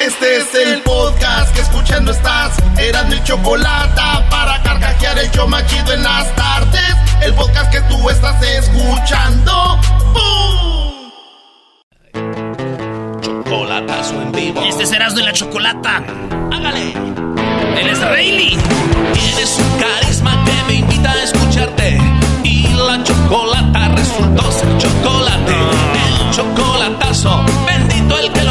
Este es el podcast que escuchando estás. Eran mi chocolate para carcajear el yo machido en las tardes. El podcast que tú estás escuchando. ¡Bum! Chocolatazo en vivo. Este es Erasmo y la Chocolata. Hágale. Él es Rayleigh. Tienes un carisma que me invita a escucharte. Y la chocolata resultó ser chocolate. El chocolatazo, bendito el que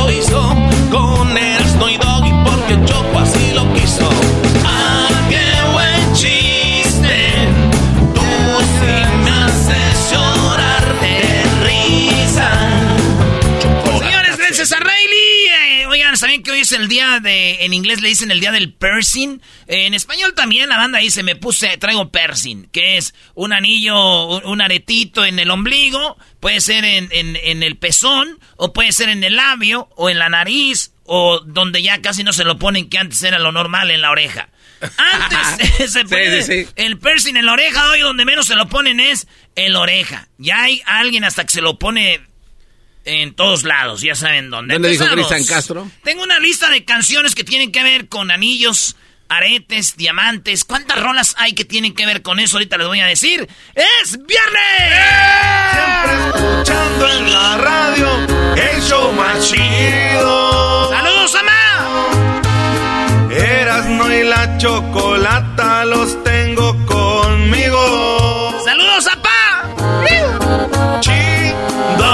es el día de... En inglés le dicen el día del piercing? En español también la banda dice, me puse, traigo piercing, que es un anillo, un, aretito en el ombligo, puede ser en, en- en el pezón, o puede ser en el labio, o en la nariz, o donde ya casi no se lo ponen, que antes era lo normal, en la oreja. Antes se pone sí, sí. el piercing en la oreja, hoy donde menos se lo ponen es en la oreja. Ya hay alguien hasta que se lo pone en todos lados, ya saben dónde. ¿Dónde dijo. Cristian Castro? Tengo una lista de canciones que tienen que ver con anillos, aretes, diamantes. ¿Cuántas rolas hay que tienen que ver con eso? Ahorita les voy a decir. ¡Es viernes! Escuchando en la radio el show más chido. ¡Saludos, Ama! Erasno y la chocolata los tengo conmigo. Chido,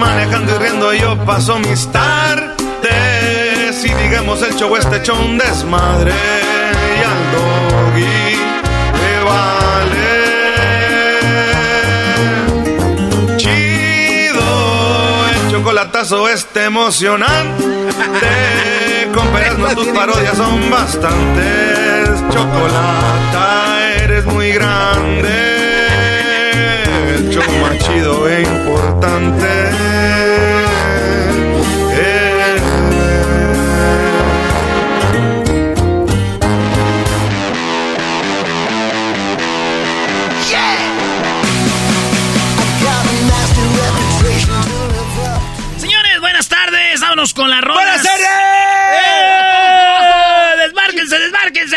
manejando y riendo yo paso mis tardes. Y digamos el show este un desmadre. Y al doggy le vale. Chido, el chocolatazo este emocionante. Con tus parodias son bastantes. Chocolata, eres muy grande. El show más chido e importante. Señores, buenas tardes. Vámonos con la rola. ¡Buenas tardes! ¡Eh! ¡Desmárquense, desmárquense!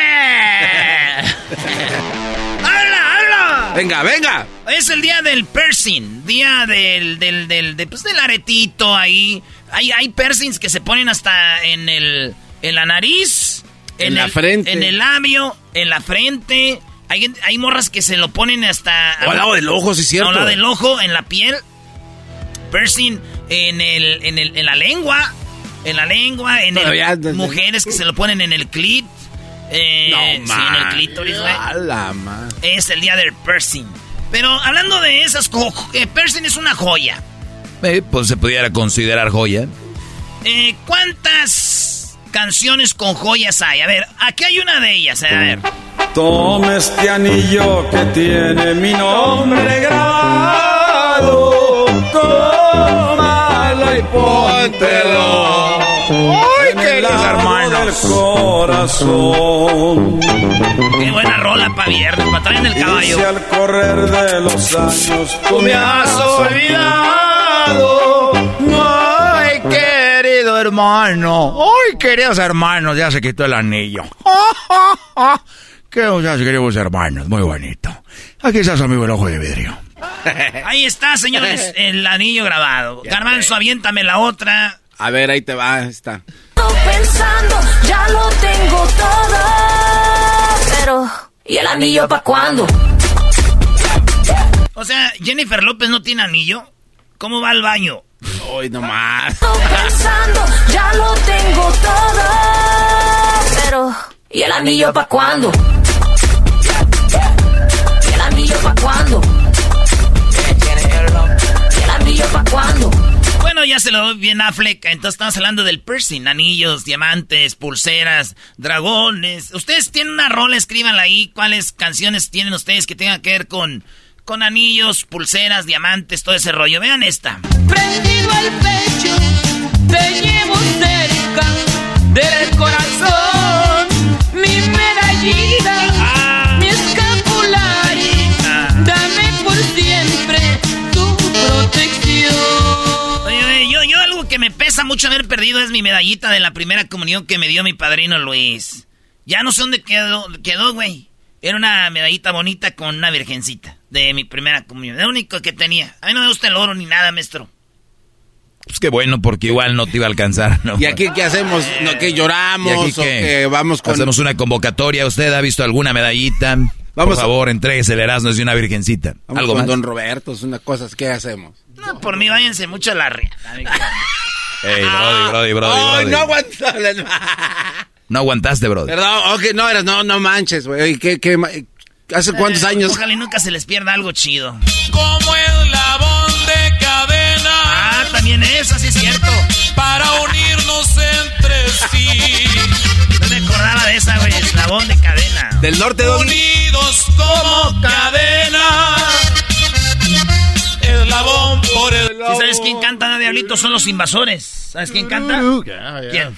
¡Habla, habla! Venga, venga. Es el día del piercing, día del, del, del, de, pues, del aretito ahí. Hay, hay piercings que se ponen hasta en el, en la nariz, En la el, frente. en el labio, en la frente. Hay, hay morras que se lo ponen hasta... O al lado del ojo, sí cierto. Al lado del ojo, en la piel. Piercing en, el, en, el, en la lengua. En la lengua, en el, mujeres que se lo ponen en el clit. Eh, No, sí, en el clítoris, güey. Es el día del piercing. Pero hablando de esas cosas, piercing es una joya. Eh, pues se pudiera considerar joya. Eh, ¿Cuántas canciones con joyas hay? A ver, aquí hay una de ellas. eh, A ver. Toma este anillo que tiene mi nombre grabado. Tómalo y póntelo. ¡Ay, lado hermanos! del corazón. Qué buena rola para viernes, para traer en el Y caballo. al correr de los años tú me has olvidado. Ay, querido hermano. Ay, queridos hermanos, ya se quitó el anillo. ¿Qué muchas queridos hermanos? Muy bonito. Aquí está su amigo el ojo de vidrio. Ahí está, señores, el anillo grabado. Garbanzo, aviéntame la otra. A ver, ahí te va rato pensando, ya lo tengo todo. Pero, ¿y el anillo para cuándo? O sea, Jennifer López no tiene anillo. ¿Cómo va al baño? Hoy nomás. Estoy pensando, ya lo tengo todo. Pero, ¿y el anillo para cuándo? ¿Y el anillo para cuándo? ¿Y el anillo para cuándo? Bueno, ya se lo doy bien a Fleck. Entonces estamos hablando del piercing. Anillos, diamantes, pulseras, dragones. Ustedes tienen una rola, escríbanla ahí. ¿Cuáles canciones tienen ustedes que tengan que ver con, con anillos, pulseras, diamantes, todo ese rollo? Vean esta. Prendido al pecho, te llevo cerca del corazón. Mi medallita, pesa mucho haber perdido es mi medallita de la primera comunión que me dio mi padrino Luis. Ya no sé dónde quedó, quedó, güey. Era una medallita bonita con una virgencita de mi primera comunión. Lo único que tenía. A mí no me gusta el oro ni nada, maestro. Pues qué bueno, porque igual no te iba a alcanzar, ¿no? ¿Y aquí qué hacemos? ¿No, ¿Que lloramos? ¿Y aquí ¿O qué? que vamos con...? Hacemos una convocatoria. ¿Usted ha visto alguna medallita? Por favor, entréguese el Erasmo de una virgencita. Vamos ¿Algo con más? Don Roberto, es una cosa, ¿qué hacemos? No, por mí váyanse mucho a la ría. Ey, Brody, Brody, Brody, Ay, Brody. no aguanto. No aguantaste, Brody. Perdón, ok, no, eras, no, no manches, güey. Oye, ¿qué, qué, ma- ¿Hace cuántos Eh, años? Ojalá y nunca se les pierda algo chido. Como el labón de cadena. Ah, también eso, sí es cierto. Para unirnos entre sí. No me acordaba de esa, güey. Eslabón de cadena. Del norte, Doggy. Unidos como cadena. Eslabón ¿Sí ¿Sabes quién canta, Diablito? Son los invasores. ¿Sabes quién canta? ¿Quién?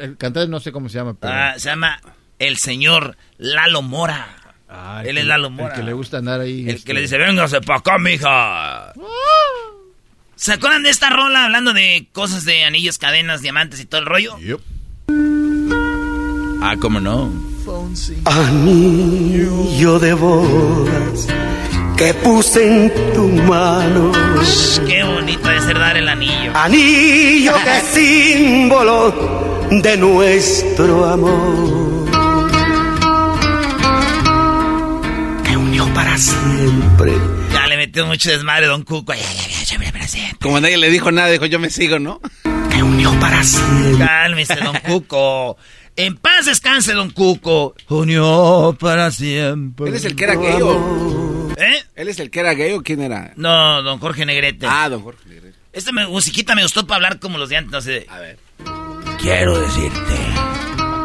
El cantante no sé cómo se llama, pero... Ah, se llama el señor Lalo Mora. Ah, Él que- es Lalo Mora. El que le gusta andar ahí... El este, que le dice, véngase pa' acá, mija. ¿Se acuerdan de esta rola hablando de cosas de anillos, cadenas, diamantes y todo el rollo? Ah, ¿cómo no? Anillo de bodas que puse en tu mano. Qué bonito es ser dar el anillo. Anillo que es símbolo de nuestro amor. Que unió para siempre. Ya le metió mucho desmadre Don Cuco. Ya, ya, ya, ya, para siempre. Como nadie le dijo nada, dijo yo me sigo, ¿no? Que unió para siempre. Cálmese, Don Cuco. En paz descanse, Don Cuco. Unió para siempre. ¿Él es el que era gay o...? ¿Eh? ¿Él es el que era gay o quién era? No, Don Jorge Negrete. Ah, don Jorge. Esta me- musiquita me gustó para hablar como los de antes. No sé. A ver. Quiero decirte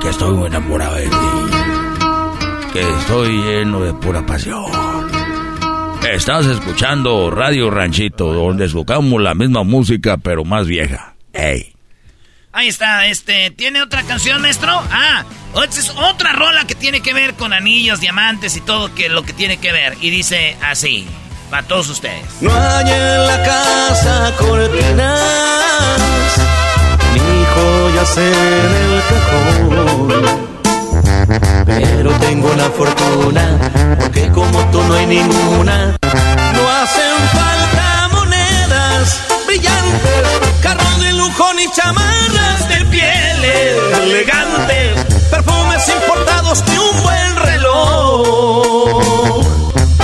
que estoy muy enamorado de ti. Que estoy lleno de pura pasión. Estás escuchando Radio Ranchito, donde escuchamos la misma música, pero más vieja. Ey. Ahí está, este, ¿tiene otra canción, maestro? Ah, esta es otra rola que tiene que ver con anillos, diamantes y todo que lo que tiene que ver. Y dice así, para todos ustedes. No hay en la casa cortinas, ni joyas en el cajón. Pero tengo la fortuna, porque como tú no hay ninguna. No hacen falta brillantes, carros de lujo ni chamarras de pieles elegantes, perfumes importados ni un buen reloj.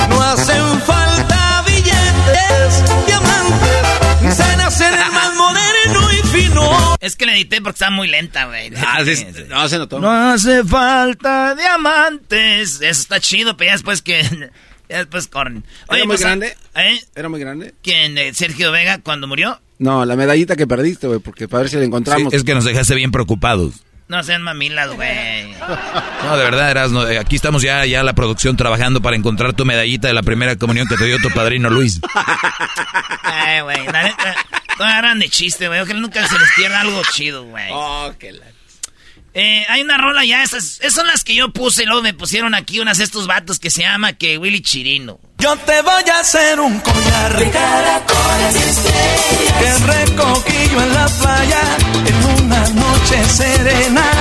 No hacen falta billetes, diamantes, ni cenas en el más moderno y fino. Es que la edité porque está muy lenta, güey. Ah, sí, no, se notó. No hace falta diamantes. Eso está chido, pero ya después que... Ya después corren. ¿Era muy pues, grande? ¿Eh? ¿Era muy grande? ¿Quién? eh, ¿Sergio Vega cuando murió? No, la medallita que perdiste, güey, porque para ver si la encontramos. Sí, es que nos dejaste bien preocupados. No sean mamilas, güey. No, de verdad, Erasmo, eh, aquí estamos ya, ya la producción trabajando para encontrar tu medallita de la primera comunión que te dio tu padrino Luis. Ay, güey, la neta, no agarran de chiste, güey. Ojalá nunca se les pierda algo chido, güey. Oh, qué la... Eh, hay una rola ya, esas, esas son las que yo puse, luego me pusieron aquí unas de estos vatos que se llama que Willy Chirino. Yo te voy a hacer un collar de caracoles y estrellas que recogí yo en la playa en una noche serena.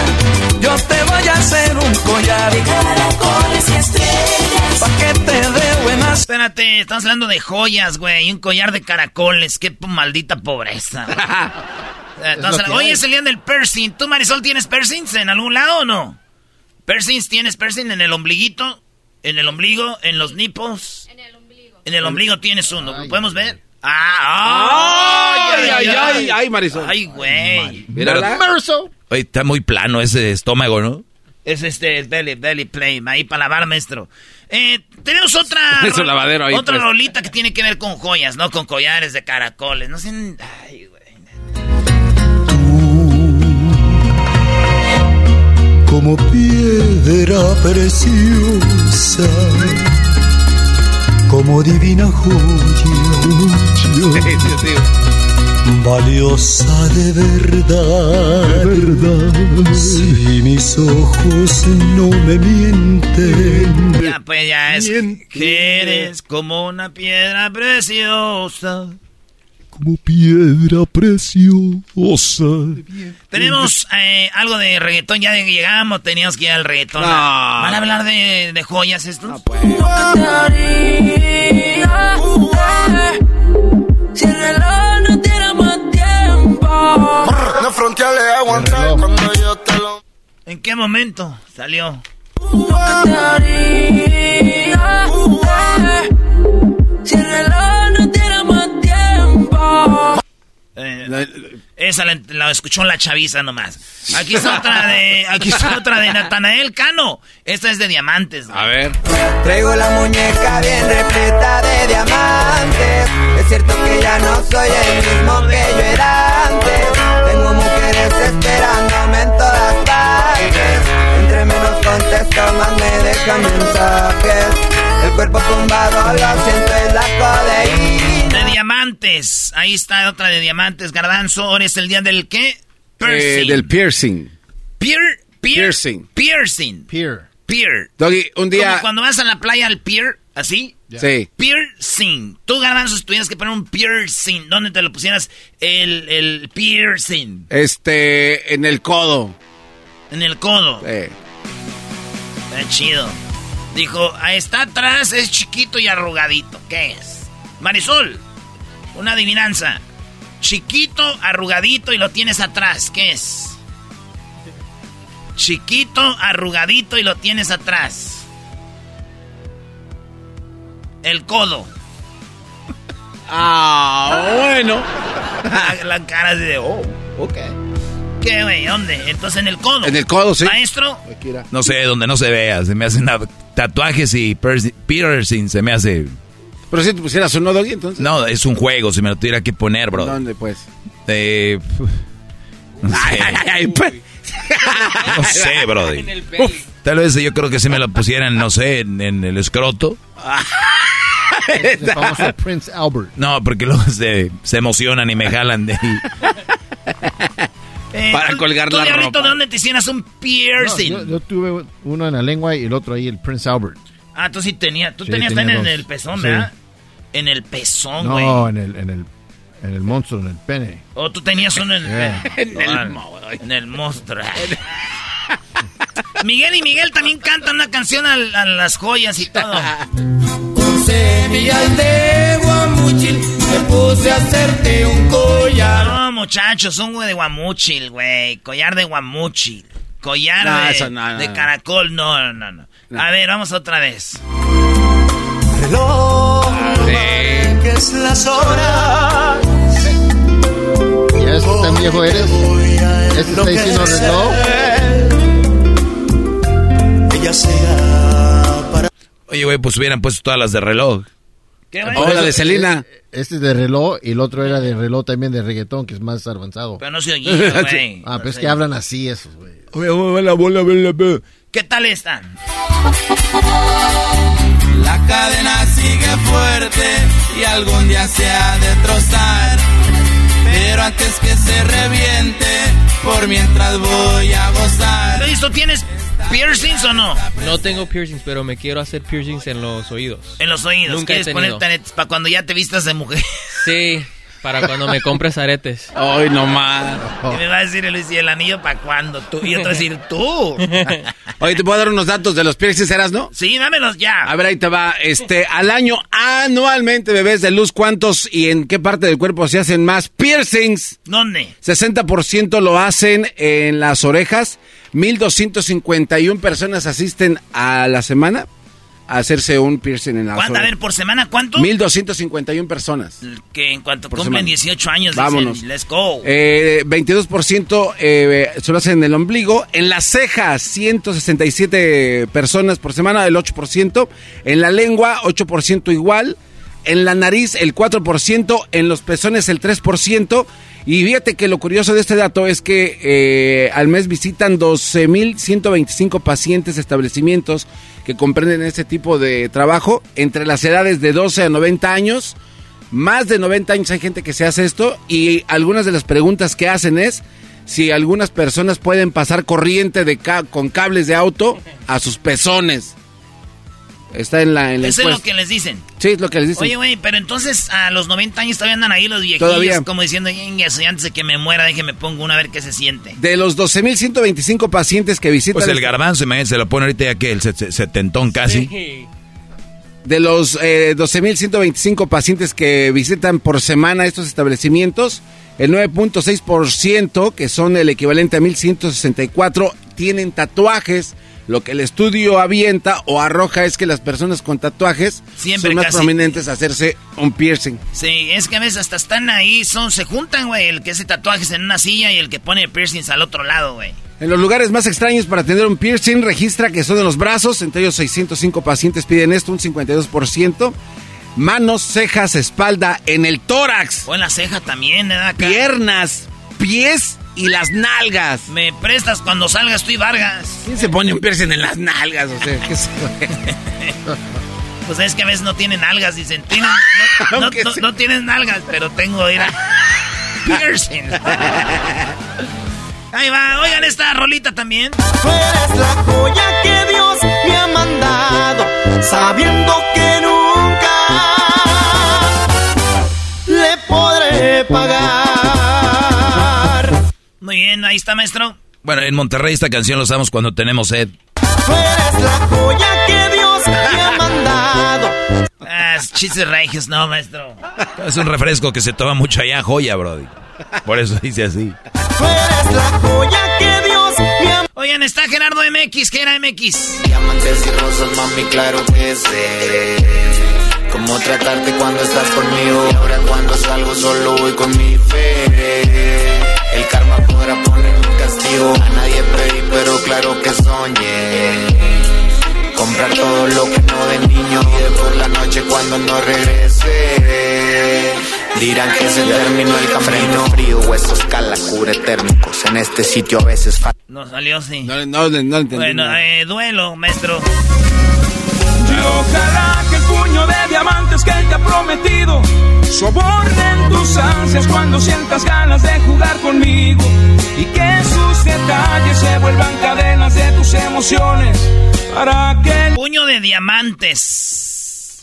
Yo te voy a hacer un collar de caracoles y estrellas pa' que te dé buenas. Espérate, estamos hablando de joyas, güey, y un collar de caracoles, qué maldita pobreza. güey. Eh, hablando- Hoy hay. es el día del piercing. ¿Tú, Marisol, tienes piercings en algún lado o no? ¿Piercings? ¿Tienes piercing en el ombliguito? En el ombligo, en los nipos. En el ombligo. En el ombligo tienes uno. ¿Lo podemos ver? Ah, Ay, ay, ay, ay, Marisol. Ay, güey. Mírala. Oye, está muy plano ese estómago, ¿no? Es este el belly, belly play, ahí para lavar, maestro. Eh, tenemos otra. Es un lavadero ahí, Otra pues. rolita que tiene que ver con joyas, ¿no? Con collares de caracoles. No sé. Ay, güey. Como piedra preciosa, como divina joya, valiosa de verdad, Si mis ojos no me mienten, Ya, pues ya es. Que eres como una piedra preciosa. Como piedra preciosa. Tenemos eh, algo de reggaetón, ya llegamos, teníamos que ir al reggaetón. No. ¿Van a hablar de, de joyas estos? Si el reloj no tiene más tiempo. La frontera le aguantar cuando yo te lo... ¿En qué momento salió? Si el reloj Eh, esa la, la escuchó la chaviza nomás. Aquí está otra de, aquí está otra de Natanael Cano. Esta es de diamantes. güey. A ver. Traigo la muñeca bien repleta de diamantes. Es cierto que ya no soy el mismo que yo era antes. Tengo mujeres esperándome en todas partes. Entre menos contesto, más me dejan mensajes. El cuerpo tumbado, lo siento, es la codeína. Diamantes. Ahí está otra de diamantes. Garbanzo, ahora es el día del qué? Eh, del piercing. Pier, pier- Piercing. Piercing. Pier. Pier. Doggy, un día. Como cuando vas a la playa al pier, así. Sí. Piercing. Tú, Garbanzo, si tuvieras que poner un piercing, ¿dónde te lo pusieras el, el piercing? Este. En el codo. En el codo. Sí. Está chido. Dijo, ahí está atrás, es chiquito y arrugadito. ¿Qué es? Marisol, una adivinanza. Chiquito, arrugadito y lo tienes atrás. ¿Qué es? Chiquito, arrugadito y lo tienes atrás. El codo. Ah, bueno. La, cara así de, oh, ok. ¿Qué, güey? ¿Dónde? Entonces en el codo. En el codo, sí. Maestro, No sé, donde no se vea. Se me hacen tatuajes y piercing se me hace... Pero si te pusieras un no, Doggy, entonces. No, es un juego, si me lo tuviera que poner, bro. ¿Dónde, pues? Eh, no sé, Ay, ay, ay, pues. no sé, bro. En el belly. Tal vez yo creo que si me lo pusieran, no sé, en, en el escroto. El famoso Prince Albert. No, porque luego se, se emocionan y me jalan de ahí. eh, Para tú- colgar tú, la Diablito, ropa. ¿de dónde te hicieras un No, piercing? yo, yo tuve uno en la lengua y el otro ahí, el Prince Albert. Ah, tú sí tenías, tú Sí, tenías tenía también en el pezón, Sí. ¿verdad? En el pezón, güey. No, en el, en el, en el monstruo, en el pene. O tú tenías uno en, Yeah. en el, en el monstruo. Miguel y Miguel también cantan una canción a, a las joyas y todo. Con semillas de guamuchil me puse a hacerte un collar. No, muchachos, un güey de guamuchil, güey. Collar de guamuchil. Collar No, de, eso no, no, de no. caracol. No, no, no. A ver, vamos otra vez. Reloj, que es las horas. ¿Ya es tan viejo eres? ¿Este está diciendo reloj? Ella será para Oye, güey, pues hubieran puesto todas las de reloj. ¿Qué, güey? Hola, de Selena. Este es de reloj y el otro era de reloj también de reggaetón, que es más avanzado. Pero no se oía, güey. Ah, No pero es que hablan así esos, güey. ¿Qué tal esta? La cadena sigue fuerte y algún día se ha de trozar. Pero antes que se reviente, por mientras voy a gozar. ¿Listo? ¿Tienes piercings o no? No tengo piercings, pero me quiero hacer piercings en los oídos. En los oídos. Nunca he ¿Quieres tenido. ponerte para cuando ya te vistas de mujer? Sí, para cuando me compres aretes. Ay, no más. Y me va a decir Luis, ¿y el anillo para cuándo? Tú, y yo te voy a decir, tú. Oye, ¿te puedo dar unos datos de los piercings, eras, no? Sí, dámelos ya. A ver, ahí te va. Este, al año, anualmente, bebés de luz, ¿cuántos y en qué parte del cuerpo se hacen más piercings? ¿Dónde? 60% lo hacen en las orejas. 1.251 personas asisten a la semana a hacerse un piercing en la ¿Cuánto? A ver, por semana, ¿cuánto? 1251 personas. Que en cuanto Por cumplen semana. 18 años Vámonos. dicen, let's go. Eh, 22% eh, se lo hacen en el ombligo. En las cejas, 167 personas por semana, el 8%. En la lengua, 8% igual. En la nariz, el 4%. En los pezones, el 3%. Y fíjate que lo curioso de este dato es que eh, al mes visitan 12.125 pacientes establecimientos que comprenden este tipo de trabajo entre las edades de 12 a 90 años. Más de 90 años hay gente que se hace esto y algunas de las preguntas que hacen es si algunas personas pueden pasar corriente de ca- con cables de auto a sus pezones. Está en la, en la Eso es lo que les dicen. Sí, es lo que les dicen. Oye, güey, pero entonces a los 90 años todavía andan ahí los viejillos Todavía. como diciendo, "Yengue, soy antes de que me muera, déjeme pongo una a ver qué se siente. De los 12.125 pacientes que visitan... Pues el garbanzo, imagínate, se lo pone ahorita ya que el set- setentón casi. De los eh, 12.125 pacientes que visitan por semana estos establecimientos, el 9.6%, que son el equivalente a 1.164, tienen tatuajes. Lo que el estudio avienta o arroja es que las personas con tatuajes Siempre son más casi. prominentes a hacerse un piercing. Sí, es que a veces hasta están ahí, son, se juntan, güey, el que hace tatuajes en una silla y el que pone piercings al otro lado, güey. En los lugares más extraños para tener un piercing, registra que son en los brazos, entre ellos 605 pacientes piden esto, un 52%. Manos, cejas, espalda, en el tórax. O en la ceja también, ¿verdad? Acá. Piernas, pies y las nalgas. Me prestas cuando salgas tú y Vargas. ¿Quién se pone un piercing en las nalgas? O sea, ¿qué se- Pues es que a veces no tienen algas, dicen. Tienen, no, no, no- no tienen algas, pero tengo, mira, piercing. Ahí va, oigan esta rolita también. Tú eres la joya que Dios me ha mandado, sabiendo que nunca le podré pagar. Muy bien, ahí está, maestro. Bueno, en Monterrey esta canción la usamos cuando tenemos sed. Tú eres la joya que Dios me ha mandado. Ah, chistes regios, no, maestro. Es un refresco que se toma mucho allá, joya, brody. Por eso dice así. Tú eres la joya que Dios me ha Oigan, está Gerardo MX, ¿qué era MX? Diamantes y rosas, mami, claro que sé. Cómo tratarte cuando estás conmigo. Y ahora cuando salgo solo voy con mi fe. El karma podrá poner un castigo. A nadie pedí, pero claro que soñé. Comprar todo lo que no de niño. Y de por la noche cuando no regrese. Dirán que se terminó el camino. Frío, huesos, cala, cubre térmicos. En este sitio a veces falta. No salió, sí. No, no, no, no entendí Bueno, eh, duelo, maestro. Ojalá que el puño de diamantes que te ha prometido sobornen tus ansias cuando sientas ganas de jugar conmigo y que sus detalles se vuelvan cadenas de tus emociones para que Puño de diamantes.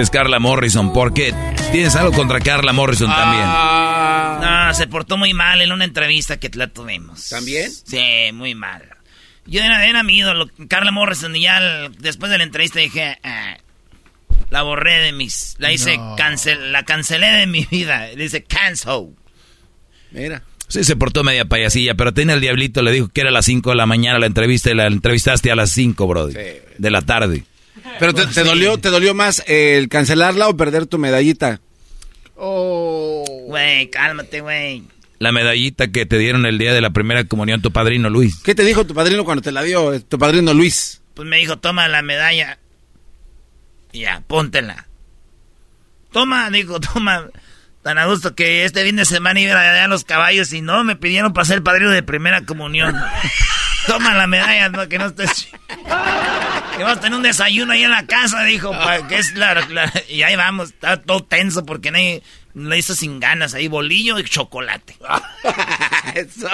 Es Carla Morrison. ¿Por qué? ¿Tienes algo contra Carla Morrison también? No, se portó muy mal en una entrevista que la tuvimos. ¿También? Sí, muy mal. Yo era, era mi ídolo, Carla Morrison, y ya después de la entrevista dije, "Ah, la borré de mis, la hice, No. cancel, la cancelé de mi vida. Le dice cancel. Mira. Sí, se portó media payasilla, pero tiene el diablito, le dijo que era a las 5 de la mañana la entrevista y la entrevistaste a las 5, brody. De la tarde. Pero te, te dolió, te dolió más el cancelarla o perder tu medallita. Güey, cálmate, güey. La medallita que te dieron el día de la primera comunión tu padrino Luis. ¿Qué te dijo tu padrino cuando te la dio? eh, Tu padrino Luis. Pues me dijo, toma la medalla. Y Ya, póntela. Toma, dijo, toma. Tan a gusto que este fin de semana iba allá a los caballos y no, me pidieron para ser el padrino de primera comunión. toma la medalla, no, que no estés... Que vamos a tener un desayuno ahí en la casa, dijo, que es la, la- Y ahí vamos, está todo tenso porque nadie lo hizo sin ganas. Ahí bolillo y chocolate. Eso.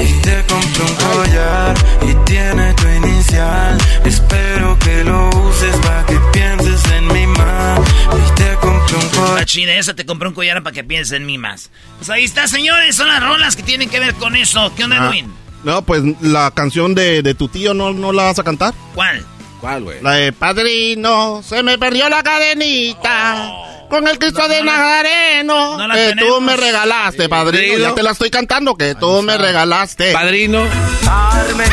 Y te compré un collar y tiene tu inicial. Espero que lo uses para que pienses en mí más. Y te compré un collar. China esa te compré un collar para que pienses en mí más. Pues ahí está, señores, son las rolas que tienen que ver con eso. ¿Qué onda, Ah. Edwin? No, pues la canción de, de tu tío no, no la vas a cantar. ¿Cuál? ¿Cuál, güey? La de Padrino, se me perdió la cadenita. Con el Cristo de Nazareno. no la que tú me regalaste, padrino. Padrino. Ya te la estoy cantando, que tú me regalaste. Padrino. Carmen,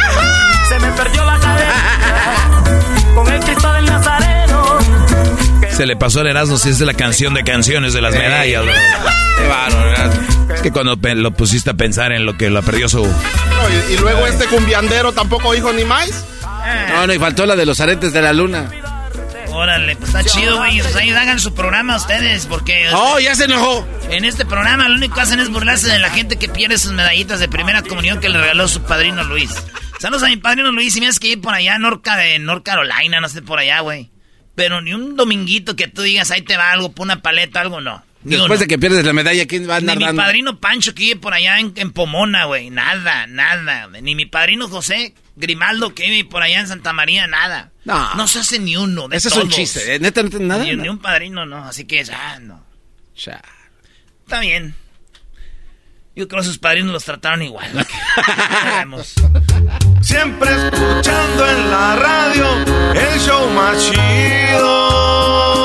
se me perdió la cadena con el Cristo del Nazareno. Se le pasó el Erasmo si es de la canción de canciones de las medallas. güey. Qué bárbaro. Es que cuando lo pusiste a pensar en lo que lo perdió su... No, y, y luego este cumbiandero tampoco dijo ni más. No, no, y faltó la de los aretes de la luna. Órale, pues está chido, güey. O sea, ahí hagan su programa ustedes, porque... ¡Oh, ya se enojó! En este programa lo único que hacen es burlarse de la gente que pierde sus medallitas de primera comunión que le regaló su padrino Luis. Saludos a mi padrino Luis y me que ir por allá, Norca de North Carolina, no sé, por allá, güey. Pero ni un dominguito que tú digas, ahí te va algo, por una paleta, algo, no. Ni Después de que pierdes la medalla, ¿quién va a Ni andar mi dando? padrino Pancho que vive por allá en, en Pomona, güey. Nada, nada. Ni mi padrino José Grimaldo que vive por allá en Santa María, nada. No. No se hace ni uno de Ese es un todos. chiste. ¿eh? ¿Neta no nada? Ni, ni un padrino, no. Así que ya, no. Cha. Está bien. Yo creo que sus padrinos los trataron igual. Siempre escuchando en la radio el show más chido.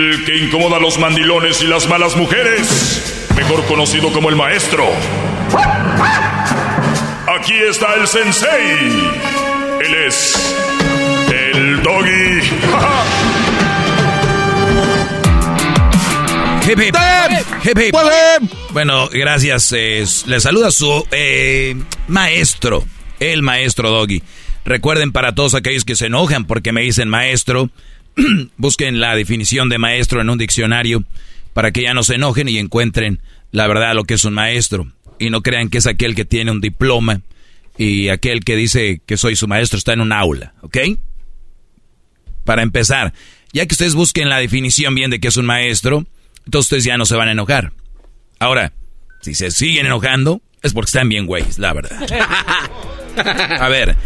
El que incomoda a los mandilones y las malas mujeres. Mejor conocido como el maestro. Aquí está el sensei. Él es. El doggy. Hip, hip. Hip, hip. Bueno, gracias. eh, le saluda su eh, maestro, el maestro Doggy. Recuerden para todos aquellos que se enojan porque me dicen maestro, busquen la definición de maestro en un diccionario para que ya no se enojen y encuentren la verdad lo que es un maestro. Y no crean que es aquel que tiene un diploma y aquel que dice que soy su maestro está en un aula, ¿ok? Para empezar, ya que ustedes busquen la definición bien de qué es un maestro, entonces ustedes ya no se van a enojar. Ahora, si se siguen enojando, es porque están bien güeyes, la verdad. A ver,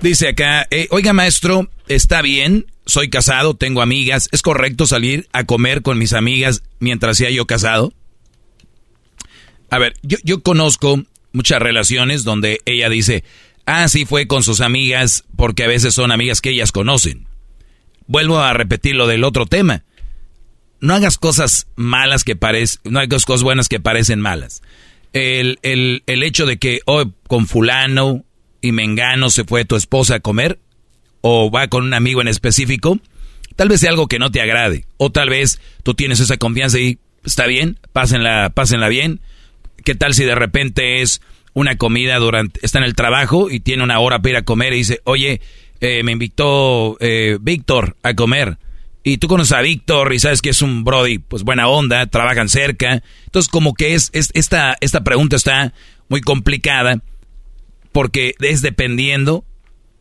dice acá, eh, oiga maestro, está bien, soy casado, tengo amigas, ¿es correcto salir a comer con mis amigas mientras sea yo casado? A ver, yo, yo conozco muchas relaciones donde ella dice, ah, sí fue con sus amigas porque a veces son amigas que ellas conocen. Vuelvo a repetir lo del otro tema. No hagas cosas malas que parecen, no hagas cosas buenas que parecen malas. El, el, el hecho de que oh, con fulano y mengano se fue tu esposa a comer, o va con un amigo en específico, tal vez sea algo que no te agrade, o tal vez tú tienes esa confianza y está bien, pásenla, pásenla bien. ¿Qué tal si de repente es una comida durante, está en el trabajo y tiene una hora para ir a comer y dice, oye, eh, me invitó eh, Víctor a comer y tú conoces a Víctor y sabes que es un Brody, pues buena onda, trabajan cerca. Entonces, como que es, es esta, esta pregunta está muy complicada porque es dependiendo,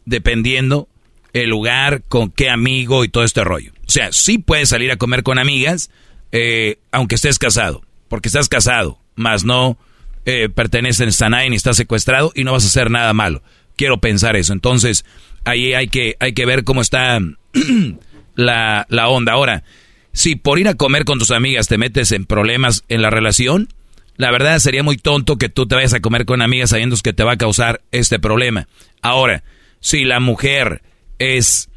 dependiendo el lugar, con qué amigo y todo este rollo. O sea, sí puedes salir a comer con amigas, eh, aunque estés casado, porque estás casado, más no eh, perteneces a nadie ni estás secuestrado y no vas a hacer nada malo. Quiero pensar eso. Entonces, ahí hay que, hay que ver cómo está la, la onda. Ahora, si por ir a comer con tus amigas te metes en problemas en la relación, la verdad sería muy tonto que tú te vayas a comer con amigas sabiendo que te va a causar este problema. Ahora, si la mujer es,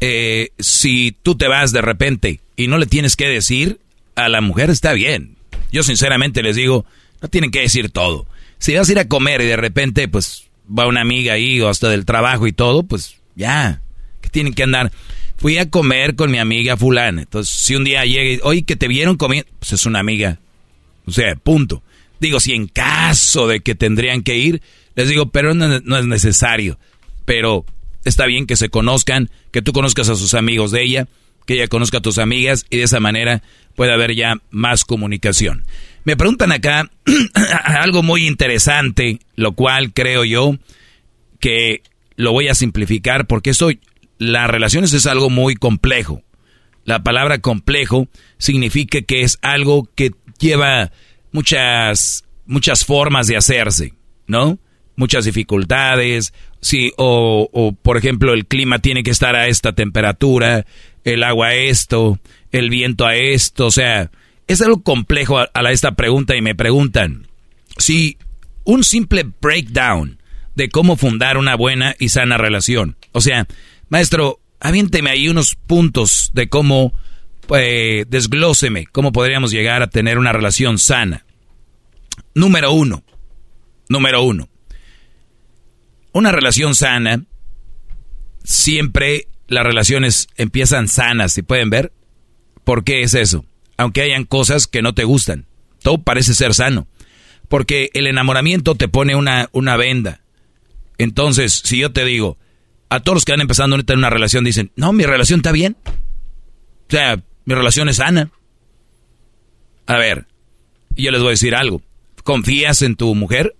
eh, si tú te vas de repente y no le tienes que decir, a la mujer está bien. Yo sinceramente les digo, no tienen que decir todo. Si vas a ir a comer y de repente pues va una amiga ahí o hasta del trabajo y todo, pues ya, que tienen que andar. Fui a comer con mi amiga fulana. Entonces, si un día llega y, oye, que te vieron comiendo, pues es una amiga. O sea, punto. Digo, si en caso de que tendrían que ir, les digo, pero no, es necesario. Pero está bien que se conozcan, que tú conozcas a sus amigos de ella, que ella conozca a tus amigas y de esa manera puede haber ya más comunicación. Me preguntan acá algo muy interesante, lo cual creo yo que lo voy a simplificar porque eso, las relaciones es algo muy complejo. La palabra complejo significa que es algo que lleva muchas, muchas formas de hacerse, ¿no? Muchas dificultades, sí, o, o por ejemplo el clima tiene que estar a esta temperatura, el agua a esto, el viento a esto, o sea, es algo complejo a, esta pregunta y me preguntan si un simple breakdown de cómo fundar una buena y sana relación. O sea, maestro, aviénteme ahí unos puntos de cómo, pues, desglóseme, cómo podríamos llegar a tener una relación sana. Número uno, número uno, una relación sana, siempre las relaciones empiezan sanas, si pueden ver. ¿Por qué es eso? Aunque hayan cosas que no te gustan. Todo parece ser sano. Porque el enamoramiento te pone una, una venda. Entonces, si yo te digo, a todos los que van empezando ahorita en una relación dicen, no, mi relación está bien. O sea, mi relación es sana. A ver, yo les voy a decir algo. ¿Confías en tu mujer?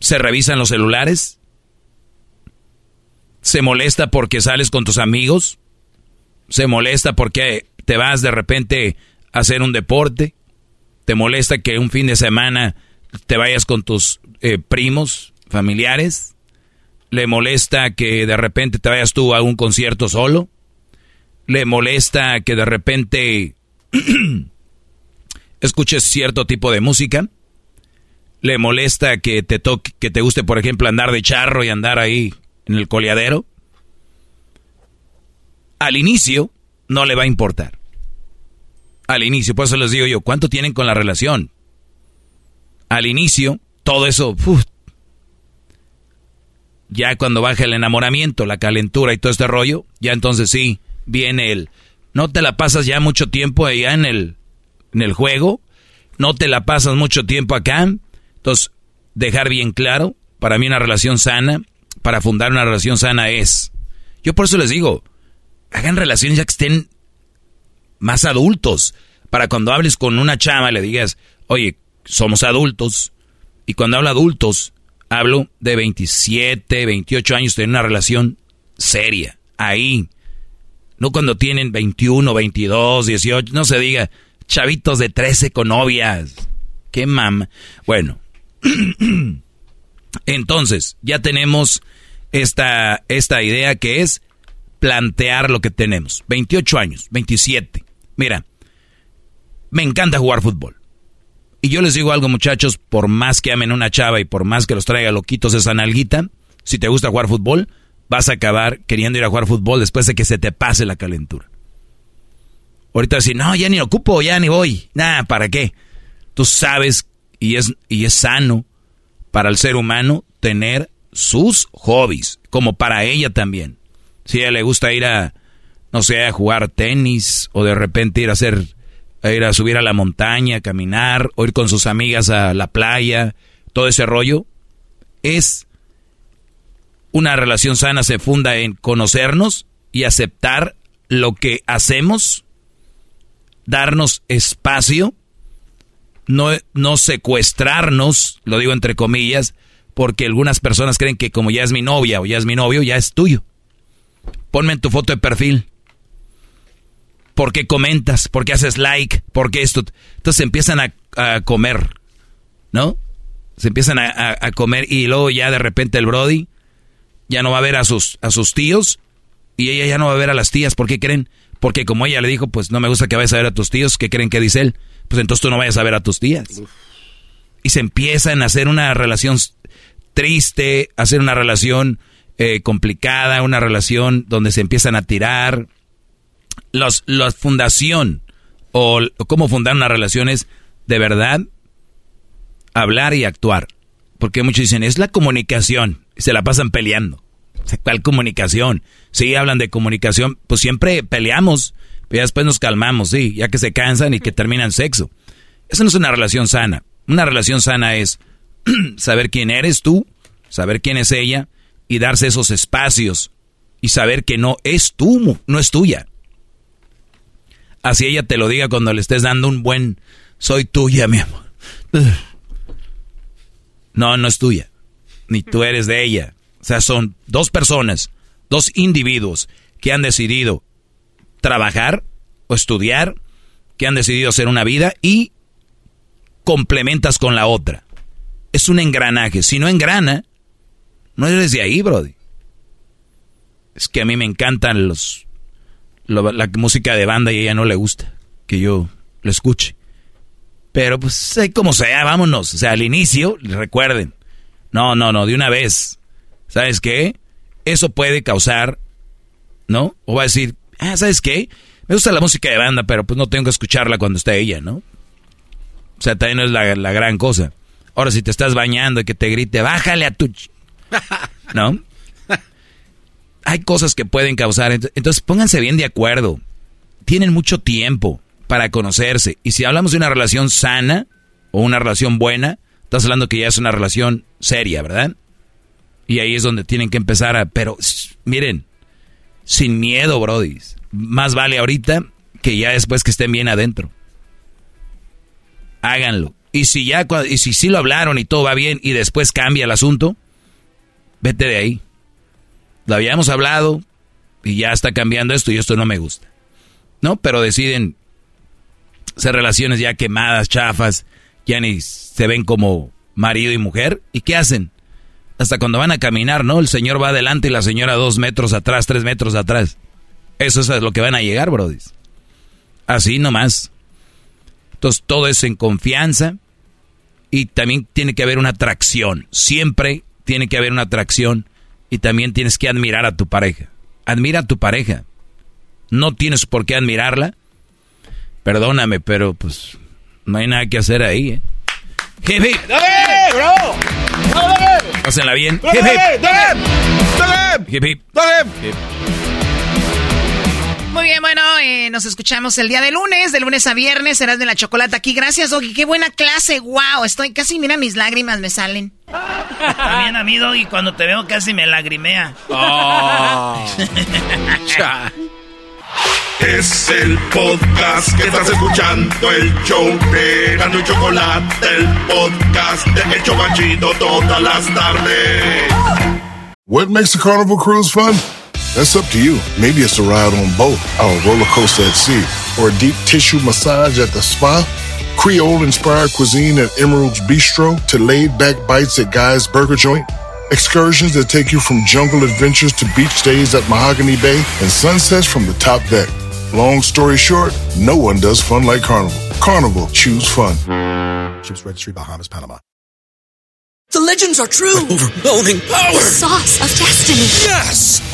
¿Se revisan los celulares? ¿Se molesta porque sales con tus amigos? ¿Se molesta porque te vas de repente a hacer un deporte? ¿Te molesta que un fin de semana te vayas con tus eh, primos, familiares? ¿Le molesta que de repente te vayas tú a un concierto solo? ¿Le molesta que de repente escuches cierto tipo de música? ¿Le molesta que te toque, que te guste, por ejemplo, andar de charro y andar ahí en el coleadero? Al inicio no le va a importar al inicio. Por eso les digo yo, ¿cuánto tienen con la relación? Al inicio, todo eso, ya cuando baja el enamoramiento, la calentura y todo este rollo, ya entonces sí, viene el, no te la pasas ya mucho tiempo allá en el, en el juego, no te la pasas mucho tiempo acá, entonces dejar bien claro, para mí una relación sana, para fundar una relación sana es, yo por eso les digo, hagan relaciones ya que estén más adultos. Para cuando hables con una chama le digas, oye, somos adultos. Y cuando hablo adultos, hablo de 27, 28 años, tener una relación seria. Ahí. No cuando tienen 21, 22, 18, no se diga, chavitos de 13 con novias. Qué mama. Bueno. Entonces, ya tenemos esta, esta idea que es plantear lo que tenemos. 28 años, 27. Mira, me encanta jugar fútbol. Y yo les digo algo, muchachos, por más que amen una chava y por más que los traiga loquitos esa nalguita, si te gusta jugar fútbol, vas a acabar queriendo ir a jugar fútbol después de que se te pase la calentura. Ahorita si no, ya ni ocupo, ya ni voy. Nada, ¿para qué? Tú sabes, y es, y es sano para el ser humano tener sus hobbies, como para ella también. Si a ella le gusta ir a, no sé, a jugar tenis o de repente ir a hacer, a ir a subir a la montaña, caminar, o ir con sus amigas a la playa, todo ese rollo, es una relación sana se funda en conocernos y aceptar lo que hacemos, darnos espacio, no, no secuestrarnos, lo digo entre comillas, porque algunas personas creen que como ya es mi novia o ya es mi novio, ya es tuyo. Ponme en tu foto de perfil. ¿Por qué comentas? ¿Por qué haces like? ¿Por qué esto? Entonces empiezan a, comer, ¿no? Se empiezan a, a, comer y luego ya de repente el Brody ya no va a ver a sus, a sus tíos y ella ya no va a ver a las tías. ¿Por qué creen? Porque como ella le dijo, pues no me gusta que vayas a ver a tus tíos, ¿qué creen que dice él? Pues entonces tú no vayas a ver a tus tías. Y se empiezan a hacer una relación triste, a hacer una relación eh, complicada, una relación donde se empiezan a tirar. Los, la fundación o, o cómo fundar una relación es de verdad hablar y actuar. Porque muchos dicen, es la comunicación. Se la pasan peleando. ¿Cuál comunicación? Sí, hablan de comunicación. Pues siempre peleamos, pero después nos calmamos, sí, ya que se cansan y que terminan sexo. Eso no es una relación sana. Una relación sana es saber quién eres tú, saber quién es ella y darse esos espacios y saber que no es tú, no es tuya. Así ella te lo diga cuando le estés dando un buen soy tuya, mi amor. No, no es tuya. Ni tú eres de ella. O sea, son dos personas, dos individuos que han decidido trabajar o estudiar, que han decidido hacer una vida y complementas con la otra. Es un engranaje. Si no engrana, no eres de ahí, Brody. Es que a mí me encantan los la música de banda y a ella no le gusta que yo lo escuche. Pero pues como sea, vámonos. O sea, al inicio, recuerden. No, no, no, de una vez. ¿Sabes qué? Eso puede causar, ¿no? O va a decir, ah, ¿sabes qué? Me gusta la música de banda, pero pues no tengo que escucharla cuando está ella, ¿no? O sea, también no es la, la gran cosa. Ahora, si te estás bañando y que te grite, bájale a tu... ¿No? Hay cosas que pueden causar. Entonces, pónganse bien de acuerdo. Tienen mucho tiempo para conocerse. Y si hablamos de una relación sana o una relación buena, estás hablando que ya es una relación seria, ¿verdad? Y ahí es donde tienen que empezar a... Pero miren, sin miedo, Brody. Más vale ahorita que ya después que estén bien adentro. Háganlo. Y si ya, y si sí lo hablaron y todo va bien y después cambia el asunto, vete de ahí. Lo habíamos hablado y ya está cambiando esto y esto no me gusta. ¿No? Pero deciden ser relaciones ya quemadas, chafas, ya ni se ven como marido y mujer. ¿Y qué hacen? hasta cuando van a caminar, ¿no? El señor va adelante y la señora dos metros atrás, tres metros atrás. Eso es a lo que van a llegar, Brody. Así nomás. Entonces todo es en confianza y también tiene que haber una atracción. Siempre tiene que haber una atracción y también tienes que admirar a tu pareja. Admira a tu pareja. No tienes por qué admirarla. Perdóname, pero pues no hay nada que hacer ahí, ¿eh? bro! Pásenla bien. Muy bien, bueno, eh, nos escuchamos el día de lunes, de lunes a viernes, serás de la chocolate aquí. Gracias, Doggy, qué buena clase, wow, estoy casi, mira, mis lágrimas me salen. También a mí, Doggy, cuando te veo casi me lagrimea. Oh. Es el podcast que estás escuchando, el show de Gano y Chocolate, el podcast de todas las tardes. What makes a carnival cruise fun? That's up to you. Maybe it's a ride on boat, a roller coaster at sea, or a deep tissue massage at the spa. Creole inspired cuisine at Emerald's Bistro to laid back bites at Guy's Burger Joint. Excursions that take you from jungle adventures to beach days at Mahogany Bay and sunsets from the top deck. Long story short, no one does fun like Carnival. Carnival, choose fun. Ships Registry, Bahamas, Panama. The legends are true. Overwhelming power! The sauce of destiny. Yes!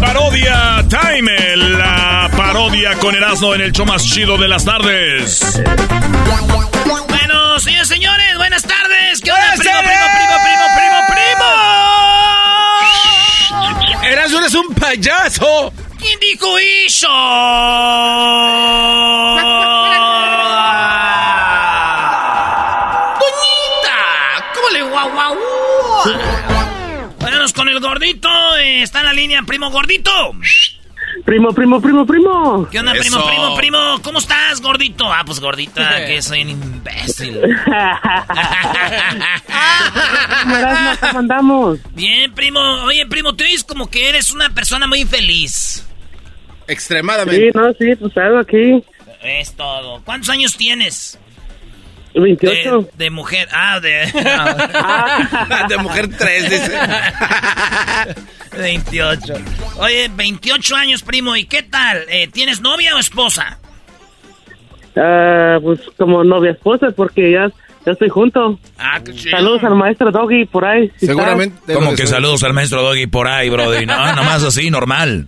Parodia Time, la parodia con Erasmo en el show más chido de las tardes. Bueno, señores, señores, buenas tardes. ¿Qué onda, primo, primo, primo, primo, primo, primo? Erasmo eres un payaso. ¿Quién dijo eso? eh, está en la línea, primo gordito. Primo, primo, primo, primo. ¿Qué onda, primo, Eso. primo, primo? ¿Cómo estás, gordito? Ah, pues gordita, que soy un imbécil. ¿cómo andamos? Bien, primo. Oye, primo, te oyes como que eres una persona muy feliz. Extremadamente. Sí, no, sí, pues algo aquí. Es todo. ¿Cuántos años tienes? 28. De, de mujer. Ah, de. de mujer 3, dice. 28. Oye, 28 años, primo. ¿Y qué tal? Eh, ¿Tienes novia o esposa? Ah, pues como novia esposa, porque ya, ya estoy junto. Ah, qué chido. Saludos al maestro Doggy por ahí. si está. Como que saludos al maestro Doggy por ahí, Brody. No, nomás así, normal.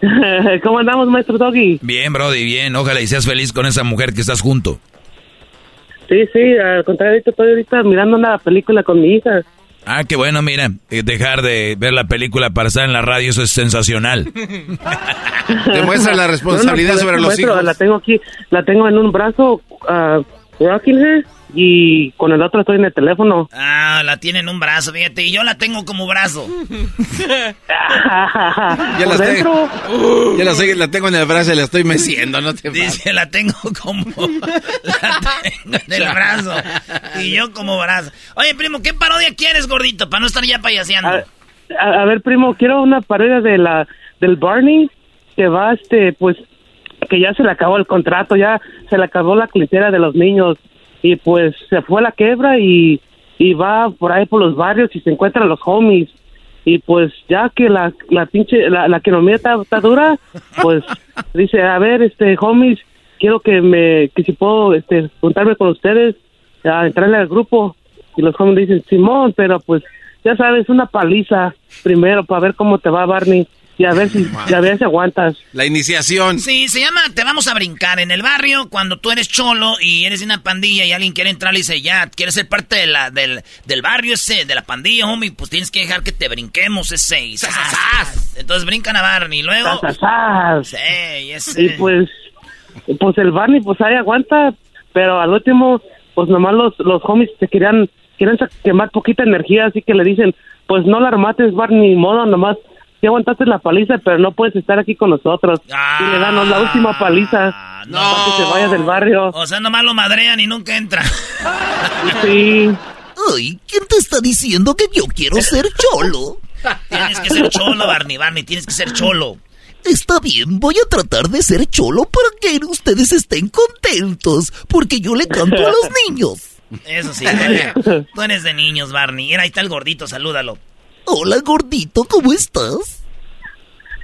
¿Cómo andamos, maestro Doggy? Bien, Brody, bien. Ojalá y seas feliz con esa mujer que estás junto. Sí, sí, al contrario, estoy ahorita mirando una película con mi hija. Ah, qué bueno, mira. Dejar de ver la película para estar en la radio, eso es sensacional. Demuestra la responsabilidad No, no, sobre los hijos. La tengo aquí, la tengo en un brazo, ah, rocking her, y con el otro estoy en el teléfono. Ah, la tiene en un brazo, fíjate. Y yo la tengo como brazo. Ya ¿Por la, dentro? tengo, ya la, tengo en el brazo y la estoy meciendo, no te. Dice, la tengo como. la tengo en el brazo. Y yo como brazo. Oye, primo, ¿qué parodia quieres, gordito? Para no estar ya payaseando. A, a- a ver, primo, quiero una parodia de la del Barney que va, este, pues, que ya se le acabó el contrato, ya se le acabó la clientela de los niños y pues se fue a la quebra y, y va por ahí por los barrios y se encuentra a los homies. Y pues ya que la, la pinche, la, la economía está, está dura, pues dice, a ver, este, homies, quiero que me, que si puedo, este, juntarme con ustedes, a entrarle al grupo. Y los homies dicen, Simón, pero pues ya sabes, una paliza primero para ver cómo te va Barney y a ver si, y a ver si aguantas. La iniciación. Sí, se llama Te vamos a brincar. En el barrio, cuando tú eres cholo y eres de una pandilla y alguien quiere entrar y dice, ya, quieres ser parte de la, del, del barrio ese, de la pandilla, homie, pues tienes que dejar que te brinquemos ese. y zas, zas, zas. Entonces brincan a Barney y luego... Zas. Sí, ese. Y pues, pues el Barney, pues ahí aguanta, pero al último, pues nomás los, los homies te querían, quieren sa- quemar poquita energía, así que le dicen, pues no la armates, Barney, ni modo, nomás, ya aguantaste la paliza, pero no puedes estar aquí con nosotros. y le dan la última paliza para que se vaya del barrio. O sea, nomás lo madrean y nunca entra. Sí. Ay, ¿quién te está diciendo que yo quiero ser cholo? Tienes que ser cholo, Barney, Barney, tienes que ser cholo. Está bien, voy a tratar de ser cholo para que ustedes estén contentos, porque yo le canto a los niños. Eso sí, tú eres, tú eres de niños, Barney. Mira, ahí está el gordito, salúdalo. Hola, gordito, ¿cómo estás?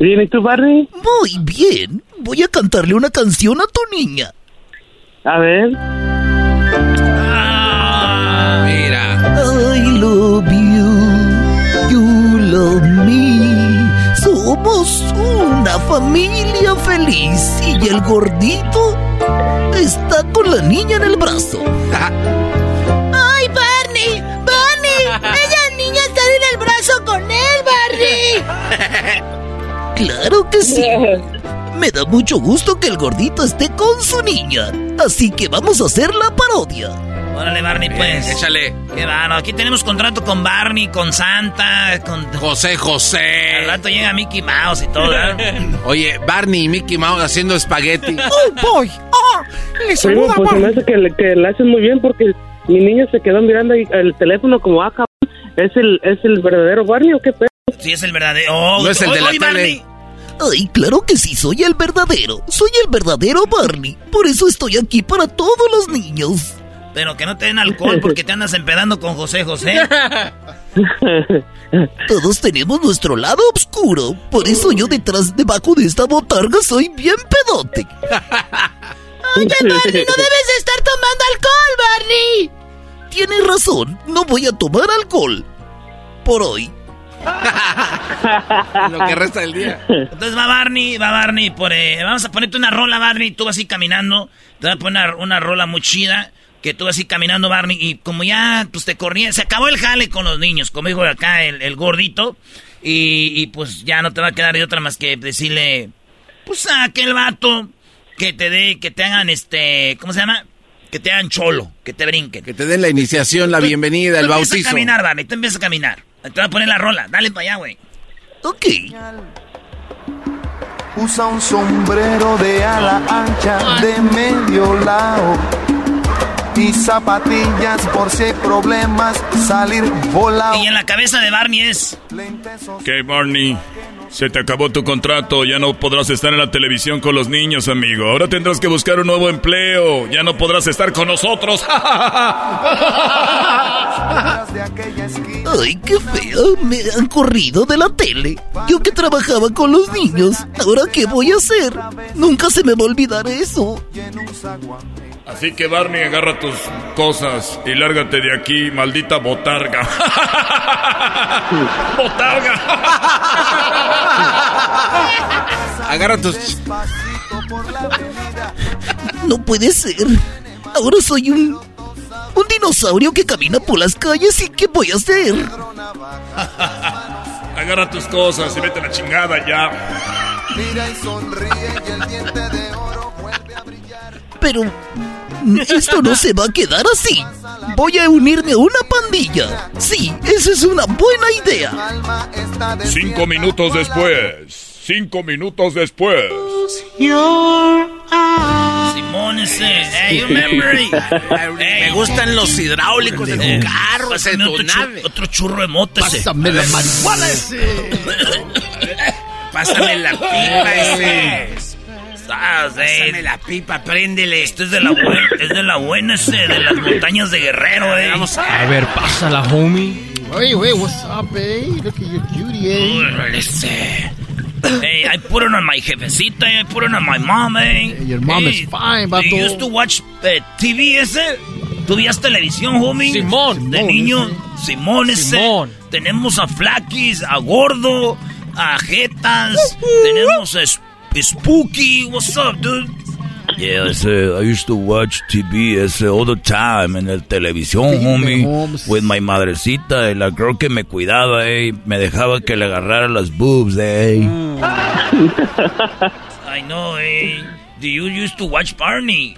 Bien, ¿y tú, Barney? Muy bien. Voy a cantarle una canción a tu niña. A ver. Mira. I love you, you love me. Somos una familia feliz y el gordito está con la niña en el brazo. con él, Barney! Claro que sí. Me da mucho gusto que el gordito esté con su niña. Así que vamos a hacer la parodia. Órale, Barney, pues. échale. Qué bueno, aquí tenemos contrato con Barney, con Santa, con... José José. Al rato llega Mickey Mouse y todo, ¿verdad? Oye, Barney y Mickey Mouse haciendo espagueti. ¡Oh, boy! ¡Oh! ¡Le saluda, pues se me hace que, le- que la hacen muy bien porque mi niño se quedó mirando el teléfono como, ah, cabrón, ¿es el, ¿es el verdadero Barney o qué pedo? Sí, es el verdadero. Oh, No es el de la oye, tele. Barney. Ay, claro que sí, soy el verdadero. Soy el verdadero Barney. Por eso estoy aquí para todos los niños. Pero que no te den alcohol porque te andas empedando con José José. Todos tenemos nuestro lado oscuro. Por eso yo detrás, debajo de esta botarga, soy bien pedote. Oye, Barney, no debes estar tomando alcohol, Barney. Tienes razón, no voy a tomar alcohol. Por hoy. Lo que resta del día. Entonces va Barney, va Barney por... eh, vamos a ponerte una rola, Barney. Tú vas así caminando. Te voy a poner una, una rola muy chida. Que tú vas así caminando, Barney. Y como ya, pues te corría... Se acabó el jale con los niños. Como dijo acá el, el gordito. Y, y, pues ya no te va a quedar de otra más que decirle... Pues a aquel vato que te dé... Que te hagan este... ¿Cómo se llama? Que te hagan cholo. Que te brinquen. Que te den la iniciación, la bienvenida, el Tú bautizo. a caminar, Barney. Tú empiezas a caminar. Te voy a poner la rola. Dale para allá, güey. Ok. Usa un sombrero de ala ancha de medio lado y zapatillas por si hay problemas, salir volado. Y en la cabeza de Barney es... Ok, Barney. Se te acabó tu contrato, ya no podrás estar en la televisión con los niños, amigo. Ahora tendrás que buscar un nuevo empleo. Ya no podrás estar con nosotros. Ay, qué feo. Me han corrido de la tele. Yo que trabajaba con los niños. ¿Ahora qué voy a hacer? Nunca se me va a olvidar eso. Así que Barney, agarra tus cosas y lárgate de aquí, maldita botarga. botarga. Agarra tus... No puede ser. Ahora soy un... Un dinosaurio que camina por las calles y ¿qué voy a hacer? Agarra tus cosas y vete a la chingada ya. Mira y sonríe y el diente de oro vuelve a brillar. Pero... Esto no se va a quedar así. Voy a unirme a una pandilla. Sí, esa es una buena idea. Cinco minutos después. Cinco minutos después. Simón ese. Hey, you remember? Me gustan los hidráulicos de tu carro, de Pásame tu otro, chu- nave. otro churro de mota ese. Pásame la marihuana Pásame la pipa ese. Ah, sí. Pásame la pipa, préndele. Este es de la buena, es de la buena ese, de las montañas de Guerrero, eh. Vamos A ver, pásala, homie. Hey, wait, what's up, eh? Look at your cutie, eh? Órale, ese. Hey, I put it on my jefecita, I put it on my mom, eh. Your mom Hey, is fine, vato. You used to watch eh, TV ese? ¿Tú veías televisión, homie? Simón. De Simón, niño, ese. Simón ese. Simón. Tenemos a Flaquis, a Gordo, a Jetas. Tenemos a Spooky. What's up, dude? Yeah, ese, I used to watch TV ese all the time en el televisión, homie, with my madrecita, la girl que me cuidaba, eh, me dejaba que le agarrara las boobs, eh. I know, eh. Do you used to watch Barney?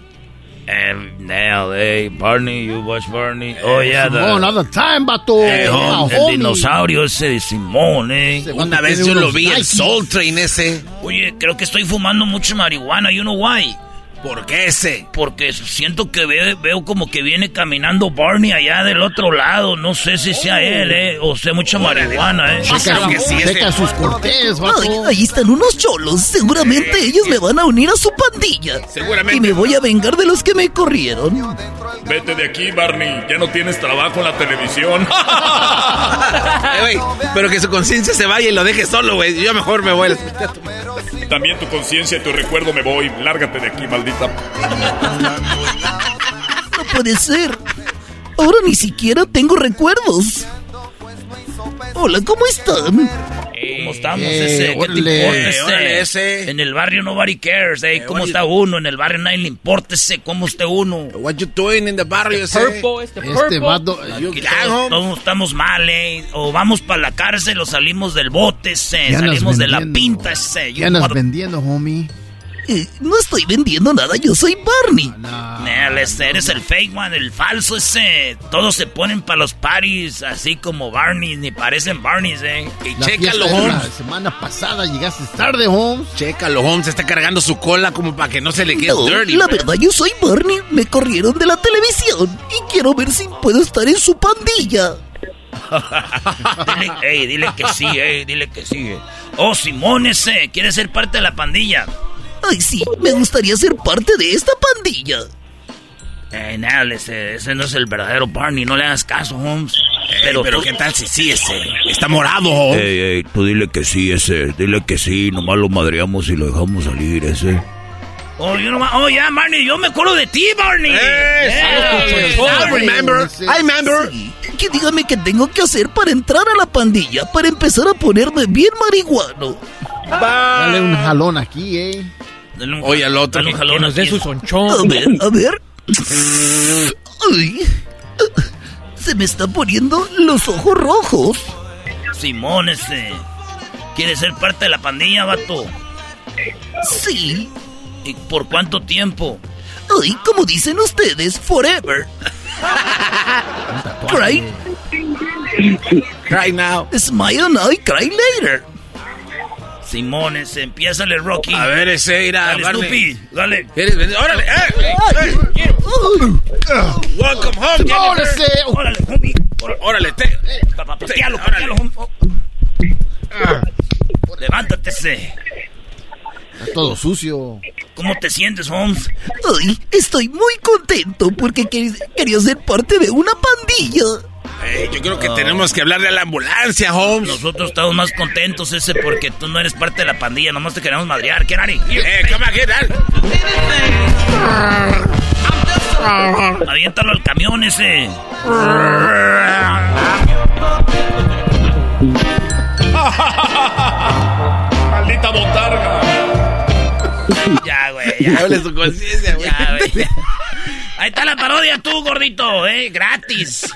Now, eh, Barney, you watch Barney? Oh, yeah, the, Simón, all the time, vato. eh, Yeah, hom- el homie. dinosaurio ese de Simón, eh. Ese Una vez yo lo vi, el. Soul Train ese. Oye, creo que estoy fumando mucho marihuana, you know why? ¿Por qué ese? Porque siento que ve- veo como que viene caminando Barney allá del otro lado. No sé si sea él, eh, o sea mucha marihuana, eh. Checa, que sí, ese. checa sus cortés, Ay, vato. ahí están unos cholos. Seguramente ellos me van a unir a su pandilla. Seguramente. Y me voy a vengar de los que me corrieron. Vete de aquí, Barney. Ya no tienes trabajo en la televisión. Eh, pero que su conciencia se vaya y lo deje solo, güey. Yo mejor me voy. También tu conciencia y tu recuerdo me voy. Lárgate de aquí, No puede ser. Ahora ni siquiera tengo recuerdos. Hola, ¿cómo están? ¿Cómo estamos Eh, ese? ¿Qué te órale, importa ese? órale, ese. En el barrio nobody cares, eh. ¿Cómo oye. está uno? En el barrio nadie le importa ese. ¿Cómo está uno? What you doing in the barrio ese? Purple, este Este purple. vato. Aquí gang, todos, todos estamos mal, eh. O vamos para la cárcel o salimos del bote, ese. Ya Salimos de la pinta, ese. ¿Qué andas vendiendo, homie? Eh, no estoy vendiendo nada, yo soy Barney. Nel, ese, eres el fake one, el falso ese. Todos se ponen para los parties así como Barney, ni parecen Barneys, eh. Y La chécalo, de la Holmes. semana pasada llegaste tarde, Holmes. Chécalo, Holmes. Está cargando su cola como para que no se le quede No, dirty. la verdad yo soy Barney. Me corrieron de la televisión y quiero ver si puedo estar en su pandilla. dile, ey, dile que sí, ey, dile que sí. eh. Oh, Simón ese, quiere ser parte de la pandilla. Ay, sí, me gustaría ser parte de esta pandilla. Eh, Nel, ese, ese no es el verdadero Barney, no le hagas caso, Holmes. Pero, pero tú- ¿qué tal si sí ese? Está morado, Holmes. Ey, ey, tú dile que sí, ese, dile que sí, nomás lo madreamos y lo dejamos salir, ese. Oh, yo oh, ya, Barney, yo me acuerdo de ti, Barney. Eh, Eh, I remember. I remember. que dígame qué tengo que hacer para entrar a la pandilla, para empezar a ponerme bien marihuano. Dale un jalón aquí, eh. Oye, al otro. Que nos dé su sonchón. A ver, a ver. Ay, se me están poniendo los ojos rojos. Simón, ese. ¿Quieres ser parte de la pandilla, vato? Sí. ¿Y por cuánto tiempo? Ay, como dicen ustedes, forever. Cry. Cry now. Smile now y cry later. Simón, ese. Empiézale, Rocky. A ver, ese irá. Dale, Snoopy. Dale. ¿Quieres venir? ¡Órale! ¡Eh! ¡Eh! ¡Welcome home, Jennifer! Órale, homie. ¡Órale! Te, Papá, patealo, patealo, homie. Levántate, ese. Está todo sucio. ¿Cómo te sientes, Holmes? Ay, estoy muy contento porque quer- quería ser parte de una pandilla. Eh, yo creo que tenemos que hablarle a la ambulancia, Holmes. Nosotros estamos más contentos, ese, porque tú no eres parte de la pandilla. Nomás te queremos madrear. ¿Qué, Nari? Eh, on, get out. Aviéntalo al camión, ese. Maldita botarga. Ya, güey. Ya, Hable su conciencia, güey. Ya, güey. Ahí está la parodia tú, gordito, ¿eh? Gratis.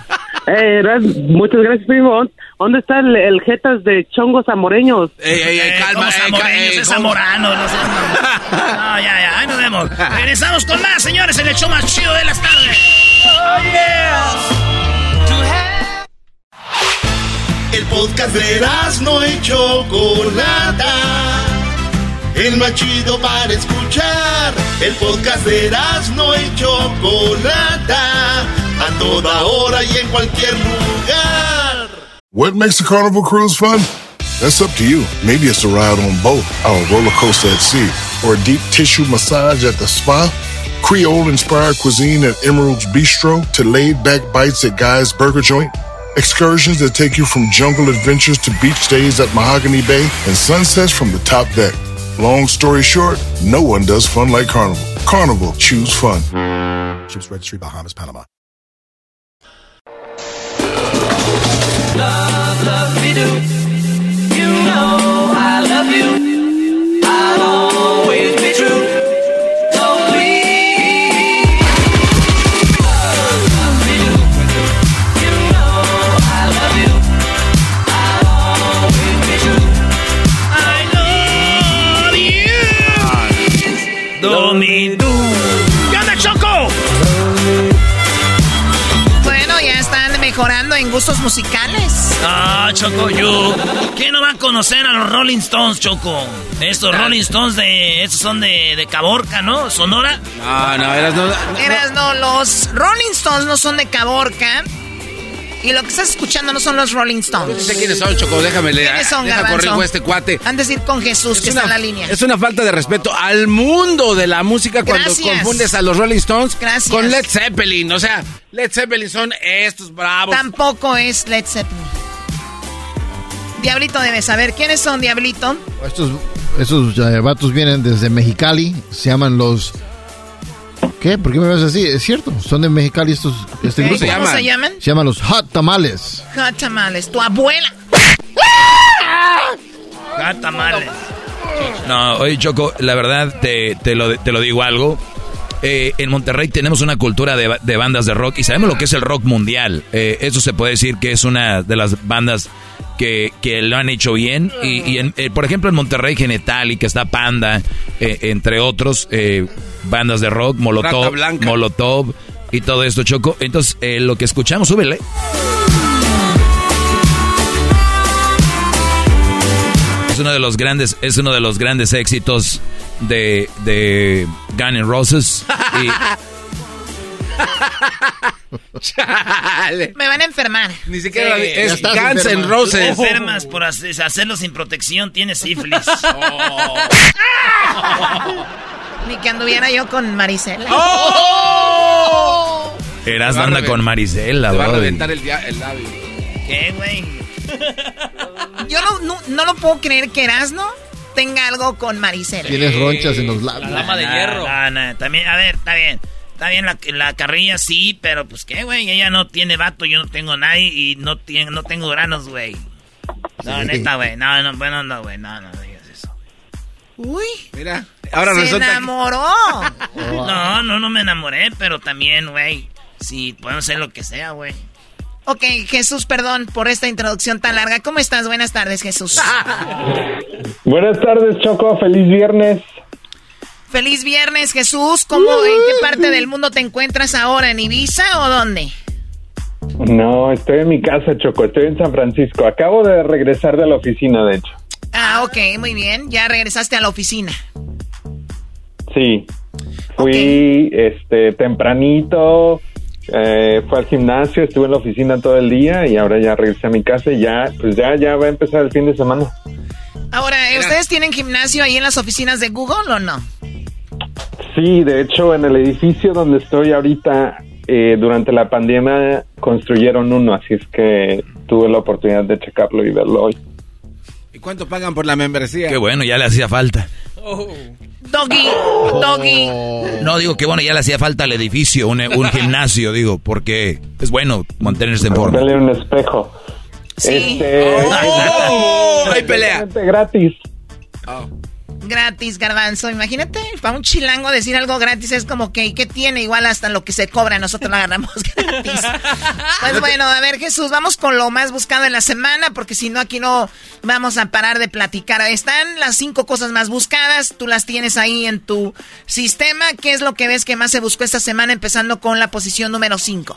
Eh, muchas gracias, primo. ¿Dónde está el, el jetas de chongos amoreños? Ey, ey, ey, Eh, calma, ¿cómo eh, zamoreños? eh, es zamorano, no sé. No, ya, ya, ahí nos vemos. Regresamos con más, señores, en el show más chido de las tardes. El podcast de no y Chocolata. El más chido para escuchar. El podcast de no y Chocolata. A toda hora y en cualquier lugar. What makes a carnival cruise fun? That's up to you. Maybe it's a ride on boat, our roller coaster at sea, or a deep tissue massage at the spa. Creole inspired cuisine at Emerald's Bistro to laid back bites at Guy's Burger Joint. Excursions that take you from jungle adventures to beach stays at Mahogany Bay and sunsets from the top deck. Long story short, no one does fun like Carnival. Carnival, choose fun. Ships Registry, Bahamas, Panama. Love, love me do. You know I love you. I'll always en gustos musicales. Ah, Choco, yo. ¿Quién no va a conocer a los Rolling Stones, Choco? Estos Rolling Stones de. Estos son de, de Caborca, ¿no? ¿Sonora? No, no, eras no. Eras, no, los Rolling Stones no son de Caborca. Y lo que estás escuchando no son los Rolling No Stones. sé quiénes son, Choco, déjame leer. ¿Quiénes son, Deja corrijo a este cuate. Han de ir con Jesús, que está en la línea. Es una falta de respeto al mundo de la música cuando Gracias. confundes a los Rolling Stones Gracias. con Led Zeppelin. O sea, Led Zeppelin son estos bravos. Tampoco es Led Zeppelin. Diablito debe saber. ¿Quiénes son, Diablito? Estos, estos eh, vatos vienen desde Mexicali. Se llaman los. ¿Qué? ¿Por qué me ves así? Es cierto. Son de Mexicali estos, este grupo. ¿Cómo se llaman? Se llaman los Hot Tamales. Hot tamales. Tu abuela. Gata males. No, oye Choco, la verdad te, te lo, te lo digo algo. Eh, en Monterrey tenemos una cultura de, de bandas de rock y sabemos lo que es el rock mundial. Eh, eso se puede decir que es una de las bandas que, que lo han hecho bien. Y, y en- eh, por ejemplo en Monterrey Genetali, que está Panda, eh, entre otros eh, bandas de rock, Molotov. Molotov y todo esto Choco. Entonces eh, lo que escuchamos, súbele. Es uno de los grandes, es uno de los grandes éxitos de, de Guns N' Roses. Y, Chale. Me van a enfermar. Ni siquiera Sí, es Guns N' Te Roses. enfermas por hacer- hacerlo sin protección, tienes sífilis. Ni que anduviera yo con Marisela. ¡Oh! Eras va a anda con Marisela, Te va a reventar el, dia- el labio. ¿Qué, güey? Yo no, no, no lo puedo creer que Erasno tenga algo con Marisela. Tienes ronchas en los labios. No, no, también, a ver, está bien. Está bien la, la carrilla, sí, pero pues qué, güey. Ella no tiene vato, yo no tengo nadie y no, tiene, no tengo granos, güey. No, Sí. neta, güey. No, no, bueno, no, güey. No, no. Uy. Mira, ahora Se resulta que- enamoró. No, no, no me enamoré, pero también, güey. Sí, podemos hacer lo que sea, güey. Ok, Jesús, perdón por esta introducción tan larga. ¿Cómo estás? Buenas tardes, Jesús. Buenas tardes, Choco. Feliz viernes. Feliz viernes, Jesús. ¿Cómo, en qué parte del mundo te encuentras ahora? ¿En Ibiza o dónde? No, estoy en mi casa, Choco. Estoy en San Francisco. Acabo de regresar de la oficina, de hecho. Ah, ok, muy bien. Ya regresaste a la oficina. Sí. Fui este tempranito, eh, fui al gimnasio, estuve en la oficina todo el día y ahora ya regresé a mi casa y ya, pues ya, ya va a empezar el fin de semana. Ahora, ¿eh, ¿ustedes tienen gimnasio ahí en las oficinas de Google o no? Sí, de hecho, en el edificio donde estoy ahorita, eh, durante la pandemia construyeron uno, así es que tuve la oportunidad de checarlo y verlo hoy. ¿Y cuánto pagan por la membresía? Qué bueno, ya le hacía falta. Doggy, doggy. No, digo que bueno, ya le hacía falta al edificio, un, un gimnasio, digo, porque es bueno mantenerse en forma. Verle un espejo. Sí. Este, ¡Oh! Hay pelea. completamente gratis. Gratis, garbanzo. Imagínate, para un chilango decir algo gratis es como que, ¿y qué tiene? Igual hasta lo que se cobra, nosotros lo agarramos gratis. Pues bueno, a ver, Jesús, vamos con lo más buscado en la semana, porque si no, aquí no vamos a parar de platicar. Están las cinco cosas más buscadas, tú las tienes ahí en tu sistema. ¿Qué es lo que ves que más se buscó esta semana, empezando con la posición número cinco?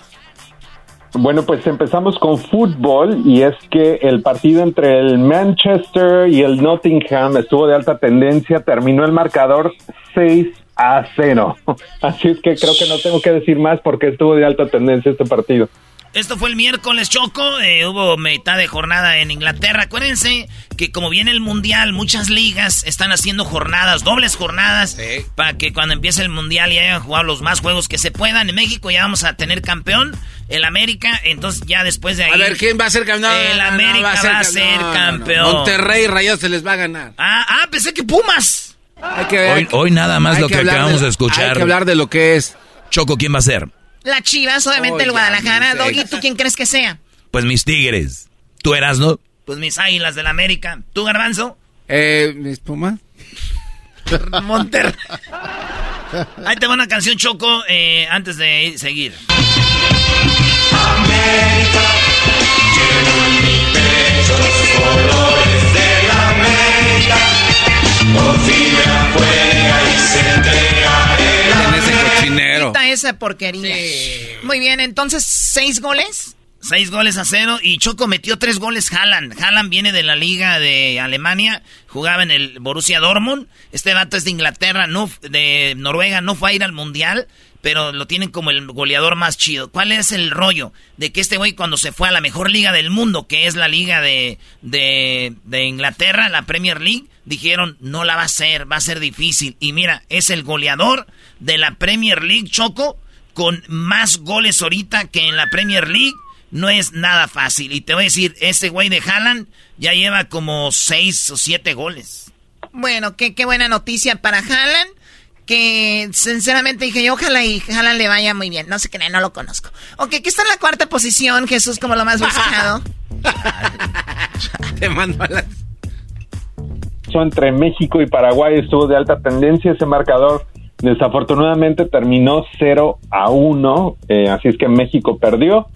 Bueno, pues empezamos con fútbol y es que el partido entre el Manchester y el Nottingham estuvo de alta tendencia, terminó el marcador 6 a 0. Así es que creo que no tengo que decir más porque estuvo de alta tendencia este partido. Esto fue el miércoles, Choco. eh, hubo mitad de jornada en Inglaterra. Acuérdense que como viene el Mundial, muchas ligas están haciendo jornadas, dobles jornadas, para que cuando empiece el Mundial ya hayan jugado los más juegos que se puedan. En México ya vamos a tener campeón, el América. Entonces ya después de ahí... A ver, ¿quién va a ser campeón? El No, no, América va a ser, no, no, no. campeón. Monterrey Rayados se les va a ganar. Ah, ah, pensé que Pumas. Hay que Hoy, hoy nada más hay lo que, hablar acabamos de- de escuchar. Hay que hablar de lo que es. Choco, ¿quién va a ser? La Chivas, obviamente el Guadalajara. mi Doggy. ¿tú quién crees que sea? Pues mis tigres. ¿Tú eras, no? Pues mis águilas del América. ¿Tú, Garbanzo? Eh, ¿mis Pumas? Monterrey. Ahí te va una canción, Choco, eh, antes de ir- seguir. En ese esa porquería. Muy bien, entonces, ¿seis goles? Seis goles a cero y Choco metió tres goles Haaland. Haaland viene de la liga de Alemania, jugaba en el Borussia Dortmund. Este vato es de Inglaterra, no, de Noruega, no fue a ir al Mundial, pero lo tienen como el goleador más chido. ¿Cuál es el rollo? De que este güey cuando se fue a la mejor liga del mundo, que es la liga de, de, de Inglaterra, la Premier League, dijeron, no la va a hacer, va a ser difícil. Y mira, es el goleador de la Premier League, Choco, con más goles ahorita que en la Premier League. No es nada fácil. Y te voy a decir, ese güey de Haaland ya lleva como seis o siete goles. Bueno, qué, qué buena noticia para Haaland. Que sinceramente dije yo, ojalá y Haaland le vaya muy bien. No sé qué, no lo conozco. Ok, ¿qué está en la cuarta posición, Jesús, como lo más buscado? Te mando a Entre México y Paraguay estuvo de alta tendencia ese marcador. Desafortunadamente terminó 0 a 1, eh, así es que México perdió,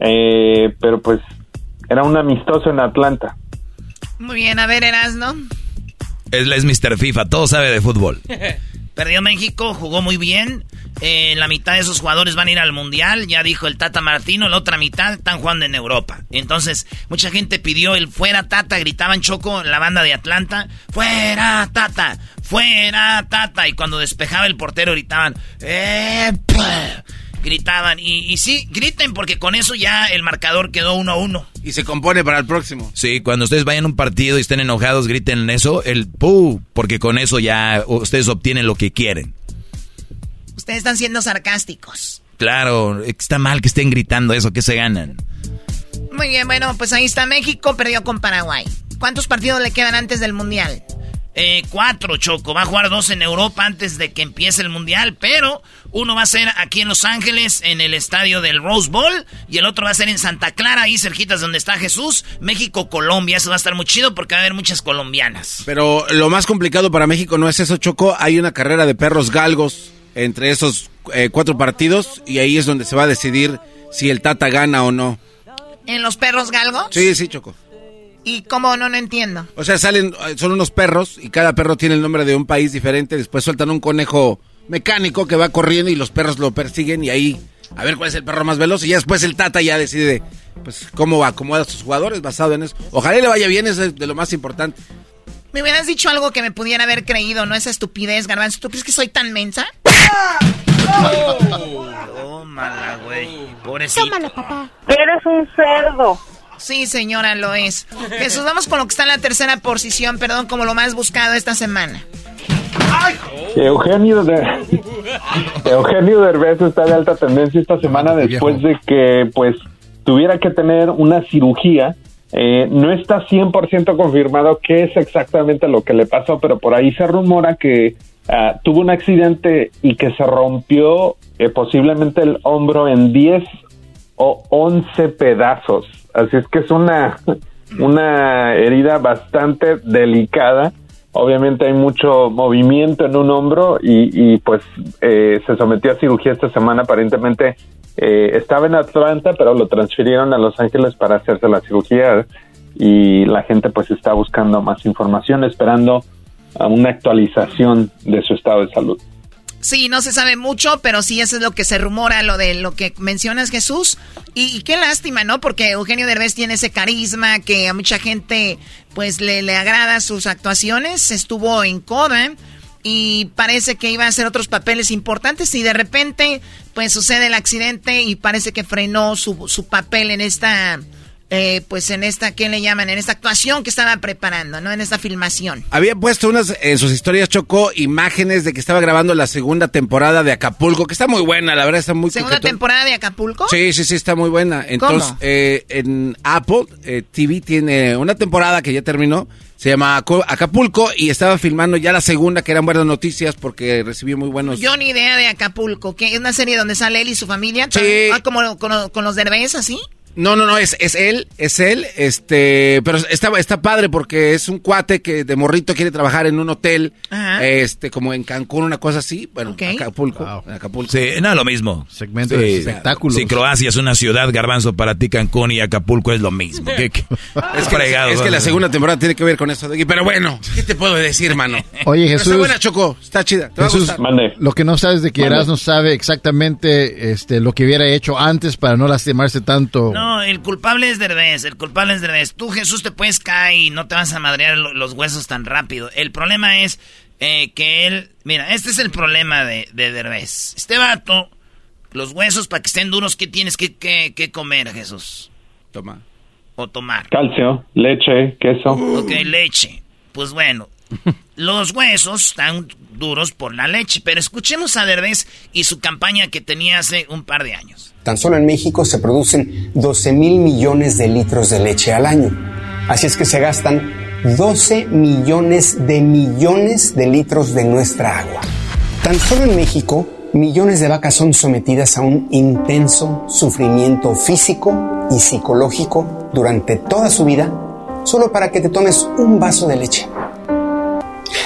eh, pero pues era un amistoso en Atlanta. Muy bien, a ver, Erasno. Él es Mr. FIFA, todo sabe de fútbol. Perdió México, jugó muy bien. Eh, la mitad de esos jugadores van a ir al Mundial, ya dijo el Tata Martino, la otra mitad están jugando en Europa. Entonces, mucha gente pidió el fuera Tata, gritaban Choco en la banda de Atlanta, fuera Tata, fuera Tata. Y cuando despejaba el portero gritaban, ¡eh! Gritaban, y, y sí, griten porque con eso ya el marcador quedó uno a uno. Y se compone para el próximo. Sí, cuando ustedes vayan a un partido y estén enojados, griten eso, el pu, porque con eso ya ustedes obtienen lo que quieren. Ustedes están siendo sarcásticos. Claro, está mal que estén gritando eso, que se ganan. Muy bien, bueno, pues ahí está México, perdió con Paraguay. ¿Cuántos partidos le quedan antes del Mundial? eh, cuatro, Choco. Va a jugar dos en Europa antes de que empiece el Mundial, pero uno va a ser aquí en Los Ángeles, en el estadio del Rose Bowl, y el otro va a ser en Santa Clara, ahí cerquitas donde está Jesús, México, Colombia. Eso va a estar muy chido porque va a haber muchas colombianas. Pero lo más complicado para México no es eso, Choco. Hay una carrera de perros galgos entre esos eh, cuatro partidos y ahí es donde se va a decidir si el Tata gana o no. ¿En los perros galgos? Sí, sí, Choco. ¿Y cómo? No, no entiendo. O sea, salen, eh, son unos perros y cada perro tiene el nombre de un país diferente. Después sueltan un conejo mecánico que va corriendo y los perros lo persiguen y ahí a ver cuál es el perro más veloz y ya después el Tata ya decide pues cómo acomoda a sus jugadores basado en eso. Ojalá y le vaya bien, es de lo más importante. Me hubieras dicho algo que me pudiera haber creído, no esa estupidez, Garbanzo. ¿Tú crees que soy tan mensa? Tómala, güey. Pobrecito. papá. Eres un cerdo. Sí, señora, lo es. Jesús, vamos con lo que está en la tercera posición, perdón, como lo más buscado esta semana. Eugenio, de... Eugenio Derbez está de alta tendencia esta semana después de que pues tuviera que tener una cirugía. Eh, no está 100% confirmado qué es exactamente lo que le pasó, pero por ahí se rumora que ah, tuvo un accidente y que se rompió eh, posiblemente el hombro en 10 o 11 pedazos. Así es que es una, una herida bastante delicada. Obviamente hay mucho movimiento en un hombro y, y pues eh, se sometió a cirugía esta semana. Aparentemente eh, estaba en Atlanta, pero lo transfirieron a Los Ángeles para hacerse la cirugía y la gente pues está buscando más información, esperando a una actualización de su estado de salud. Sí, no se sabe mucho, pero sí eso es lo que se rumora, lo de lo que mencionas, Jesús. Y, qué lástima, ¿no? Porque Eugenio Derbez tiene ese carisma que a mucha gente, pues, le, le agrada sus actuaciones. Estuvo en Coda y parece que iba a hacer otros papeles importantes y de repente, pues, sucede el accidente y parece que frenó su, su papel en esta... eh, pues en esta, ¿qué le llaman? En esta actuación que estaba preparando, ¿no? En esta filmación. Había puesto unas en sus historias Choco imágenes de que estaba grabando la segunda temporada de Acapulco, que está muy buena, la verdad está muy ¿Segunda coquetón. temporada de Acapulco? Sí, sí, sí, está muy buena. Entonces, ¿Cómo? eh, en Apple eh, TV tiene una temporada que ya terminó, se llama Acapulco y estaba filmando ya la segunda, que eran buenas noticias porque recibió muy buenos... Yo ni idea de Acapulco, que es una serie donde sale él y su familia. Sí. Ah, como con, con los derbés, así. No, no, no, es, es él, es él, este, pero está, está padre porque es un cuate que de morrito quiere trabajar en un hotel, Ajá. este, como en Cancún, una cosa así, bueno, Acapulco, en Acapulco. Sí, no, lo mismo. Segmento de espectáculos. Si Croacia es una ciudad, garbanzo, para ti Cancún y Acapulco es lo mismo. ¿Qué, qué? Es que, Fregado, es que la segunda temporada tiene que ver con eso de aquí, pero bueno, ¿qué te puedo decir, mano? Oye, Pero Jesús. Está buena, Choco, está chida, te va a Jesús, gustar. lo que no sabes de que. Erasmo sabe exactamente este, lo que hubiera hecho antes para no lastimarse tanto. No, el culpable es Derbez, el culpable es Derbez. Tú, Jesús, te puedes caer y no te vas a madrear lo- los huesos tan rápido. El problema es eh, que él... Mira, este es el problema de, de Derbez. Este vato, los huesos para que estén duros, ¿qué tienes que, que- que comer, Jesús? Toma. O tomar. Calcio, leche, queso. Ok, leche. Pues bueno, los huesos están duros por la leche, pero escuchemos a Derbez y su campaña que tenía hace un par de años. Tan solo en México se producen 12 mil millones de litros de leche al año. Así es que se gastan 12 millones de millones de litros de nuestra agua. Tan solo en México, millones de vacas son sometidas a un intenso sufrimiento físico y psicológico durante toda su vida, solo para que te tomes un vaso de leche.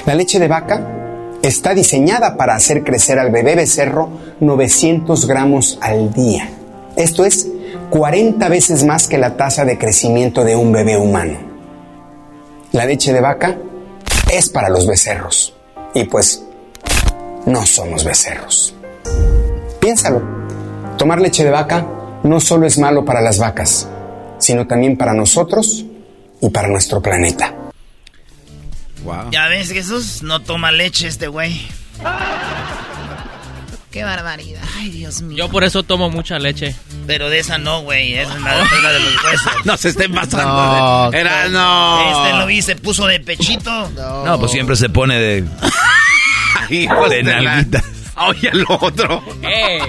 La leche de vaca está diseñada para hacer crecer al bebé becerro 900 gramos al día. Esto es 40 veces más que la tasa de crecimiento de un bebé humano. La leche de vaca es para los becerros. Y pues, no somos becerros. Piénsalo. Tomar leche de vaca no solo es malo para las vacas, sino también para nosotros y para nuestro planeta. Ya ves, Jesús, no toma leche este güey. Qué barbaridad. Ay, Dios mío. Yo por eso tomo mucha leche. Pero de esa no, güey. Esa es la, es la de los huesos. No se estén pasando. No, de- Era, no. Este lo vi, se puso de pechito. No, pues siempre se pone de, Hijos de nalguita. Oye, el otro. ¡Ey!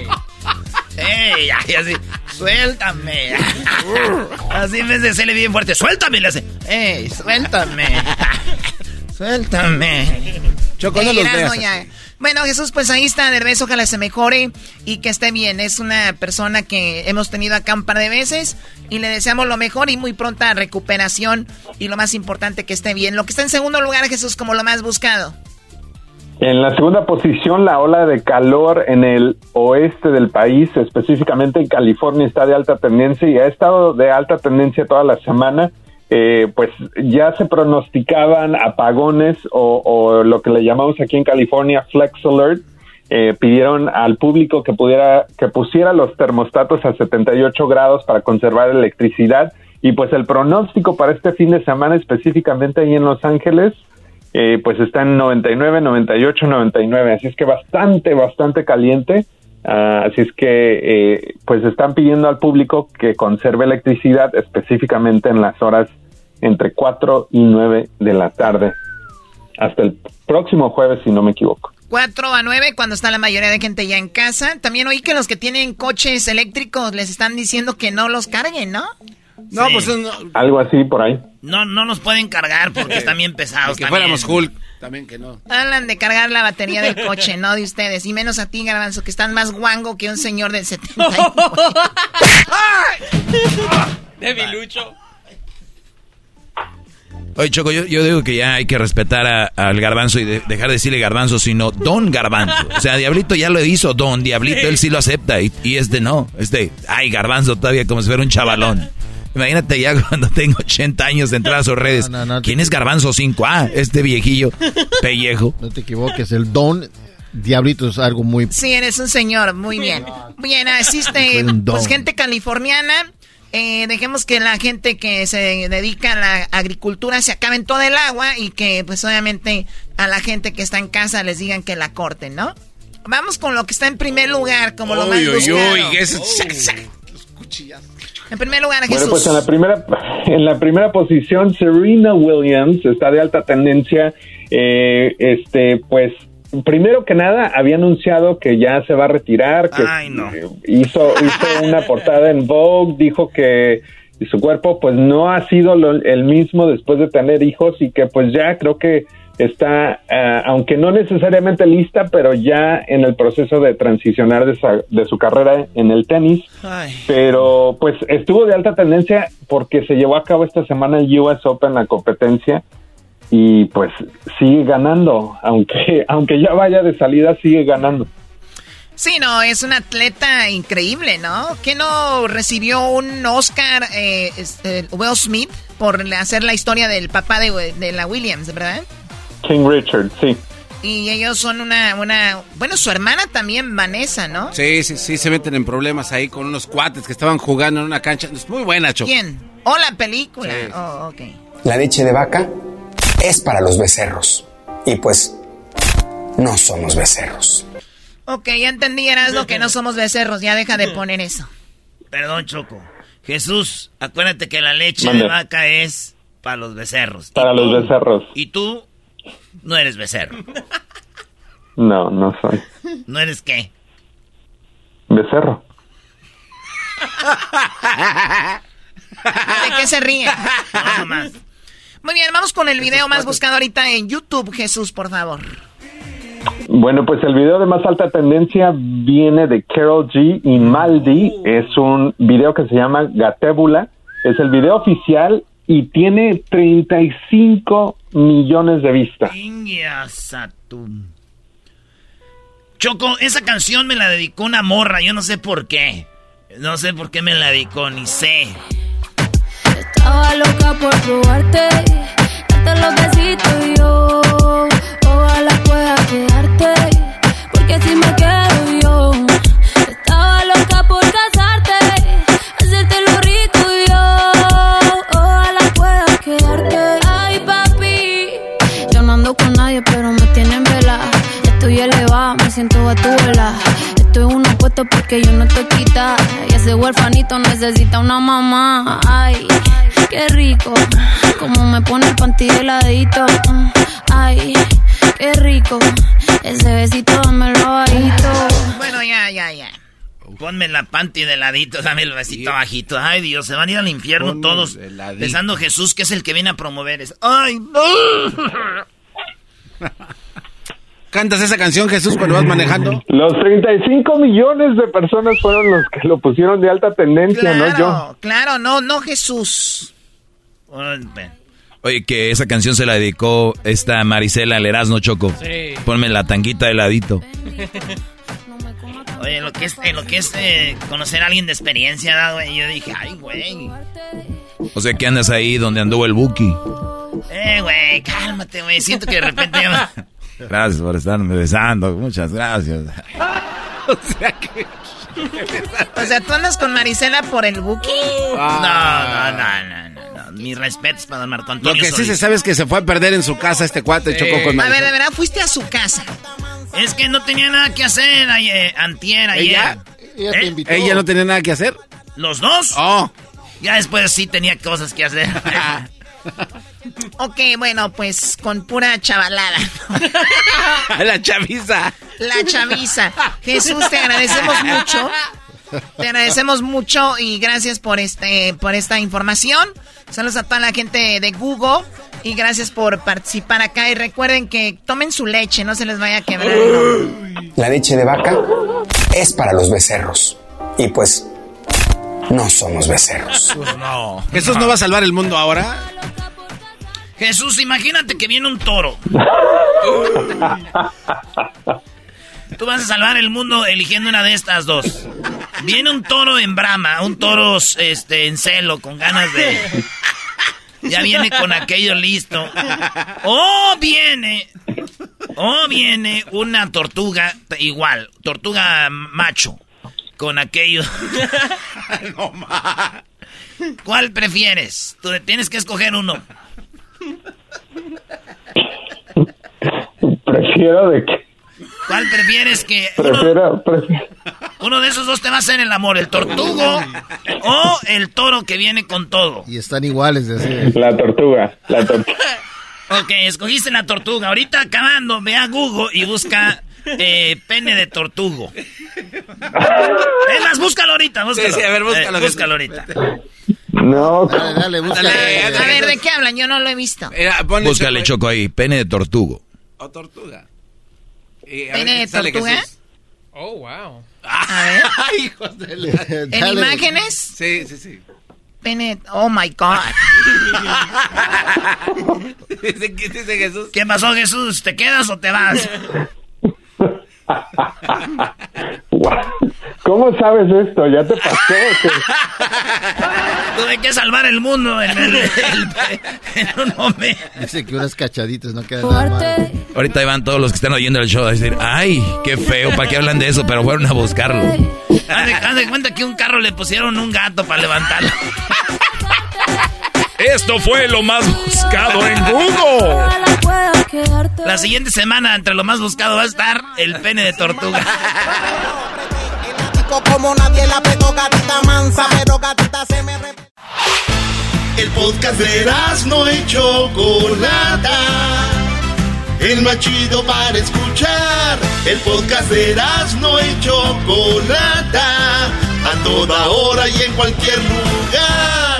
¡Ey! Ay, así, suéltame. Así en vez de serle bien fuerte, suéltame, le hace. ¡Ey, suéltame! Suéltame. Choco, no los veas ya. Bueno, Jesús, pues ahí está, Derbez, ojalá se mejore y que esté bien. Es una persona que hemos tenido acá un par de veces y le deseamos lo mejor y muy pronta recuperación y lo más importante que esté bien. Lo que está en segundo lugar, Jesús, como lo más buscado. En la segunda posición, la ola de calor en el oeste del país, específicamente en California, está de alta tendencia y ha estado de alta tendencia toda la semana. Eh, pues ya se pronosticaban apagones o, lo que le llamamos aquí en California flex alert. Eh, pidieron al público que pudiera que pusiera los termostatos a 78 grados para conservar electricidad y pues el pronóstico para este fin de semana específicamente ahí en Los Ángeles eh, pues está en 99, 98, 99, así es que bastante, bastante caliente. Ah, así es que, eh, pues están pidiendo al público que conserve electricidad específicamente en las horas entre 4 y 9 de la tarde. Hasta el próximo jueves, si no me equivoco. 4 a 9 cuando está la mayoría de gente ya en casa. También oí que los que tienen coches eléctricos les están diciendo que no los carguen, ¿no? No, pues no, Algo así por ahí. No, no nos pueden cargar porque están bien pesados. que también. fuéramos Hulk. También que no. Hablan de cargar la batería del coche, no de ustedes. Y menos a ti, Garbanzo, que están más guango que un señor del 70. Debilucho. Oye, Choco, yo, yo digo que ya hay que respetar a- al garbanzo y de- dejar de decirle garbanzo, sino don garbanzo. O sea, Diablito ya lo hizo, don Diablito, él sí lo acepta y, y este no. Este, ay, garbanzo todavía como si fuera un chavalón. Imagínate ya cuando tengo 80 años de entrar a sus redes. No, no, no, ¿Quién te- es garbanzo 5? Ah, este viejillo, pellejo. No te equivoques, el don diablito es algo muy... Sí, eres un señor, muy bien. Bien, asiste, pues gente californiana. Eh, dejemos que la gente que se dedica a la agricultura se acaben todo el agua y que pues obviamente a la gente que está en casa les digan que la corten, ¿no? Vamos con lo que está en primer lugar, como lo más buscado. eso- En primer lugar, Bueno, Jesús. pues en la primera, en la primera posición, Serena Williams está de alta tendencia. Eh, este, pues, primero que nada, había anunciado que ya se va a retirar, que Ay, no. hizo, hizo una portada en Vogue, dijo que su cuerpo, pues, no ha sido lo- el mismo después de tener hijos y que, pues, ya creo que está, ah, aunque no necesariamente lista, pero ya en el proceso de transicionar de, sa- de su carrera en el tenis pero pues estuvo de alta tendencia porque se llevó a cabo esta semana el US Open, la competencia, y pues sigue ganando, aunque, aunque ya vaya de salida, sigue ganando. Sí, no, es un atleta increíble, ¿no? Que no recibió un Oscar eh, este, Will Smith por hacer la historia del papá de, de la Williams, ¿verdad? King Richard, sí. Y ellos son una, una... Bueno, su hermana también, Vanessa, ¿no? Sí, sí, sí, se meten en problemas ahí con unos cuates que estaban jugando en una cancha. Es muy buena, Choco. ¿Quién? Oh, la película. Oh, ok. La leche de vaca es para los becerros. Y pues, no somos becerros. Ok, ya entendí, lo que no somos becerros. Ya deja de poner eso. Perdón, Choco. Jesús, acuérdate que la leche Mande. de vaca es para los becerros. Para los becerros. Y tú no eres becerro. No, no soy ¿No eres qué? becerro. ¿De qué se ríe? No, más. Muy bien, vamos con el video más buscado ahorita en YouTube, Jesús, por favor. Bueno, pues el video de más alta tendencia viene de Carol G y Maldi. Es un video que se llama Gatébula. Es el video oficial y tiene 35 millones de vistas. Choco, esa canción me la dedicó una morra, yo no sé por qué. No sé por qué me la dedicó, ni sé. Estaba loca por probarte, darte los besitos y yo. Ojalá pueda quedarte, porque si me quedo yo. Estaba loca por casarte, hacerte lo rico y yo. Ojalá pueda quedarte. Ay, papi, yo no ando con nadie, pero me tienen vela. Estoy elevada, me siento a tu vela. Porque yo no te quita. Y ese huerfanito necesita una mamá. Ay, qué rico. Como me pone el panty heladito. Mm, Ay, qué rico. Ese besito dámelo bajito. Bueno, ya, ya, ya. Ponme la panty de ladito, dame el besito bajito. Ay, Dios, se van a ir al infierno Ponme todos. de. Pensando Jesús que es el que viene a promover eso. Ay, no. ¿Cantas esa canción, Jesús, cuando vas manejando? Los 35 millones de personas fueron los que lo pusieron de alta tendencia, no yo. Claro, claro, no, no Jesús. Oye, que esa canción se la dedicó esta Marisela al Erasmo Choco. Sí. Ponme la tanguita de ladito. Oye, lo que es, en lo que es eh, conocer a alguien de experiencia, ¿verdad, güey, yo dije, ay, güey. O sea, que andas ahí donde anduvo el Buki. Eh, güey, cálmate, güey. Siento que de repente Gracias por estarme besando. Muchas gracias. o sea que... O sea, ¿tú andas con Marisela por el Buki? No, no, no, no, no, no. Mis respetos para don Marco Lo Antonio que sí Solís. se sabe es que se fue a perder en su casa este cuate, chocó con A ver, de verdad, fuiste a su casa. Es que no tenía nada que hacer ayer, antier, ayer. ¿Ella? ¿Eh? ¿Ella no tenía nada que hacer? ¿Los dos? Oh. Ya después sí tenía cosas que hacer. Ok, bueno, pues con pura chavalada. La chaviza. La chaviza. Jesús, te agradecemos mucho. Te agradecemos mucho y gracias por este por esta información. Saludos a toda la gente de Google y gracias por participar acá y recuerden que tomen su leche, no se les vaya a quebrar. La leche de vaca es para los becerros. Y pues, no somos becerros. no. ¿Jesús no va a salvar el mundo ahora? Jesús, imagínate que viene un toro. Tú vas a salvar el mundo eligiendo una de estas dos. Viene un toro en brama, un toro este, en celo, con ganas de... Ya viene con aquello listo. O viene... O viene una tortuga igual, tortuga macho, con aquello... no más. ¿Cuál prefieres? Tú tienes que escoger uno. Prefiero de que... ¿Cuál prefieres que uno, Prefiero, prefiero... uno de esos dos te va a hacer el amor? ¿El tortugo o el toro que viene con todo? Y están iguales de así. La tortuga, la tortuga. Ok, escogiste la tortuga. Ahorita acabando, ve a Google y busca eh, pene de tortugo. Es más, búscalo ahorita, búscalo. Sí, sí, a ver, búscalo, Eh, búscalo ahorita. No. Dale, dale, búscale. A ver, ¿de qué hablan? Yo no lo he visto. Búscale Choco ahí, pene de tortugo. O tortuga. Y a ¿Pene ver de tortuga? Oh, wow. A ver. Hijos de la- ¿En Dale. imágenes? Sí, sí, sí. Pene. Oh my God. Dice, ¿Qué dice Jesús? ¿Qué pasó, Jesús? ¿Te quedas o te vas? ¿Cómo sabes esto? ¿Ya te pasó? Tuve que salvar el mundo en, el- el- en un momento. Dice que unas cachaditas no quedan nada mal. Ahorita van todos los que están oyendo el show a decir, ay, qué feo, ¿para qué hablan de eso? Pero fueron a buscarlo. Haz de, haz de cuenta que un carro le pusieron un gato para levantarlo. Esto fue lo más buscado en Google. La siguiente semana, entre lo más buscado, va a estar el pene de tortuga. Como nadie la pegó, gatita mansa, pero gatita se me. El podcast de no y Chocolata. El más chido para escuchar. El podcast de no y Chocolata. A toda hora y en cualquier lugar.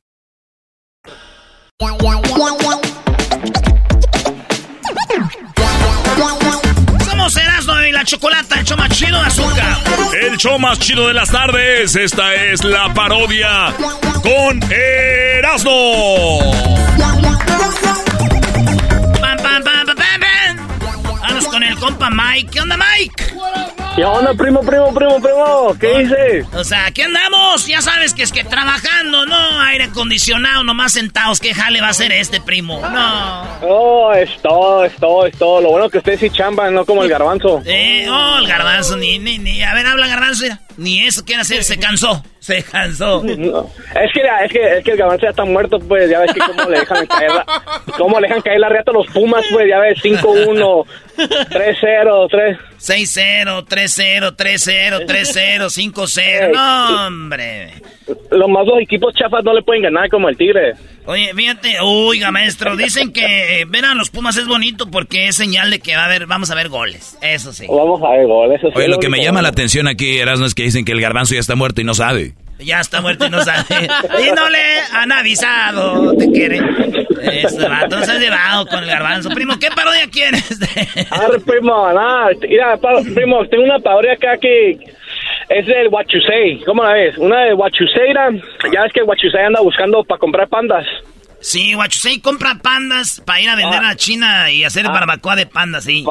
Somos Erasmo y la Chocolata, el show más chido de azúcar. El show más chido de las tardes. Esta es la parodia con Erasmo. Vamos con el compa Mike. ¿Qué onda, Mike? ¿Qué onda, primo, primo, primo, primo? ¿Qué dices? O sea, aquí andamos. Ya sabes que es que trabajando, no aire acondicionado, nomás sentados. ¿Qué jale va a ser este, primo? No. Oh, es todo, es todo, es todo. Lo bueno que ustedes sí chamban, no como el garbanzo. Eh, oh, el garbanzo, ni, ni, ni. A ver, habla garbanzo, mira. Ni eso quiere hacer, se cansó. Se cansó. No, Es que, es que es que el garbanzo ya está muerto, pues ya ves que cómo le dejan caer la, cómo le dejan caer la riata a los Pumas, pues ya ves 5-1, 3-0, 3 6-0, 3-0, 3-0, 3-0, 5-0. No, hombre. Los más dos equipos chafas no le pueden ganar como el Tigre. Oye, fíjate, oiga, maestro, dicen que eh, ver a los Pumas es bonito porque es señal de que va a haber, vamos a ver goles. Eso sí. Vamos a ver goles. eso sí Oye, es lo que me llama la atención aquí, Erasmo, es que dicen que el garbanzo ya está muerto y no sabe. Ya está muerto y no sabe. Y no le han avisado. ¿Te quiere? Eso, vato, no seas llevado con el garbanzo. Primo, ¿qué parodia quieres? Arre, primo, nada, mira, primo, tengo una parodia acá que es del Huachusei. ¿Cómo la ves? Una de Huachuseira. Ya ves que Huachusei anda buscando para comprar pandas. Sí, Huachusei compra pandas para ir a vender a China y hacer barbacoa de pandas, sí.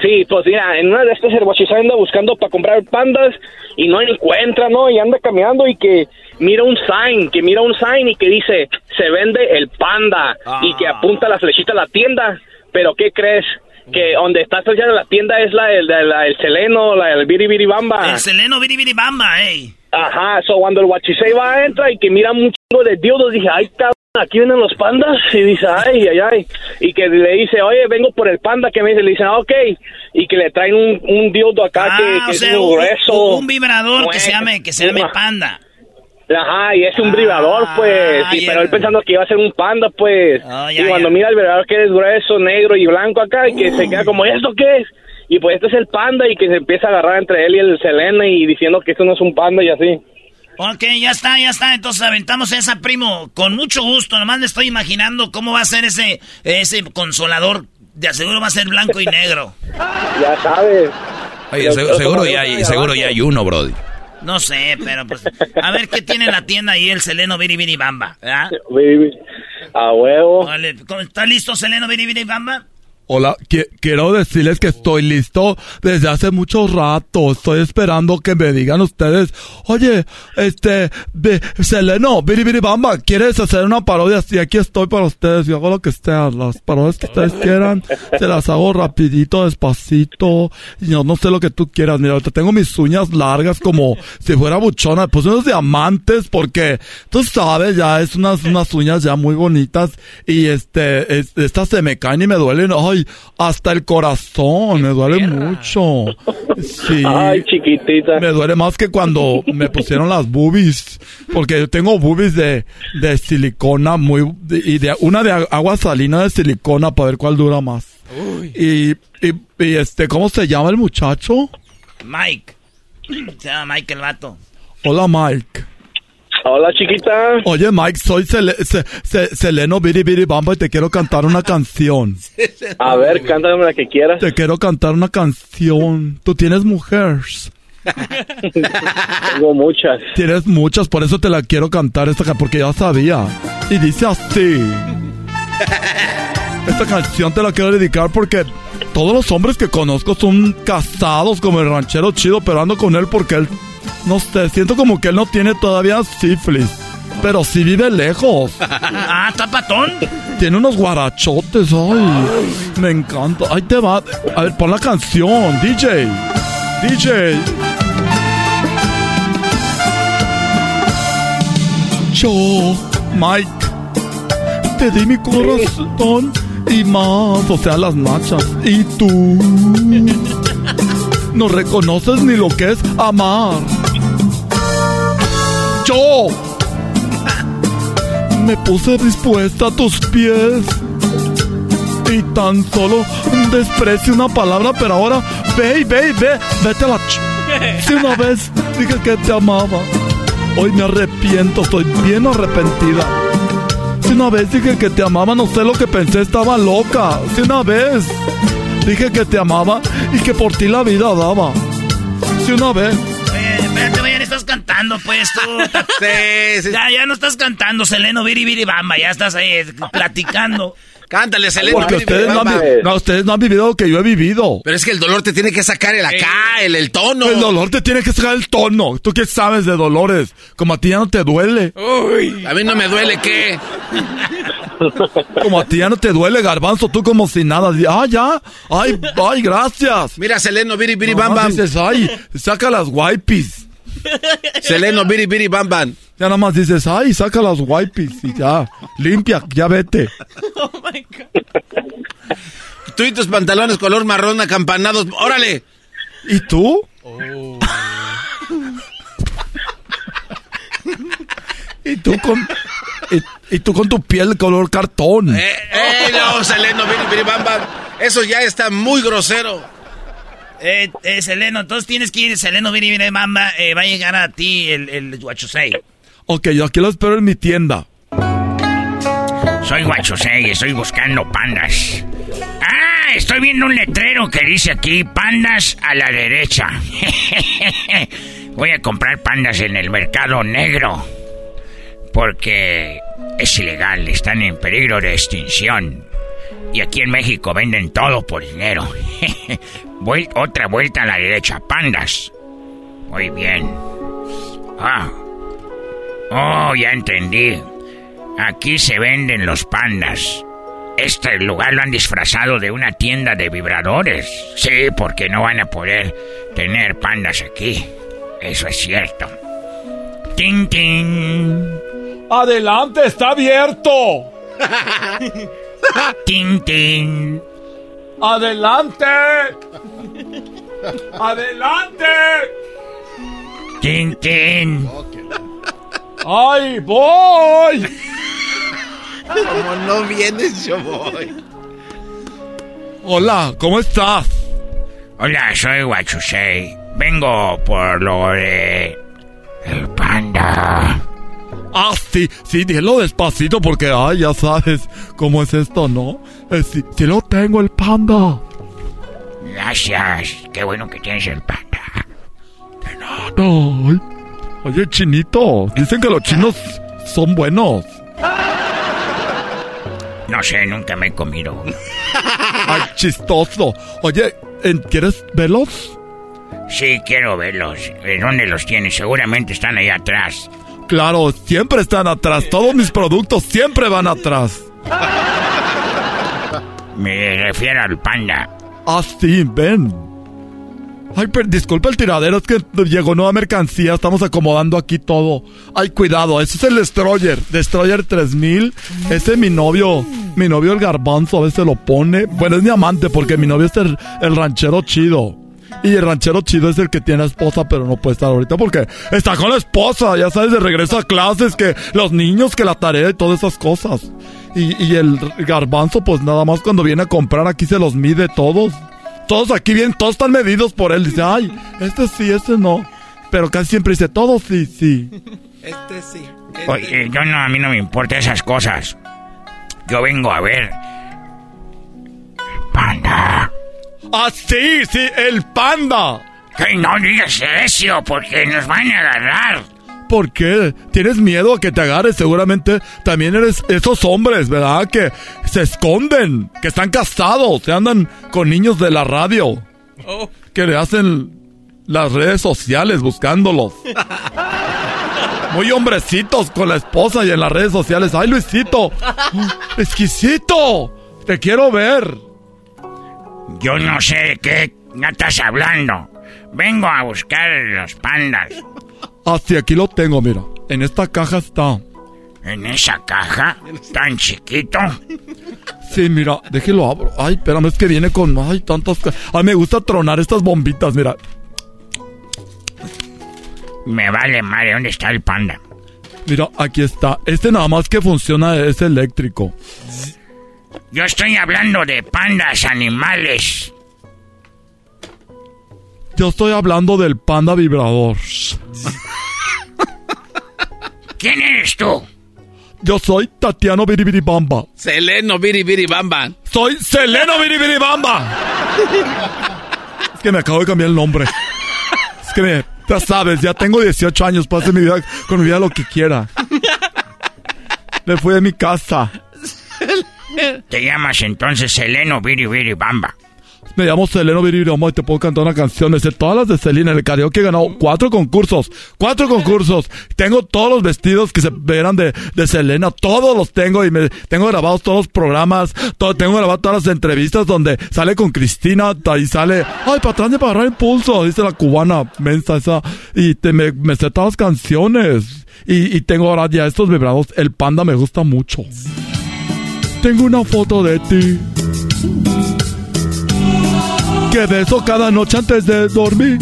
Sí, pues mira, en una de estas el Huachusei anda buscando para comprar pandas y no encuentra, ¿no? Y anda caminando y que mira un sign, que mira un sign y que dice, se vende el panda y que apunta la flechita a la tienda. Pero ¿qué crees? Que donde está flechada la tienda es la del la, del seleno, la del biribiribamba. El seleno biribiribamba, ey. Ajá, so cuando el Huachisei va, entra y que mira un chingo de dildos, dije, ay, cabrón, aquí vienen los pandas. Y dice, ay, ay, ay. Y que le dice, oye, vengo por el panda, que me dice, le dice, ah, ok. Y que le traen un, un dildo acá que, Ah, que o es muy grueso. un- un vibrador que se llame, que se llame panda. Ajá, y es un vibrador, pues. ay, Sí, pero él pensando que iba a ser un panda, pues. Oh, y cuando ya. mira el vibrador que es grueso, negro y blanco acá, y que se queda como, ¿esto qué es? Y pues este es el panda, y que se empieza a agarrar entre él y el Selena, y diciendo que esto no es un panda y así. Ok, ya está, ya está. Entonces aventamos esa, primo. Con mucho gusto. Nomás me estoy imaginando cómo va a ser ese, ese consolador. De aseguro va a ser blanco y negro. Ya sabes. Oye, se- seguro, ya hay, seguro ya hay uno, Brody. No sé, pero pues. A ver qué tiene en la tienda ahí el Seleno Biribiri Bamba. ¿verdad? A huevo. Vale, ¿cómo- ¿Está listo Seleno Biribiri Bamba? Hola, qui- quiero decirles que estoy listo desde hace mucho rato. Estoy esperando que me digan ustedes, oye, este, Seleno, Biri Bamba, ¿quieres hacer una parodia? Sí, aquí estoy para ustedes. Yo hago lo que sea, las parodias que ustedes quieran, se las hago rapidito, despacito. Yo no sé lo que tú quieras. Mira, ahorita tengo mis uñas largas como si fuera buchona. Pues unos diamantes porque, tú sabes, ya es unas, unas uñas ya muy bonitas. Y este, es- estas se me caen y me duelen. Ay, hasta el corazón, me duele mucho. Sí. Ay, chiquitita. Me duele más que cuando me pusieron las boobies. Porque yo tengo boobies de, de silicona muy, y de una de agua salina de silicona para ver cuál dura más. Y, y, y este, ¿cómo se llama el muchacho? Mike. Se llama Mike el vato. Hola Mike. Hola chiquita. Oye Mike, soy Sele- Se- Se- Seleno Biri Biri Bamba y te quiero cantar una canción. A ver, cántame la que quieras. Te quiero cantar una canción. Tú tienes mujeres. Tengo muchas. Tienes muchas, por eso te la quiero cantar esta ca- porque ya sabía. Y dice así. Esta canción te la quiero dedicar porque todos los hombres que conozco son casados como el ranchero chido, pero ando con él porque él, no sé, siento como que él no tiene todavía sífilis. Pero sí vive lejos. Ah, ¿está patón? Tiene unos guarachotes, ay. Me encanta. Ahí te va. A ver, pon la canción, DJ. DJ. Yo, Mike, te di mi corazón y más, o sea, las nachas. Y tú no reconoces ni lo que es amar. Yo me puse dispuesta a tus pies. Y tan solo desprecio una palabra, pero ahora ve ve ve, vete a la ch... Si una vez dije que te amaba, hoy me arrepiento, estoy bien arrepentida. Si una vez dije que te amaba, no sé lo que pensé, estaba loca. Si una vez dije que te amaba y que por ti la vida daba. Si una vez Espérate, oye, estás cantando, pues tú. Ya, ya no estás cantando, Seleno Biri Biri Bamba, ya estás ahí eh, platicando. Cántale, Seleno. Porque Biri, Biri, ustedes no, han, no, ustedes no han vivido lo que yo he vivido. Pero es que el dolor te tiene que sacar el acá, el, el tono. El dolor te tiene que sacar el tono. ¿Tú qué sabes de dolores? Como a ti ya no te duele. Uy, a mí no me duele qué. Como a ti ya no te duele, garbanzo. Tú como si nada. Di- Ah, ya. Ay, ay, gracias. Mira, Seleno, Biri, Biri, Bam, Bam. Dices, ay, saca las wipes. Seleno, biri, biri, bam, bam. Ya nada más dices, ay, saca las wipes y ya, limpia, ya vete. Oh my God. Tú y tus pantalones color marrón acampanados. ¡Órale! ¿Y tú? Y tú con, y, y tú con tu piel color cartón. ¡Eh, eh, no, Seleno! Eso ya está muy grosero. Eh, eh, Seleno, entonces tienes que ir, Seleno, viene, viene, mamba, eh, va a llegar a ti el, el Guachusei. Ok, yo aquí lo espero en mi tienda. Soy Guachusei y estoy buscando pandas. Ah, estoy viendo un letrero que dice aquí pandas a la derecha. Voy a comprar pandas en el mercado negro. Porque es ilegal, están en peligro de extinción. Y aquí en México venden todo por dinero. Otra vuelta a la derecha, pandas. Muy bien. Ah. Oh, ya entendí. Aquí se venden los pandas. Este lugar lo han disfrazado de una tienda de vibradores. Sí, porque no van a poder tener pandas aquí. Eso es cierto. Tin, tin. ¡Adelante, está abierto! Tin, tin. ¡Adelante! ¡Adelante! Tin, tin. ¡Ay, voy! Como no vienes, yo voy. Hola, ¿cómo estás? Hola, soy Guachusei. Vengo por lo de... El panda. Ah, sí, sí, dilo despacito porque, ay, ya sabes cómo es esto, ¿no? Eh, sí, sí lo tengo, el panda. Gracias. Qué bueno que tienes el panda. Ay, oye, chinito, dicen que los chinos son buenos. No sé, nunca me he comido. Ay, chistoso. Oye, ¿en- ¿quieres verlos? Sí, quiero verlos. ¿De dónde los tienes? Seguramente están ahí atrás. Claro, siempre están atrás. Todos mis productos siempre van atrás. Me refiero al panda. Ah, sí, ven. Ay, pero disculpa el tiradero, es que llegó nueva mercancía, estamos acomodando aquí todo. Ay, cuidado, ese es el Destroyer, Destroyer 3000. Ese es mi novio, mi novio el garbanzo, a veces lo pone. Bueno, es mi amante porque mi novio es el, el ranchero chido. Y el ranchero chido es el que tiene esposa, pero no puede estar ahorita porque está con la esposa, ya sabes, de regreso a clases, que los niños, que la tarea y todas esas cosas. Y, y el garbanzo, pues nada más cuando viene a comprar aquí se los mide todos. Todos aquí bien, todos están medidos por él. Dice, ay, este sí, este no. Pero casi siempre dice, todos sí, sí. Este sí. Oye, yo no, a mí no me importan esas cosas. Yo vengo a ver. Panda. Ah, sí, sí, el panda. Que no digas eso, porque nos van a agarrar. ¿Por qué? ¿Tienes miedo a que te agarre? Seguramente también eres esos hombres, ¿verdad? Que se esconden, que están casados, que andan con niños de la radio. Oh. Que le hacen las redes sociales buscándolos. Muy hombrecitos con la esposa y en las redes sociales. ¡Ay, Luisito! ¡Exquisito! ¡Te quiero ver! Yo no sé de qué estás hablando. Vengo a buscar los pandas. Ah, sí, aquí lo tengo, mira. En esta caja está. ¿En esa caja? ¿Tan chiquito? Sí, mira, déjelo abro. Ay, espérame, es que viene con. Ay, tantas. Ay, me gusta tronar estas bombitas, mira. Me vale madre, ¿dónde está el panda? Mira, aquí está. Este nada más que funciona es eléctrico. Yo estoy hablando de pandas animales. Yo estoy hablando del panda vibrador. ¿Quién eres tú? Yo soy Tatiano Biribiribamba. Seleno, biri, biri, bam, bam. Soy Seleno Biribiribamba. Es que me acabo de cambiar el nombre. Es que me, ya sabes, ya tengo 18 años, puedo hacer mi vida, con mi vida lo que quiera. Me fui de mi casa. Te llamas entonces Seleno Biri Bamba. Me llamo Selena Viriroma y te puedo cantar una canción. Sé todas las de Selena. En el karaoke he ganado cuatro concursos. Cuatro concursos. Tengo todos los vestidos que se verán de, de Selena. Todos los tengo y me tengo grabados todos los programas. Tengo grabadas todas las entrevistas donde sale con Cristina y sale, ay, para atrás de para agarrar impulso. Dice la cubana mensa esa. Y te, me, me sé todas las canciones. Y, y tengo ahora ya estos vibrados. El panda me gusta mucho. Tengo una foto de ti. Que beso cada noche antes de dormir.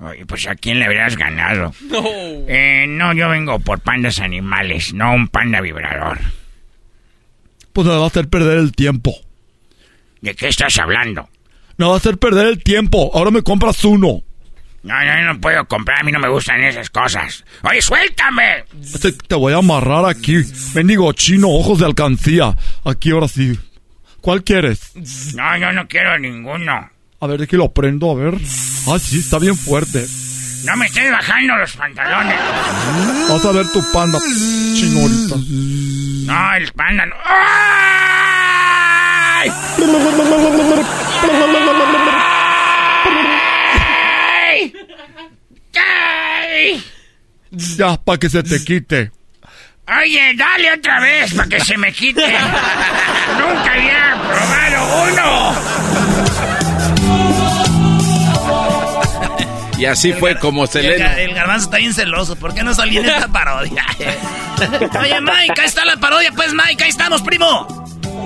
Oye, pues ¿a quién le habrías ganado? No. Eh, no, yo vengo por pandas animales, no un panda vibrador. Pues me va a hacer perder el tiempo. ¿De qué estás hablando? Me va a hacer perder el tiempo. Ahora me compras uno. No, no, yo no puedo comprar, a mí no me gustan esas cosas. ¡Oye, suéltame! Te, te voy a amarrar aquí. Mendigo chino, ojos de alcancía. Aquí ahora sí. ¿Cuál quieres? No, yo no quiero ninguno. A ver, de que lo prendo, a ver. Ah, sí, está bien fuerte. No me estés bajando los pantalones. Vas a ver tu panda, chino ahorita. No, el panda no. ¡Ay! Ya, para que se te quite. Oye, dale otra vez para que se me quite. Nunca había probado uno. Y así fue como Selena. ga- el garbanzo está bien celoso. ¿Por qué no salí en esta parodia? Oye, Mike, ahí está la parodia. Pues, Mike, ahí estamos, primo.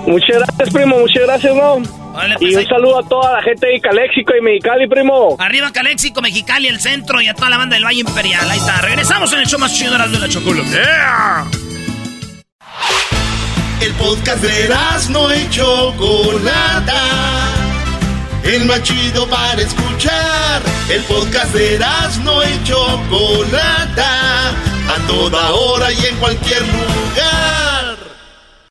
Muchas gracias, primo, muchas gracias, no. Órale, pues, y un ahí- saludo a toda la gente de Caléxico y Mexicali, primo. Arriba Caléxico, Mexicali, el centro y a toda la banda del Valle Imperial. Ahí está. Regresamos en el show más chido de y la Chocolate. El podcast de no y Chocolata. El más chido para escuchar. El podcast de no y Chocolata. A toda hora y en cualquier lugar.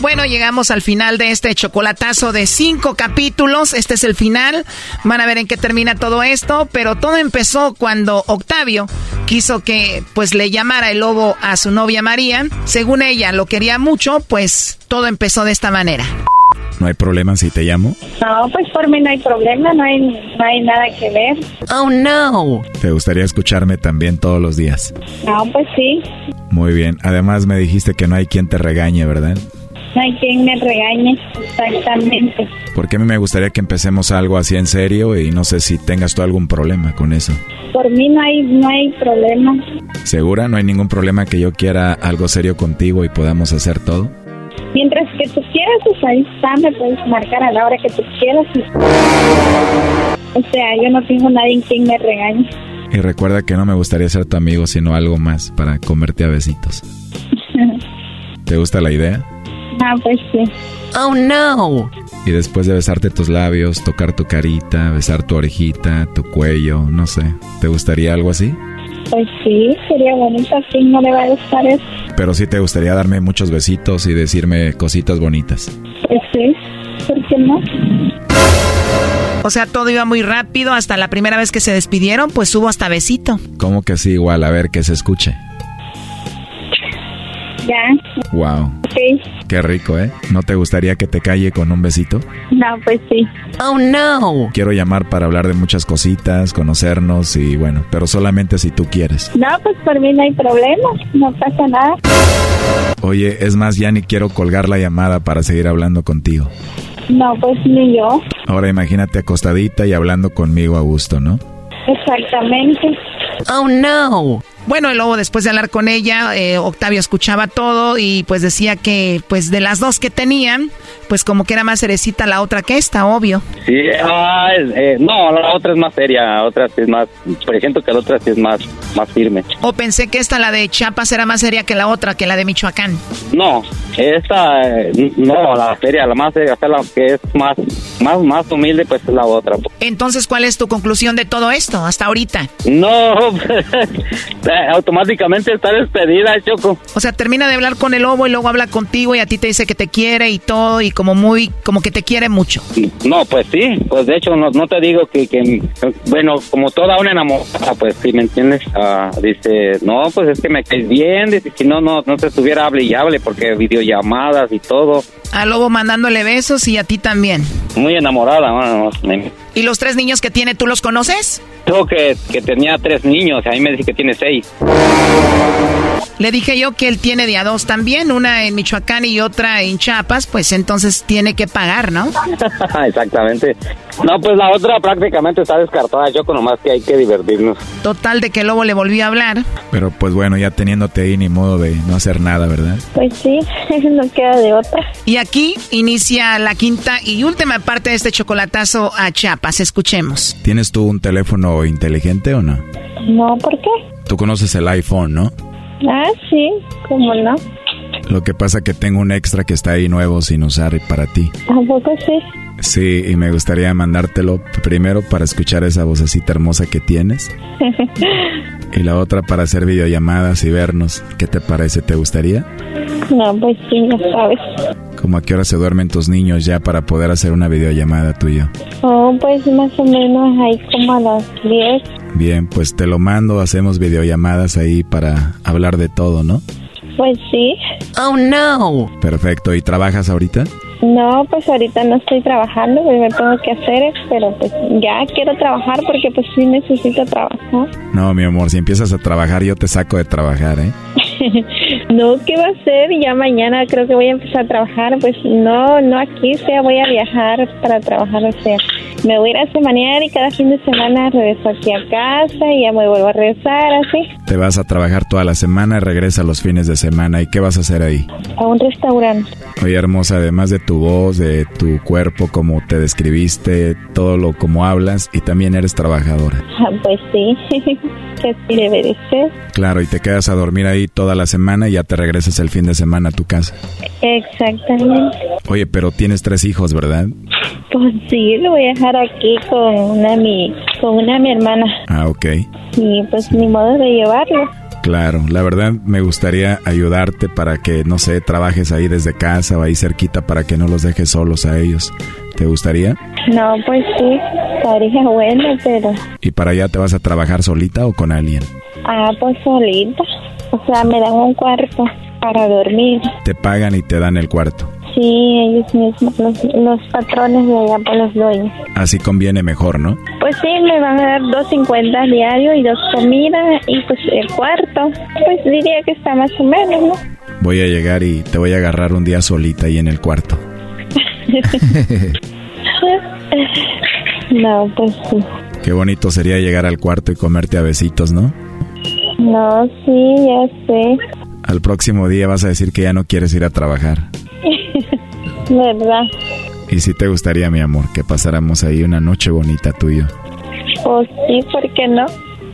Bueno, llegamos al final de este chocolatazo de cinco capítulos. Este es el final. Van a ver en qué termina todo esto. Pero todo empezó cuando Octavio quiso que pues le llamara el lobo a su novia María. Según ella lo quería mucho, pues todo empezó de esta manera. ¿No hay problema si te llamo? No, pues por mí no hay problema, no hay, no hay nada que ver. Oh, no. ¿Te gustaría escucharme también todos los días? No, pues sí, Muy bien. Además me dijiste que no hay quien te regañe, ¿verdad? No hay quien me regañe, exactamente. Porque a mí me gustaría que empecemos algo así en serio y no sé si tengas tú algún problema con eso. Por mí no hay, no hay problema. ¿Segura? ¿No hay ningún problema que yo quiera algo serio contigo y podamos hacer todo? Mientras que tú quieras, pues ahí está, me puedes marcar a la hora que tú quieras. O sea, yo no tengo nadie en quien me regañe. Y recuerda que no me gustaría ser tu amigo, sino algo más para comerte a besitos. ¿Te gusta la idea? Ah, pues sí. Oh, no. Y después de besarte tus labios, tocar tu carita, besar tu orejita, tu cuello, no sé. ¿Te gustaría algo así? Pues sí, sería bonito, así no le va a gustar eso. Pero sí te gustaría darme muchos besitos y decirme cositas bonitas. Pues sí, ¿por qué no? O sea, todo iba muy rápido. Hasta la primera vez que se despidieron, pues hubo hasta besito. ¿Cómo que sí igual? A ver que se escuche. Ya, Wow. ok. Qué rico, ¿eh? ¿No te gustaría que te calle con un besito? No, pues sí. Oh, no. Quiero llamar para hablar de muchas cositas, conocernos y bueno, pero solamente si tú quieres. No, pues por mí no hay problema, no pasa nada. Oye, es más, ya ni quiero colgar la llamada para seguir hablando contigo. No, pues ni yo. Ahora imagínate acostadita y hablando conmigo a gusto, ¿no? Exactamente. Oh, no. Bueno, y luego después de hablar con ella, eh, Octavio escuchaba todo y pues decía que pues de las dos que tenían, pues como que era más cerecita la otra que esta, obvio. Sí, ah, eh, no, la otra es más seria, otra sí es más, siento que la otra sí es más, más firme. O pensé que esta, la de Chiapas, era más seria que la otra, que la de Michoacán. No, esta, eh, no, la seria, la más seria, la que es más, más, más humilde, pues es la otra. Entonces, ¿cuál es tu conclusión de todo esto hasta ahorita? No, eh, automáticamente está despedida, Choco. O sea, termina de hablar con el lobo y luego habla contigo y a ti te dice que te quiere y todo y como muy, como que te quiere mucho. No, pues sí, pues de hecho no, no te digo que, que, bueno, como toda una enamorada, pues sí, ¿me entiendes? Ah, dice, no, pues es que me caes bien, dice, si no, no, no te estuviera hable y hable porque videollamadas y todo. A Lobo mandándole besos y a ti también. Muy enamorada, bueno, ¿Y los tres niños que tiene, tú los conoces? Dijo que, que tenía tres niños, a mí me dice que tiene seis. Le dije yo que él tiene de a dos también, una en Michoacán y otra en Chiapas, pues entonces tiene que pagar, ¿no? Exactamente. No, pues la otra prácticamente está descartada, yo con nomás que hay que divertirnos. Total de que el lobo le volvió a hablar. Pero pues bueno, ya teniéndote ahí ni modo de no hacer nada, ¿verdad? Pues sí, no queda de otra. Y aquí inicia la quinta y última parte de este chocolatazo a Chiapas. Escuchemos. ¿Tienes tú un teléfono inteligente o no? No, ¿por qué? Tú conoces el iPhone, ¿no? Ah, sí, ¿cómo no? Lo que pasa que tengo un extra que está ahí nuevo sin usar para ti. ¿A poco sí? Sí, y me gustaría mandártelo primero para escuchar esa vocecita hermosa que tienes. y la otra para hacer videollamadas y vernos. ¿Qué te parece? ¿Te gustaría? No, pues sí, ya sabes. ¿Cómo a qué hora se duermen tus niños ya para poder hacer una videollamada tuya? Oh, pues más o menos ahí como a las 10. Bien, pues te lo mando, hacemos videollamadas ahí para hablar de todo, ¿no? Pues sí. Oh, no. Perfecto, ¿y trabajas ahorita? No, pues ahorita no estoy trabajando, pues me tengo que hacer, pero pues ya quiero trabajar porque pues sí necesito trabajar. No, mi amor, si empiezas a trabajar yo te saco de trabajar, ¿eh? no, ¿qué va a ser? Ya mañana creo que voy a empezar a trabajar. Pues no, no aquí, o sea, voy a viajar para trabajar, o sea, me voy a ir a semanear y cada fin de semana regreso aquí a casa y ya me vuelvo a regresar, así. Te vas a trabajar toda la semana y regresa los fines de semana. ¿Y qué vas a hacer ahí? A un restaurante. Oye, hermosa, además de tu voz, de tu cuerpo, como te describiste, todo lo como hablas, y también eres trabajadora. Ah, pues sí, que sí debe de ser. Claro, y te quedas a dormir ahí toda la semana y ya te regresas el fin de semana a tu casa. Exactamente. Oye, pero tienes tres hijos, ¿verdad? Pues sí, lo voy a dejar aquí con una mi, con una mi hermana. Ah, ok. Y pues ni modo de llevarlo. Claro, la verdad me gustaría ayudarte para que, no sé, trabajes ahí desde casa o ahí cerquita para que no los dejes solos a ellos. ¿Te gustaría? No, pues sí, estaría bueno, pero... ¿Y para allá te vas a trabajar solita o con alguien? Ah, pues solita. O sea, me dan un cuarto para dormir. Te pagan y te dan el cuarto. Sí, ellos mismos, los, patrones de allá, pues los dueños. Así conviene mejor, ¿no? Pues sí, me van a dar 2.50 diario y dos comidas y pues el cuarto. Pues diría que está más o menos, ¿no? Voy a llegar y te voy a agarrar un día solita ahí en el cuarto. no, pues sí. Qué bonito sería llegar al cuarto y comerte a besitos, ¿no? No, sí, ya sé. Al próximo día vas a decir que ya no quieres ir a trabajar. ¿Verdad? ¿Y si te gustaría, mi amor, que pasáramos ahí una noche bonita tuyo? Pues sí, ¿por qué no?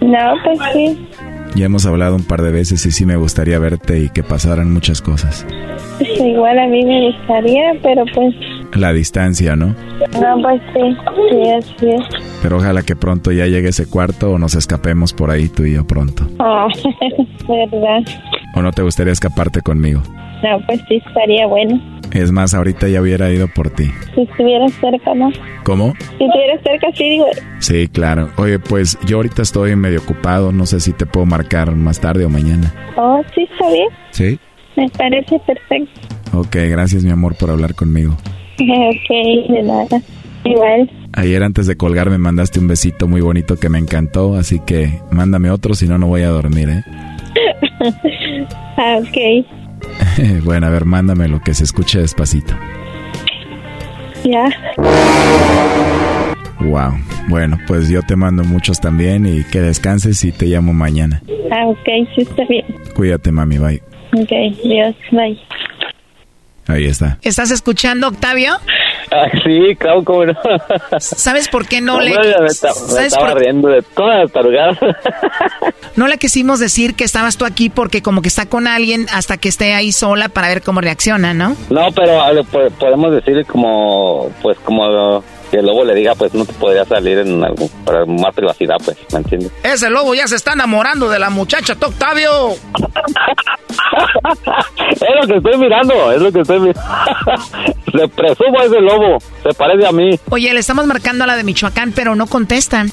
No, pues sí. Ya hemos hablado un par de veces y sí me gustaría verte y que pasaran muchas cosas. Igual a mí me gustaría, pero pues... La distancia, ¿no? No, pues sí, sí, así es. Pero ojalá que pronto ya llegue ese cuarto o nos escapemos por ahí tú y yo pronto. Oh, ¿verdad? ¿O no te gustaría escaparte conmigo? No, pues sí, estaría bueno. Es más, ahorita ya hubiera ido por ti. Si estuvieras cerca, ¿no? ¿Cómo? Si estuvieras cerca, sí, digo. Sí, claro. Oye, pues yo ahorita estoy medio ocupado. No sé si te puedo marcar más tarde o mañana. Oh, sí, está bien. ¿Sí? Me parece perfecto. Ok, gracias, mi amor, por hablar conmigo. ok, de nada. Igual. Ayer antes de colgar me mandaste un besito muy bonito que me encantó, así que mándame otro, si no, no voy a dormir, ¿eh? ah, ok. bueno, a ver, mándame lo que se escuche despacito. Ya. Wow. Bueno, pues yo te mando muchos también y que descanses y te llamo mañana. Ah, ok, sí está bien. Cuídate, mami, bye. Ok, Dios, bye. Ahí está. ¿Estás escuchando, Octavio? Ah, sí, claro, cómo no. ¿Sabes por qué no le... Hombre, me, ¿Sabes estaba por- riendo de todas las. No le quisimos decir que estabas tú aquí porque como que está con alguien hasta que esté ahí sola para ver cómo reacciona, ¿no? No, pero a lo- po- podemos decir como, pues como que el lobo le diga, pues no te podría salir en algo, para más privacidad, pues, ¿me entiendes? Ese lobo ya se está enamorando de la muchacha, tú, Octavio. Es lo que estoy mirando, es lo que estoy mirando. Le presumo a ese lobo, se parece a mí. Oye, le estamos marcando a la de Michoacán, pero no contestan.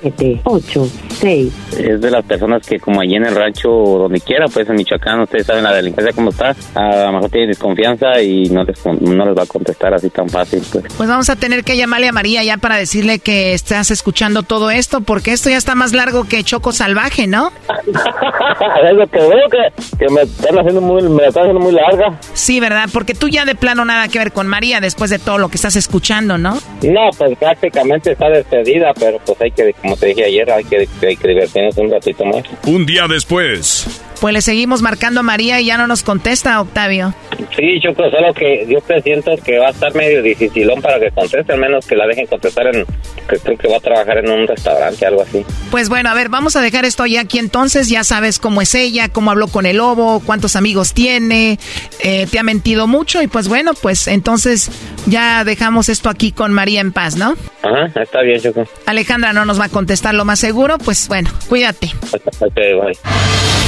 7, 8, 6. Es de las personas que como allí en el rancho o donde quiera, pues en Michoacán, ustedes saben la delincuencia cómo está, a lo mejor tienen desconfianza y no les, no les va a contestar así tan fácil, pues. Pues vamos a tener que llamarle a María ya para decirle que estás escuchando todo esto, porque esto ya está más largo que Choco Salvaje, ¿no? es lo que veo que, que me están haciendo muy, me están haciendo muy larga. Sí, ¿verdad? Porque tú ya de plano nada que ver con María después de todo lo que estás escuchando, ¿no? No, pues prácticamente está despedida, pero pues hay que, como te dije ayer, hay que, hay que divertirnos un ratito más. Un día después. Pues le seguimos marcando a María y ya no nos contesta, Octavio. Sí, yo creo solo que yo presiento que va a estar medio dificilón para que conteste, al menos que la dejen contestar en, que creo que va a trabajar en un restaurante, algo así. Pues bueno, a ver, vamos a dejar esto ya aquí entonces. Ya sabes cómo es ella, cómo habló con el lobo, cuántos amigos tiene, eh, te ha mentido mucho y pues bueno, pues entonces ya dejamos esto aquí con María en paz, ¿no? Ajá, está bien, Choco. Alejandra no nos va a contestar lo más seguro, pues bueno, cuídate. Ok, bye.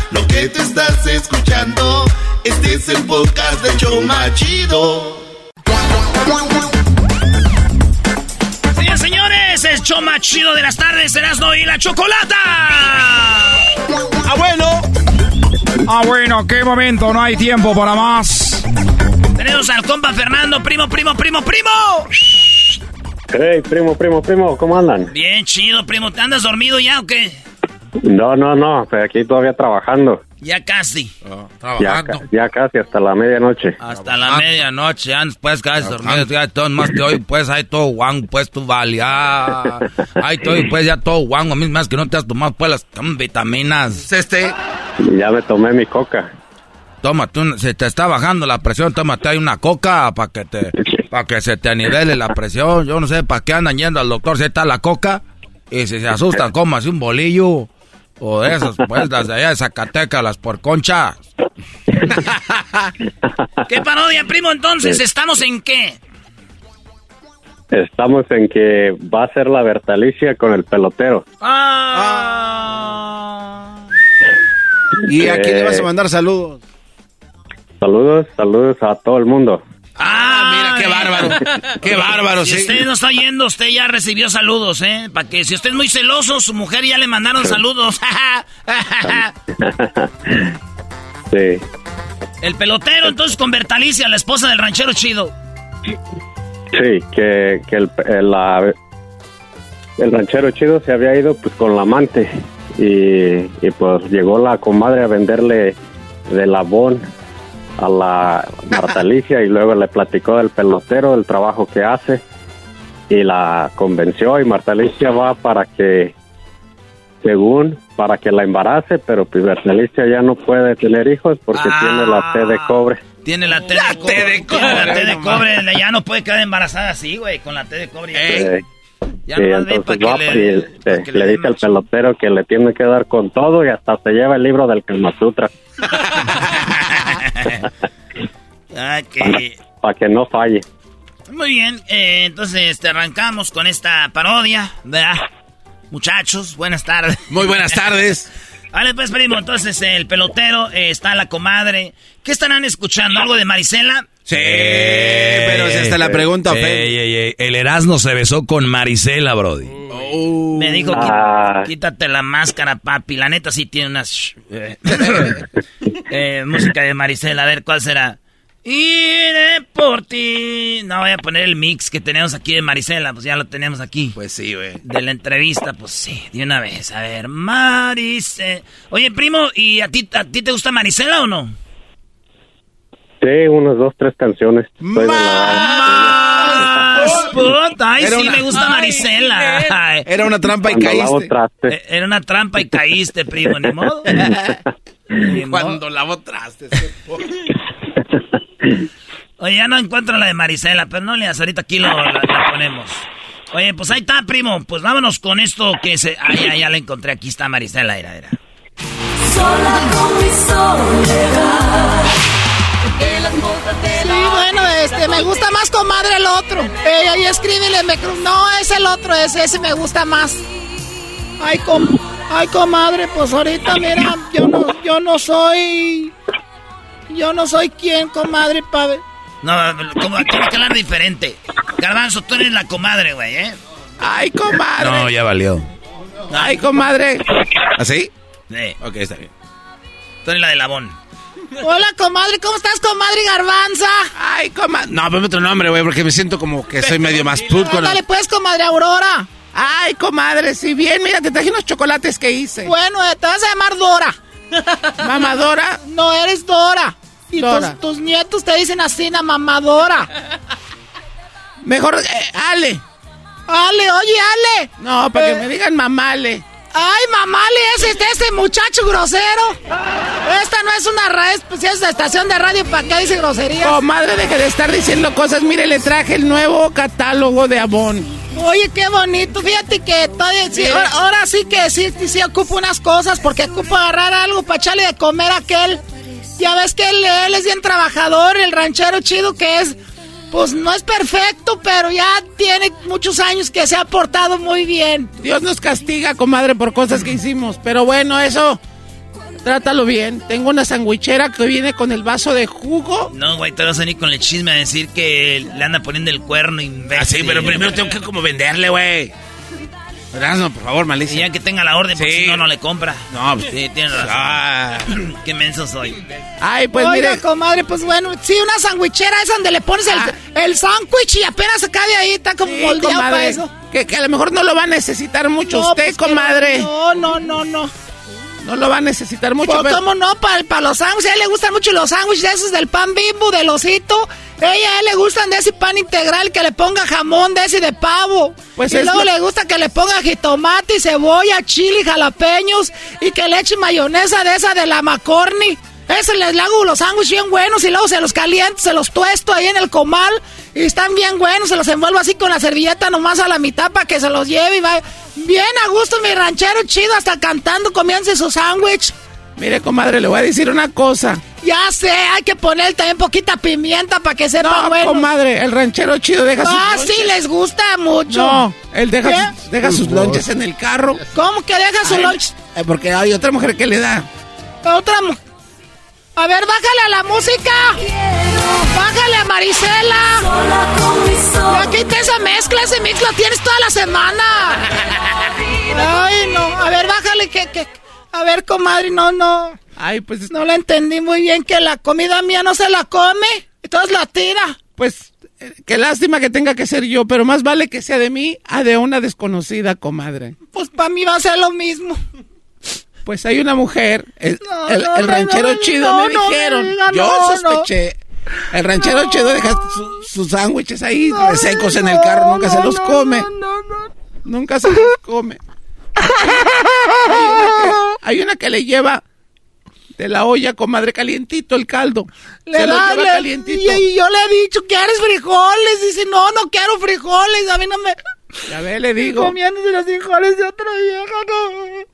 Lo que te estás escuchando, este es el podcast de Choma Chido. Señores, señores, el show más chido de las tardes, Erasmo y la Chocolata. Ah, bueno. Ah, bueno, qué momento, no hay tiempo para más. Tenemos al compa Fernando, primo, primo, primo, primo. Hey, primo, primo, primo, ¿cómo andan? Bien chido, primo. ¿Te andas dormido ya o qué? No, no, no, estoy aquí todavía trabajando. Ya casi. Ya, ca- ya casi hasta la medianoche. Hasta la medianoche, antes pues casi dormido, ya todo más que hoy, pues hay todo guango, pues tú vale, ya. Ay, todo, pues ya todo guango, a mí más que no te has tomado pues las mm, vitaminas. Este. Ya me tomé mi coca. Tómate un, se te está bajando la presión, tómate ahí una coca para que te, para que se te anivele la presión. Yo no sé para qué andan yendo al doctor si está la coca. Y si se asustan, cómase un bolillo. O de esas, pues, las de allá de Zacatecas, las por concha. ¿Qué parodia, primo? Entonces, ¿estamos en qué? Estamos en que va a ser la Bertalicia con el pelotero. ¿Y a quién le vas a Eh, mandar saludos? Saludos, saludos a todo el mundo. Ah, mira, qué bárbaro. Qué bárbaro, Si sí. usted no está yendo, usted ya recibió saludos, ¿eh? Para que si usted es muy celoso, su mujer ya le mandaron saludos. Sí. El pelotero, entonces, con Bertalicia, la esposa del ranchero chido. Sí, que, que el, el, la- el ranchero chido se había ido pues con la amante y, y, pues llegó la comadre a venderle del abón a la Martalicia y luego le platicó del pelotero, el trabajo que hace y la convenció y Martalicia va para que según para que la embarace, pero pues Martalicia ya no puede tener hijos porque tiene la T de cobre. Tiene la T de cobre. Tiene la T de cobre. Ya no puede quedar embarazada así, güey, con la T de cobre. Eh, Ya sí, entonces va le- y, eh, le, dice al pelotero que le tiene que dar con todo y hasta se lleva el libro del Kama Sutra Ah, que... para que no falle. Muy bien, eh, entonces te arrancamos con esta parodia, ¿verdad? Muchachos, buenas tardes. Muy buenas tardes. Vale, pues primo, entonces el pelotero, eh, está la comadre. ¿Qué estarán escuchando? ¿Algo de Marisela? Sí, pero si hasta la pregunta ey, ey, ey, El Erasmo se besó con Marisela, Brody. Me dijo, "Qui- Ah. quítate la máscara, papi. La neta sí tiene unas... eh, eh, música de Marisela, a ver, ¿cuál será? Iré por ti. No, voy a poner el mix que tenemos aquí de Marisela, pues ya lo tenemos aquí. Pues sí, güey. De la entrevista, pues sí, de una vez. A ver, Marisela. Oye, primo, ¿y a ti, a ti te gusta Marisela o no? Sí, unas dos, tres canciones. ¡Más! Puta, ay, Era sí una- me gusta Marisela. Ay. Era una trampa y Cuando caíste. Eh, Era una trampa y caíste, primo, ni modo. Ni modo. Cuando lavo trastes. Oye, ya no encuentro la de Marisela, pero no le das, ahorita aquí lo, la, la ponemos. Oye, pues ahí está, primo. Pues vámonos con esto que se... Ah, ya, ya la encontré. Aquí está Marisela, era, era. Sí, bueno, este, me gusta más comadre el otro. Ey, ahí escríbele, me, no, es el otro, ese, ese me gusta más. Ay, com, ay, comadre, pues ahorita, mira, yo no, yo no soy, yo no soy quien, comadre, pa' ver. No, como tiene que hablar diferente. Garbanzo, tú eres la comadre, güey, ¿eh? Ay, comadre. No, ya valió. Ay, comadre. ¿Así? Sí. Ok, está bien. Tú eres la de Labón. Hola, comadre, ¿cómo estás, comadre Garbanza? Ay, comadre. No, ponme otro nombre, güey, porque me siento como que soy medio más put con Dale, pues, comadre Aurora. Ay, comadre, si bien, mira, te traje unos chocolates que hice. Bueno, eh, te vas a llamar Dora. Mamadora. No, eres Dora. Y Dora. Tus, tus nietos te dicen así, na mamadora. Mejor, eh, Ale. Ale, oye, Ale. No, para Eh. que me digan mamale. Ay, mamale, es este, este muchacho grosero. Esta no es una radio, pues es una estación de radio, ¿para qué dice groserías? Comadre, deje de estar diciendo cosas. Mire, le traje el nuevo catálogo de Avon. Oye, qué bonito. Fíjate que todavía, sí, ahora, ahora sí que sí, sí, sí ocupo unas cosas porque ocupo agarrar algo para echarle de comer a aquel. Ya ves que él, él es bien trabajador, el ranchero chido que es. Pues no es perfecto, pero ya tiene muchos años que se ha portado muy bien. Dios nos castiga, comadre, por cosas que hicimos. Pero bueno, eso. Trátalo bien. Tengo una sandwichera que viene con el vaso de jugo. No, güey, te vas a venir con el chisme a decir que le anda poniendo el cuerno imbécil. Ah, sí, pero primero tengo que como venderle, güey. No, por favor, Y malicia. ya que tenga la orden, porque Sí. si no, no le compra. No, pues- Sí, tienes razón. Ah. Qué menso soy. Ay, pues Oiga, mire. comadre, pues bueno, sí, una sandwichera es donde le pones el, Ah. el sándwich y apenas se cae de ahí, está como Sí, moldeado para eso. Que, que a lo mejor no lo va a necesitar mucho No, usted, pues, comadre. No, no, no, no. No lo va a necesitar mucho. Pues, pero- ¿Cómo no? Para los sándwiches. A él le gustan mucho los sándwiches de esos del pan bimbo, del osito. Ella, a él le gustan de ese pan integral que le ponga jamón de ese de pavo. Pues y es luego lo- le gusta que le ponga jitomate y cebolla, chile jalapeños. Y que le eche mayonesa de esa de la McCorney. Eso les le hago los sándwiches bien buenos y luego se los caliento, se los tuesto ahí en el comal. Y están bien buenos, se los envuelvo así con la servilleta nomás a la mitad para que se los lleve y va bien a gusto mi ranchero chido hasta cantando comiéndose su sándwich. Mire, comadre, le voy a decir una cosa. Ya sé, hay que poner también poquita pimienta para que sepa No, bueno. comadre, el ranchero chido deja sus Ah, lonches. sí, les gusta mucho. No, él deja, ¿Qué? sus, deja sus lonches en el carro. ¿Cómo que deja su Ay, lunch? eh, Porque hay otra mujer que le da. Otra mu- A ver, bájale a la música. Bájale a Marisela. Ya quita esa mezcla, ese mix lo tienes toda la semana. Ay, no. A ver, bájale que, que. A ver, comadre, no, no. Ay, pues, No la entendí muy bien que la comida mía no se la come. Entonces la tira. pues, eh, qué lástima que tenga que ser yo, pero más vale que sea de mí a de una desconocida, comadre. Pues para mí va a ser lo mismo. Pues hay una mujer, el, No, el- no, el no, ranchero no, chido me dijeron. diga, yo sospeché. El ranchero chido deja su- sus sándwiches ahí secos en el carro, nunca se los come. no, no, no. Nunca se los come. Hay una, que, hay una que le lleva de la olla, comadre, calientito el caldo. Le se lo da, lleva le- calientito. y, y yo le he dicho, ¿quieres frijoles? Dice, no, no quiero frijoles. A mí no me... Ya ve, le digo. Comiéndose los frijoles de otra vieja. no.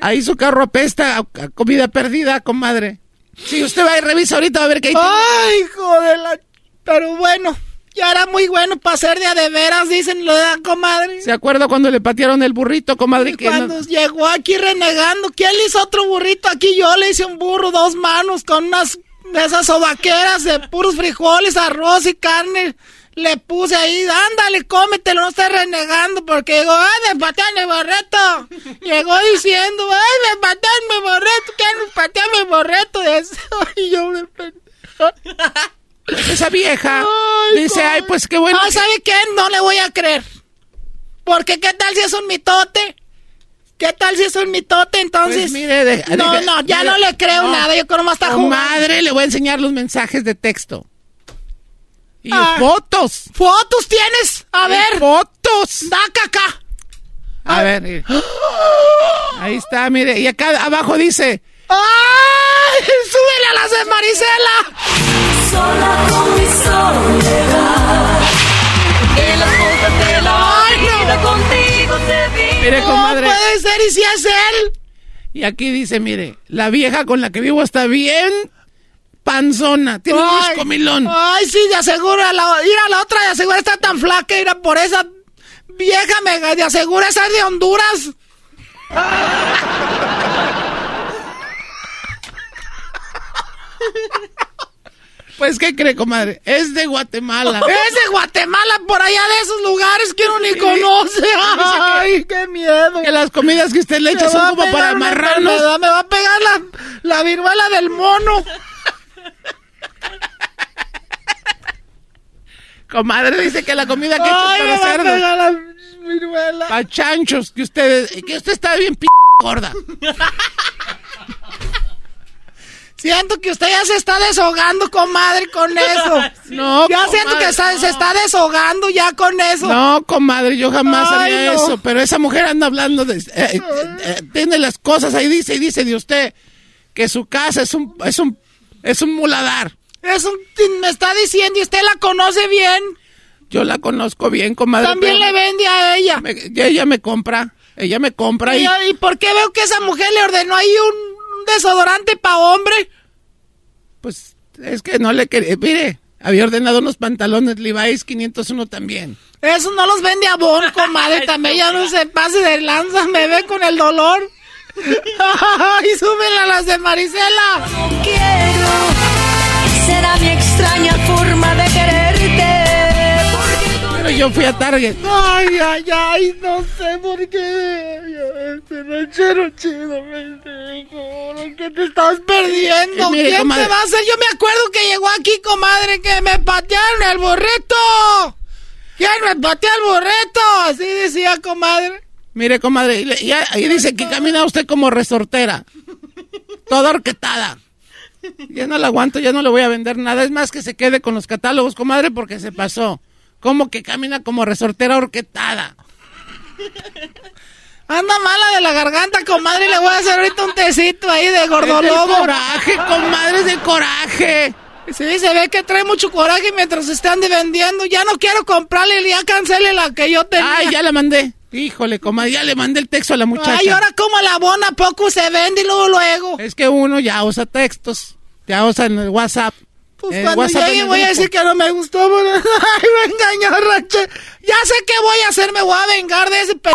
Ahí su carro apesta a, comida perdida, comadre. Si usted va y revisa ahorita va a ver que hay... Ay, hijo de la... Pero bueno, ya era muy bueno para ser de a de veras, dicen lo de la comadre. ¿Se acuerda cuando le patearon el burrito, comadre? Que no- Cuando llegó aquí renegando, ¿quién le hizo otro burrito aquí? Yo le hice un burro, dos manos, con unas de esas sobaqueras de puros frijoles, arroz y carne. Le puse ahí, ándale, cómetelo, no estés renegando, porque llegó, ay, me patean el borreto. Llegó diciendo, ay, me patean mi borreto, ¿quién me patea mi borreto? De eso, y yo me Esa vieja dice, ay, pues qué bueno. Ah, ¿sabe qué? No le voy a creer. Porque qué tal si es un mitote. ¿Qué tal si es un mitote entonces? Pues mire, no, no, ya no le creo nada. Yo creo más está jugando. Madre, le voy a enseñar los mensajes de texto. Y fotos. ¿Fotos tienes? A ver. Fotos. Da acá. A, ver. Ahí está, mire. Y acá abajo dice. ¡Ay! ¡Súbele a las de Marisela! Sola con mi soledad. Que las cosas de la Ay, vida contigo te Mire, comadre. No puede ser, y si es él. Y aquí dice, mire, la vieja con la que vivo está bien panzona, tiene un comilón. Ay, sí, de aseguro, a la, ir a la otra de aseguro está tan flaca, ir a por esa vieja mega, de aseguro esa de Honduras. Pues, ¿qué cree, comadre? Es de Guatemala. Es de Guatemala, por allá de esos lugares que uno ni conoce. Ay, qué miedo. Que las comidas que usted le echa son como para amarrarnos. Me va a pegar la, la viruela del mono. Comadre dice que la comida que echa para cerdos. La chanchos, que usted, que usted está bien p gorda. Siento que usted ya se está deshogando, comadre, con eso. No, Ya siento que se está deshogando ya con eso. No, comadre, yo jamás haría eso. Pero esa mujer anda hablando de... Eh, eh, eh, tiene las cosas ahí, dice y dice de usted que su casa es un, es un, es un muladar. Es un... Me está diciendo y usted la conoce bien. Yo la conozco bien, comadre. También le vende a ella. ella me compra. Ella me compra y... ¿Y por qué veo que esa mujer le ordenó ahí un desodorante para hombre? Pues es que no le quería. Mire, había ordenado unos pantalones Levi's 501 también. Eso no los vende a Bon, comadre. También ya no se pase de lanza. Me ve con el dolor. y súbela a las de Marisela. No quiero. Será mi extraña forma de quererte yo fui a Target. Ay, ay, ay, no sé por qué. Este ranchero chido me dijo que te estás perdiendo. Eh, ¿Quién te va a hacer? Yo me acuerdo que llegó aquí, comadre, que me patearon el borreto. ¿Quién me pateó el borreto? Así decía, comadre. Mire, comadre, y ahí dice que camina usted como resortera. Toda orquetada. Ya no la aguanto, ya no le voy a vender nada. Es más que se quede con los catálogos, comadre, porque se pasó. ¿Cómo que camina como resortera orquetada? Anda mala de la garganta, comadre. Le voy a hacer ahorita un tecito ahí de gordolobo. de coraje, comadre, de coraje. Sí, se ve que trae mucho coraje mientras se están vendiendo. Ya no quiero comprarle, ya cancele la que yo tenía. Ay, ya la mandé. Híjole, comadre, ya le mandé el texto a la muchacha. Ay, ahora como la bona poco se vende y luego luego. Es que uno ya usa textos, ya usa en el WhatsApp. Pues cuando llegue voy a decir que no me gustó. Ay, me engañó. Ya sé qué voy a hacer, me voy a vengar de ese p.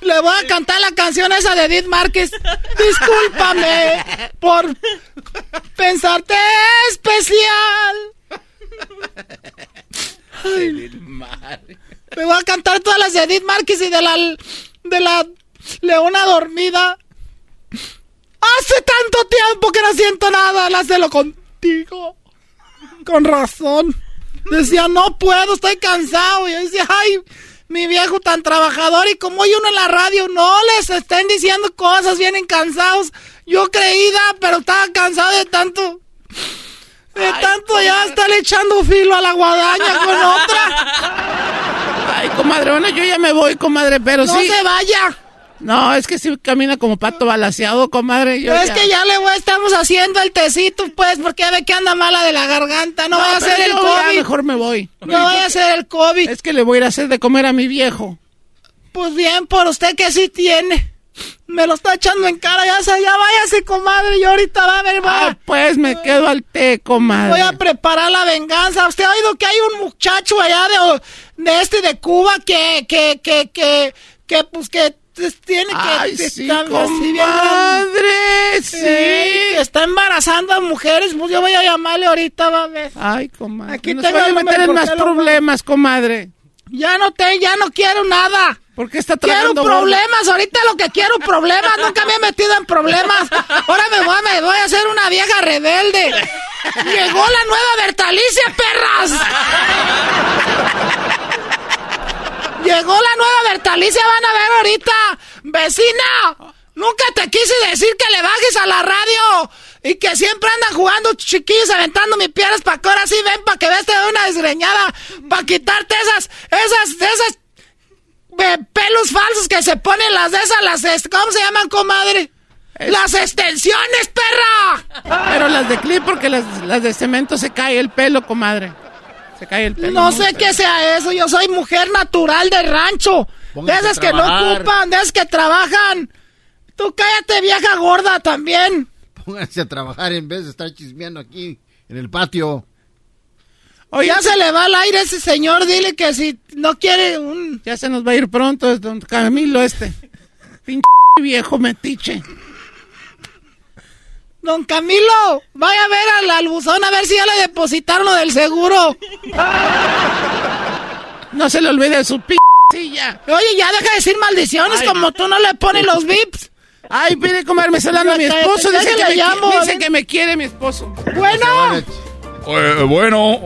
Le voy a cantar la canción esa de Edith Márquez. Discúlpame por pensarte especial. Ay, me voy a cantar todas las de Edith Márquez y de la de la Leona dormida. Hace tanto tiempo que no siento nada, la lo contigo. Con razón. Decía, no puedo, estoy cansado. Y yo decía, ay, mi viejo tan trabajador. Y como hay uno en la radio, no les estén diciendo cosas, vienen cansados. Yo creída, pero estaba cansado de tanto. De tanto ya estar echando filo a la guadaña con otra. Ay, comadre, bueno, yo ya me voy, comadre, pero sí. No se vaya. No, es que sí camina como pato balaseado, comadre. Yo es que ya le voy, estamos haciendo el tecito, pues, porque ya ve que anda mala de la garganta. No, vaya a ser el COVID. mejor me voy. No vaya a ser el COVID. Es que le voy a ir a hacer de comer a mi viejo. Pues bien, por usted que sí tiene. Me lo está echando en cara, ya, ya váyase, comadre, y ahorita va a ver, va. Ah, pues me quedo al té, comadre. Voy a preparar la venganza. ¿Usted ha oído que hay un muchacho allá de, de este de Cuba que, que, que, que, que, pues que tiene que... Ay, sí, comadre, sí. que está embarazando a mujeres, pues yo voy a llamarle ahorita, va a ver. Ay, comadre. Aquí nos tengo a meter número, en ¿por más problemas, comadre. Ya no te, ya no quiero nada. ¿Por qué está Quiero problemas, ahorita lo que quiero problemas, nunca me he metido en problemas. Ahora me voy, a- me voy a hacer una vieja rebelde. Llegó la nueva Bertalicia, perras. Llegó la nueva Bertalicia, van a ver ahorita. Vecina, nunca te quise decir que le bajes a la radio. Y que siempre andan jugando chiquillos aventando mis piernas para que ahora sí ven para que veas te doy una desgreñada. Para quitarte esas, esas, esas pelos falsos que se ponen las de esas, las, ¿cómo se llaman, comadre? Las extensiones, perra. Pero las de clip, porque las, las de cemento se cae el pelo, comadre. Se cae el pelo. No sé qué sea eso, yo soy mujer natural del rancho. Póngase de esas que no ocupan, de esas que trabajan. Tú cállate, vieja gorda, también. Pónganse a trabajar en vez de estar chismeando aquí en el patio. Ya se le va al aire ese señor, dile que si no quiere un... Ya se nos va a ir pronto, es don Camilo este. Pinche viejo metiche. Don Camilo, vaya a ver al, al buzón a ver si ya le depositaron lo del seguro. No se le olvide su p silla. Oye, ya deja de decir maldiciones Ay. como tú no le pones los vips. Ay, mire, comadre, me está hablando mi esposo. Dice, que, me, llamo, dice ven. que me quiere mi esposo. Bueno, Eh, bueno,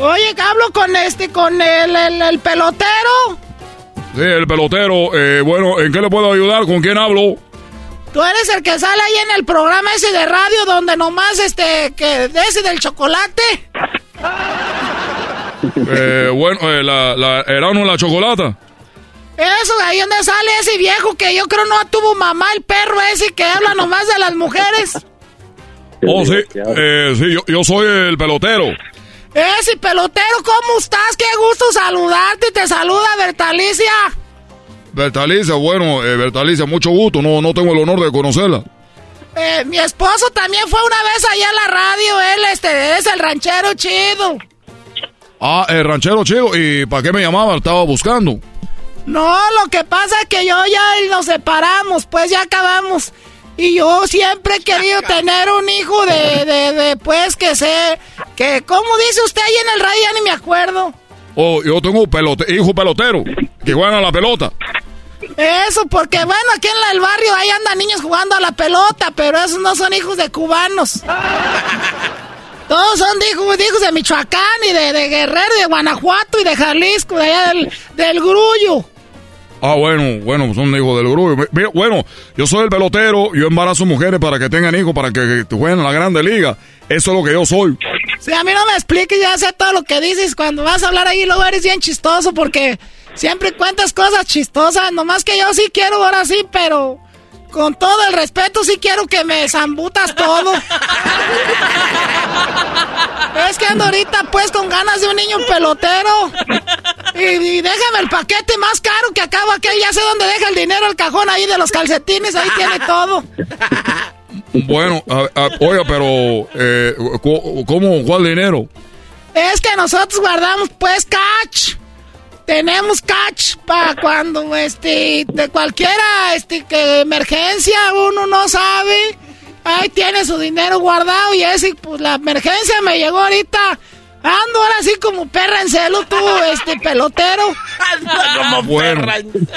oye, hablo con este, con el, el, el pelotero. sí, el pelotero. eh, bueno, ¿en qué le puedo ayudar? ¿Con quién hablo? Tú eres el que sale ahí en el programa ese de radio donde nomás este, que de ese del chocolate. Eh, bueno, eh, la, la Erano la chocolata. Eso, ahí donde sale ese viejo que yo creo no tuvo mamá, el perro ese que habla nomás de las mujeres. Oh, sí, eh, sí, yo, yo soy el pelotero. Ese pelotero, ¿cómo estás? Qué gusto saludarte. Te saluda Bertalicia. Bertalicia, bueno, eh, Bertalicia, mucho gusto, no, no tengo el honor de conocerla. Eh, mi esposo también fue una vez allá a la radio. Él este, es el ranchero chido. Ah, el ranchero chico, ¿y para qué me llamaba? Estaba buscando. No, lo que pasa es que yo ya nos separamos, pues ya acabamos. Y yo siempre he querido tener un hijo de, de, de, pues, que sé, que, ¿cómo dice usted ahí en el radio? Ya ni me acuerdo. Oh, yo tengo un pelote, hijo pelotero, que juegan a la pelota. Eso, porque bueno, aquí en la- el barrio ahí andan niños jugando a la pelota, pero esos no son hijos de cubanos. Todos son hijos, de hijos de Michoacán y de, de Guerrero, y de Guanajuato y de Jalisco, de allá del, del Grullo. Ah, bueno, bueno, son hijos del grupo. Bueno, yo soy el pelotero, yo embarazo mujeres para que tengan hijos, para que, jueguen en la grande liga. Eso es lo que yo soy. Sí, a mí no me expliques, ya sé todo lo que dices. Cuando vas a hablar ahí, luego eres bien chistoso porque siempre cuentas cosas chistosas. Nomás que yo sí quiero ahora sí, pero con todo el respeto, sí quiero que me zambutas todo. es que ando ahorita pues con ganas de un niño pelotero. Y, y déjame el paquete más caro que acabo aquel. Ya sé dónde deja el dinero, el cajón ahí de los calcetines. Ahí tiene todo. Bueno, oiga, pero, eh, ¿cómo, cuál dinero? Es que nosotros guardamos pues catch. Tenemos catch para cuando este de cualquiera este que emergencia uno no sabe. Ahí tiene su dinero guardado y ese pues la emergencia me llegó ahorita. Ando ahora así como perra en celo tú, este pelotero. Bueno,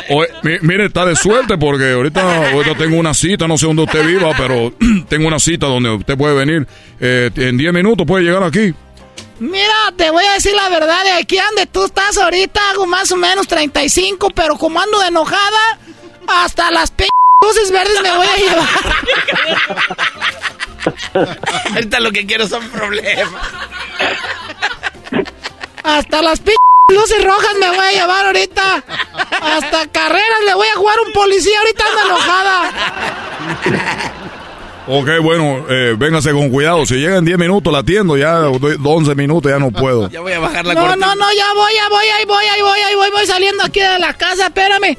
oye, mi- mire, está de suerte porque ahorita, ahorita tengo una cita, no sé dónde usted viva, pero tengo una cita donde usted puede venir. Eh, en 10 minutos puede llegar aquí. Mira, te voy a decir la verdad, de aquí donde tú estás ahorita hago más o menos 35, pero como ando de enojada, hasta las p luces verdes me voy a llevar. Ahorita lo que quiero son problemas. Hasta las p luces rojas me voy a llevar ahorita. Hasta carreras le voy a jugar un policía, ahorita ando enojada. Ok, bueno, eh, véngase con cuidado. Si llega en 10 minutos la atiendo, ya doy 11 minutos ya no puedo. Ya voy a bajar la No, cortina. no, no, ya voy, ya voy, ahí voy, ahí voy, ahí voy, voy saliendo aquí de la casa, espérame.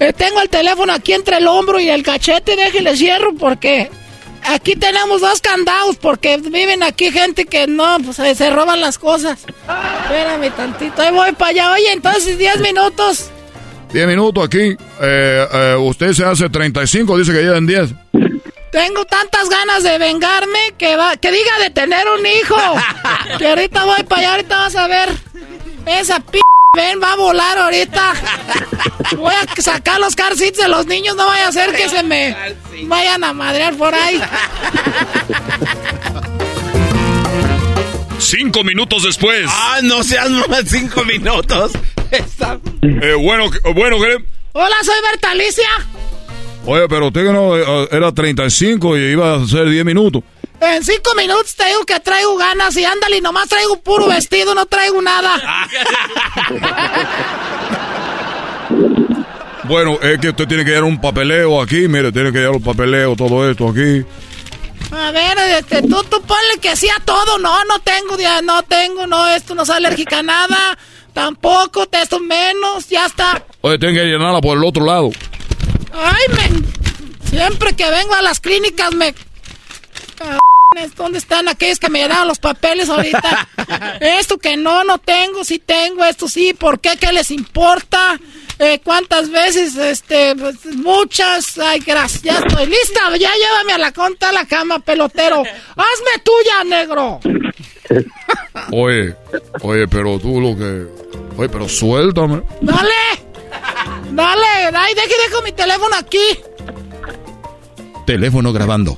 Eh, tengo el teléfono aquí entre el hombro y el cachete, déjele cierro porque aquí tenemos dos candados porque viven aquí gente que no, pues se roban las cosas. Espérame tantito, ahí voy para allá. Oye, entonces 10 minutos. 10 minutos aquí. Eh, eh, usted se hace 35, dice que en 10. Tengo tantas ganas de vengarme que va, que diga de tener un hijo. que ahorita voy para allá, ahorita vas a ver. Esa p ven va a volar ahorita. Voy a sacar los car seats de los niños, no vaya a ser que se me vayan a madrear por ahí. Cinco minutos después. Ah, no seas más cinco minutos. Eh, bueno, bueno, ¿qué? Hola, soy Berta Alicia. Oye, pero usted que no eh, era 35 y iba a ser 10 minutos. En cinco minutos te digo que traigo ganas y ándale, nomás traigo puro vestido, no traigo nada. bueno, es que usted tiene que llevar un papeleo aquí, mire, tiene que llevar un papeleo, todo esto aquí. A ver, este, tú, tú ponle que sí a todo. No, no tengo, ya, no tengo, no, esto no es alérgica a nada. Tampoco, esto menos, ya está. Oye, tiene que llenarla por el otro lado. Ay, men. Siempre que vengo a las clínicas me... ¿Dónde están aquellos que me llenaron los papeles ahorita? Esto que no, no tengo, sí tengo, esto sí, ¿por qué? ¿Qué les importa? Eh, ¿Cuántas veces? Este, pues, muchas. Ay, gracias, ya estoy lista. Ya llévame a la conta a la cama, pelotero. Hazme tuya, negro. Oye, oye, pero tú lo que... Oye, pero suéltame. Dale. Dale, ay, deje, dejo mi teléfono aquí. Teléfono grabando.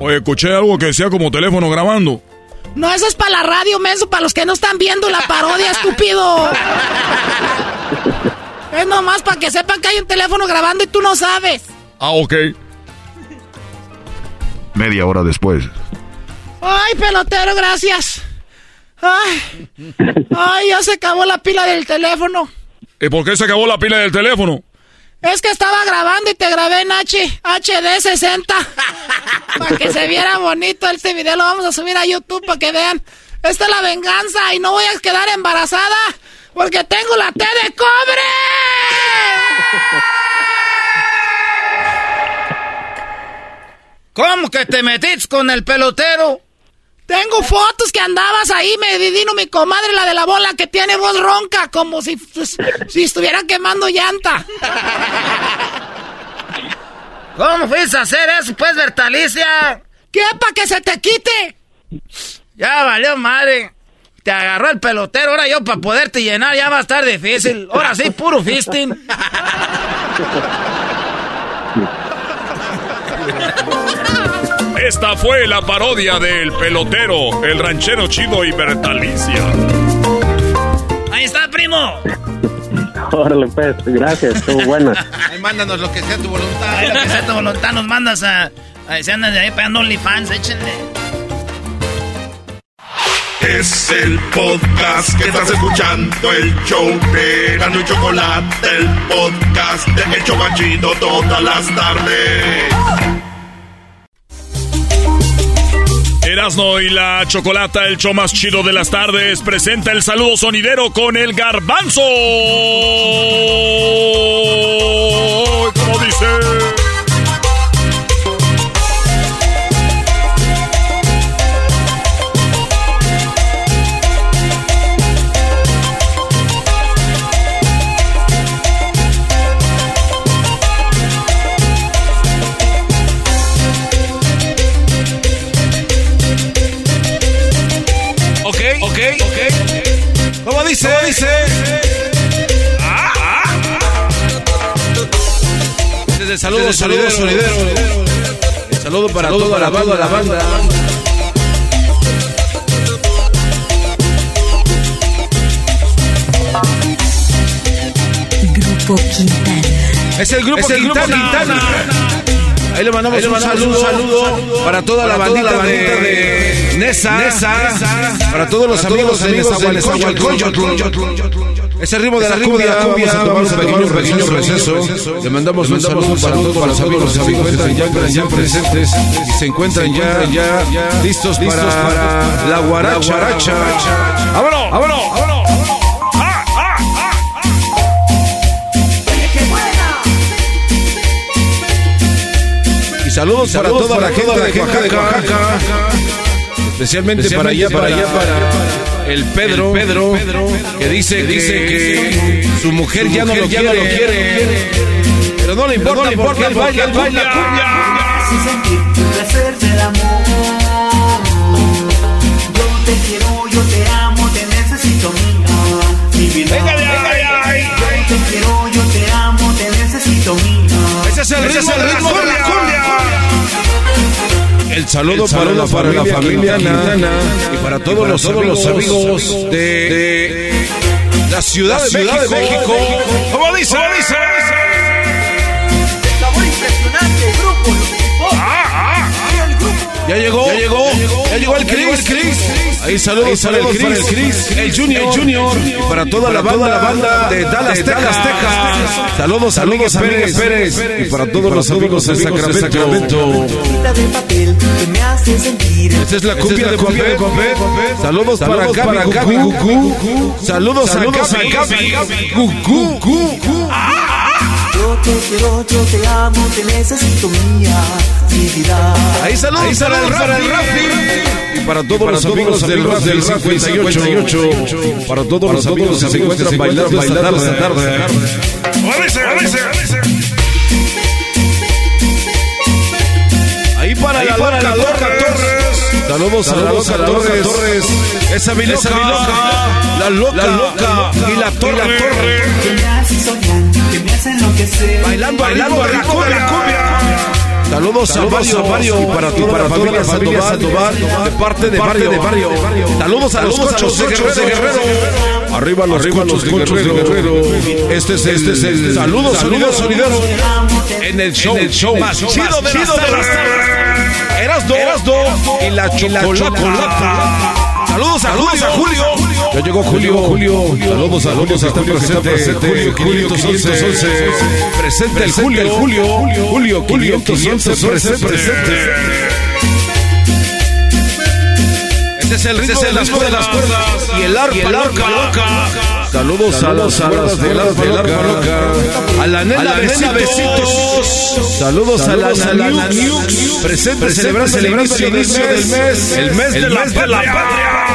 Oye, escuché algo que decía como teléfono grabando. No, eso es para la radio, menso, para los que no están viendo la parodia, estúpido. Es nomás para que sepan que hay un teléfono grabando y tú no sabes. Ah, ok. Media hora después. Ay, pelotero, gracias. Ay, ay, ya se acabó la pila del teléfono. ¿Y por qué se acabó la pila del teléfono? Es que estaba grabando y te grabé en H, HD 60. para que se viera bonito este video. Lo vamos a subir a YouTube para que vean. Esta es la venganza y no voy a quedar embarazada porque tengo la T de cobre. ¿Cómo que te metiste con el pelotero? Tengo fotos que andabas ahí, me didino mi comadre, la de la bola, que tiene voz ronca, como si, pues, si estuviera quemando llanta. ¿Cómo fuiste a hacer eso, pues, Bertalicia? ¿Qué, para que se te quite? Ya valió madre. Te agarró el pelotero, ahora yo para poderte llenar ya va a estar difícil. Ahora sí, puro fisting. Esta fue la parodia del pelotero, el ranchero chido y Bertalicia. Ahí está, primo. Órale, pues, gracias, estuvo buena. Ahí mándanos lo que sea tu voluntad. Ahí lo que sea tu voluntad, nos mandas a. a se andan de ahí pegando OnlyFans, échenle. Es el podcast que estás escuchando, el show de Gano y Chocolate, el podcast de El Chobachito todas las tardes. Erasno y la Chocolata, el show más chido de las tardes, presenta el saludo sonidero con el garbanzo. Como dice. Desde saludo, saludo, sonidero. Saludo para toda la banda, la banda. Grupo Quintana. Es el grupo, Es el Grupo Quintana. Quintana. Ahí le mandamos, Ahí le un, saludo, un saludo para toda la para bandita, toda la de, bandita de Nesa, Nesa, para todos los para amigos, todos los amigos. Ese ritmo de la ritmo de cumbia, la cumbia, vamos a tomar un pequeño, pequeño receso. Le mandamos un saludo para todos los amigos que se encuentran ya, presentes y se encuentran ya, ya listos para la guaracha. ¡Vámonos! ¡Vámonos! ¡Vámonos! Y saludos, para toda la gente de Oaxaca, especialmente, para allá, para allá, para el Pedro, Pedro, que dice, dice que, su mujer ya no lo quiere, lo quiere, pero no le importa, no le importa, baila, baila cumbia. Así sentir el placer del amor. Yo te quiero, yo te amo, te necesito mía, mi vida. Venga de ahí, Yo te quiero, yo te amo, te necesito mía. Ese es el Ese ritmo, es el de la ritmo de la cumbia. El saludo, para, la familia, Quintana, y para todos, los, todos los amigos de, de la Ciudad, de, Ciudad de México. México. ¿Cómo dice? ¿Cómo dice? Sabor impresionante, grupo, el grupo. Ya llegó, ya llegó, ya llegó el Chris. Ahí saludos, para, el Chris, el Junior, el Junior, y para toda, la, banda, la banda de Dallas, Texas, Texas. Saludos, saludos a Pérez, Pérez, y para todos los amigos de Sacramento. De papel que me hace sentir. Esta es la cumbia de Copé. Saludos para Gaby Gucú. Saludos a Gaby Gucú. Yo te quiero, yo te amo, te necesito mía, mi vida. Ahí saludos, para el Rafi. Y para todos los amigos del Rafi del 58. Para todos los amigos que se encuentran bailando esta tarde. Para la loca Torres. Saludos a la loca Torres. Esa mi loca. La loca. Y la torre. Que me hace enloquecer. Bailando, bailando la cumbia. Saludos, a Mario, y para, toda la familia Sandoval, de parte de Barrio. De barrio. Saludos a los cochos de Guerrero. Arriba los cochos de Guerrero. Este es este es el saludos, saludos solideros en el show, el show más chido de las tardes. Eras dos, eras dos y la chocolata. Saludos a Julio. Julio. Ya llegó Julio. Julio. Saludos a Julio. Está presente. Julio 511. Presente el Julio. El Julio. Julio 511. Presente. Presente. Este es el ritmo de las cuerdas. Y el arpa, el arpa loca. Saludos a las cuerdas del arpa loca. A la nena besitos. Saludos a la nana Presente celebrando el inicio del mes. El mes de la patria.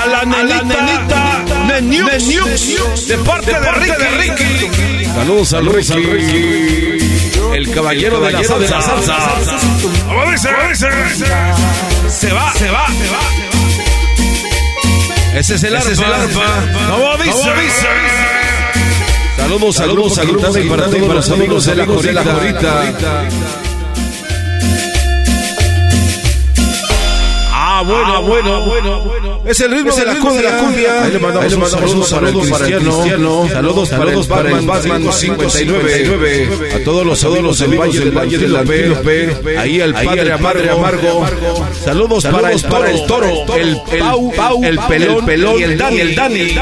A la nenita Neniux. De parte de Ricky. Saludos a Ricky. El caballero de la salsa. ¿Cómo dice? ¿Cómo dice? Se va, se va, se va. Ese es el arpa. ¿Cómo dice? Saludos, saludos, saludos y para todos los amigos de la Jorita. Ah, bueno, bueno, bueno. Es el ritmo de la cumbia. Ahí le mandamos, saludos, saludos para el Cristiano. Saludos, saludos para el Batman 59. A todos los amigos del Valle del Valle de la B. Ahí al padre Amargo. Saludos para el Toro, el Pau, el Pelón y el Dani. El Dani.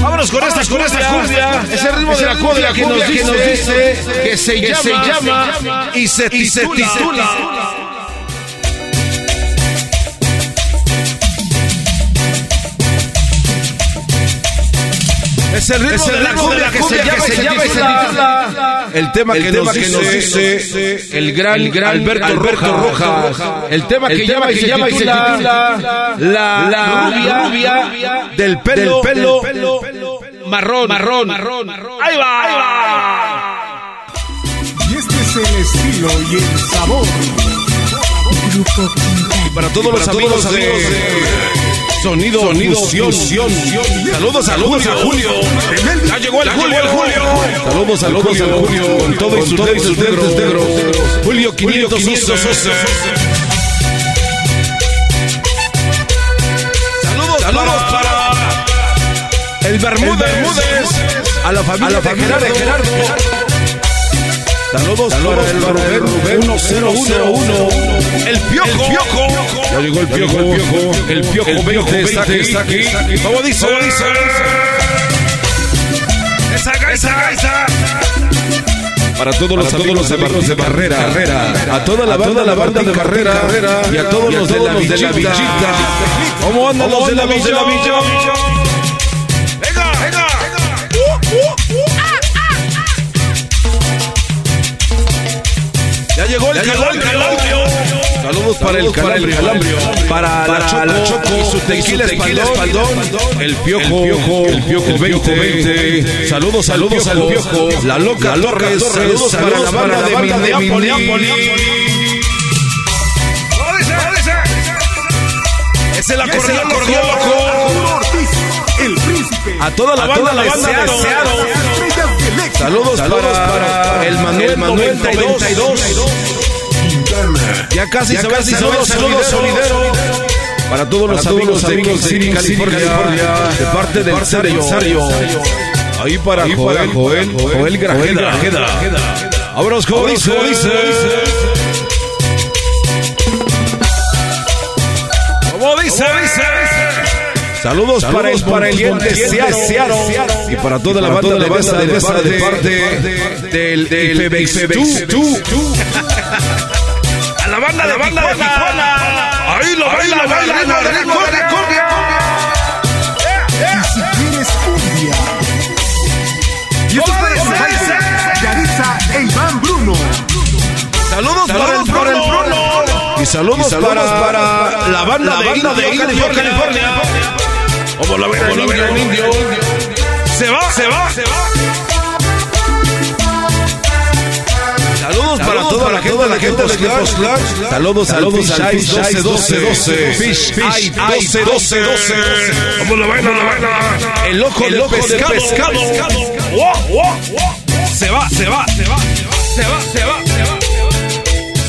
Vámonos con esta, con esta cumbia. Es el ritmo de la cumbia que nos dice que se llama y se titula. Es el ritmo, de, la cumbia que, se llama, y se titula. El tema, que, nos dice, el gran, Alberto, Roja, El tema que, llama, y se titula, la, rubia, del pelo, marrón, marrón, marrón. Ahí va, ahí va. Y este es el estilo y el sabor. Para todos los amigos de... Sonido, Sonido fusión. Saludos, saludos a Julio. Ya llegó el Julio, el Julio. Saludos, saludos a Julio. Con todo y sus lentes negros. Julio 511. Saludos, saludos para el Bermúdez. A la familia, de Gerardo. Saludos, para el Rubén 1001. El Piojo. El Piojo. Ya llegó el Piojo. El Piojo. El Piojo 20 está aquí. Está aquí. ¿Cómo dice? ¿Cómo dice? Esa gaisa, esa. Para todos los amigos de Barros de Barrera, a toda la banda, la banda de Carrera y a todos los de la Villita. ¿Cómo andan los de la? Ya llegó el. Saludos Saludos para el calambrio, para, la, Choco, y su tequila, espaldón, el piojo, el piojo, 20, saludos, saludos al piojo, la loca, la Torres, saludos, para la banda de. Es el acordeón. El príncipe. A toda la banda, de Seattle. Saludos, para, el Manuel, Manuel 92. Ya casi, ya casi saludos, saludos, solidero. Para todos los amigos, amigos de City, California, de parte del Sario. Ahí para Joel, Joel, Joel Grajeda. Vámonos, Joel, dice. ¿Cómo dice? Saludos, para el, para el diente Searo y para toda la banda de banda de parte del FBX A la banda de banda de Tijuana. Ahí lo baila, baila, baila, recuerda, cumbia. Y si quieres cumbia. Y esto es Yarisa e Iván Bruno. Saludos, para el Bruno. Y saludos, para, la banda, de, banda California. Como la vera el indio. Se va, se va, se va. Saludos para toda la gente, la gente de. Saludos, saludos al Fish 12 12 12. Fish, Fish 12 12 12. Como la vaina, la vaina. El ojo del pescado. Se va, se va, se va, se va, se va, se va.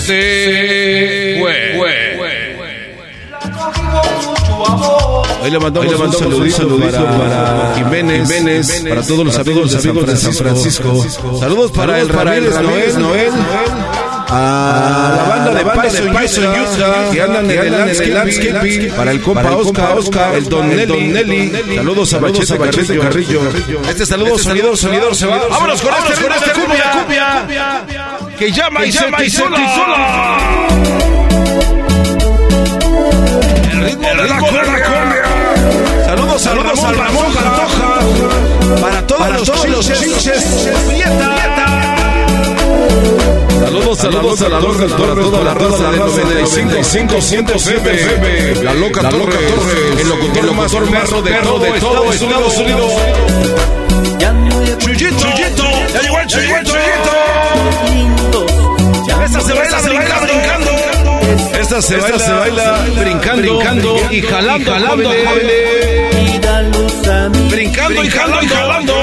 Se Ahí le mandamos, le mandamos un saludito, para, Jiménez, Jiménez, para todos los amigos de San Francisco. Saludos para el Ramírez, Noel, Noel. A la banda de Paso Utah, que andan en el landscaping, para el compa Oscar, Oscar, el Don Nelly. Saludos a Machete Carrillo. Carrillo. Este saludo, sonidor, sonidor, se va. Vámonos con este, con este cumbia, cumbia, que llama y llama y sola. El ritmo de la cumbia. Saludos, saludos a Ramón Pantoja. Para todos los chinches. Saludos, saludos a la loca torre, toda la raza de 95, 500 FM. La loca torre, el locutor más perro de todo Estados Unidos. Chuyito, Chuyito, ya llegó el Chuyito, Esta se baila, se baila brincando, brincando y jalando, jalando, Brincando y jalando, y jalando.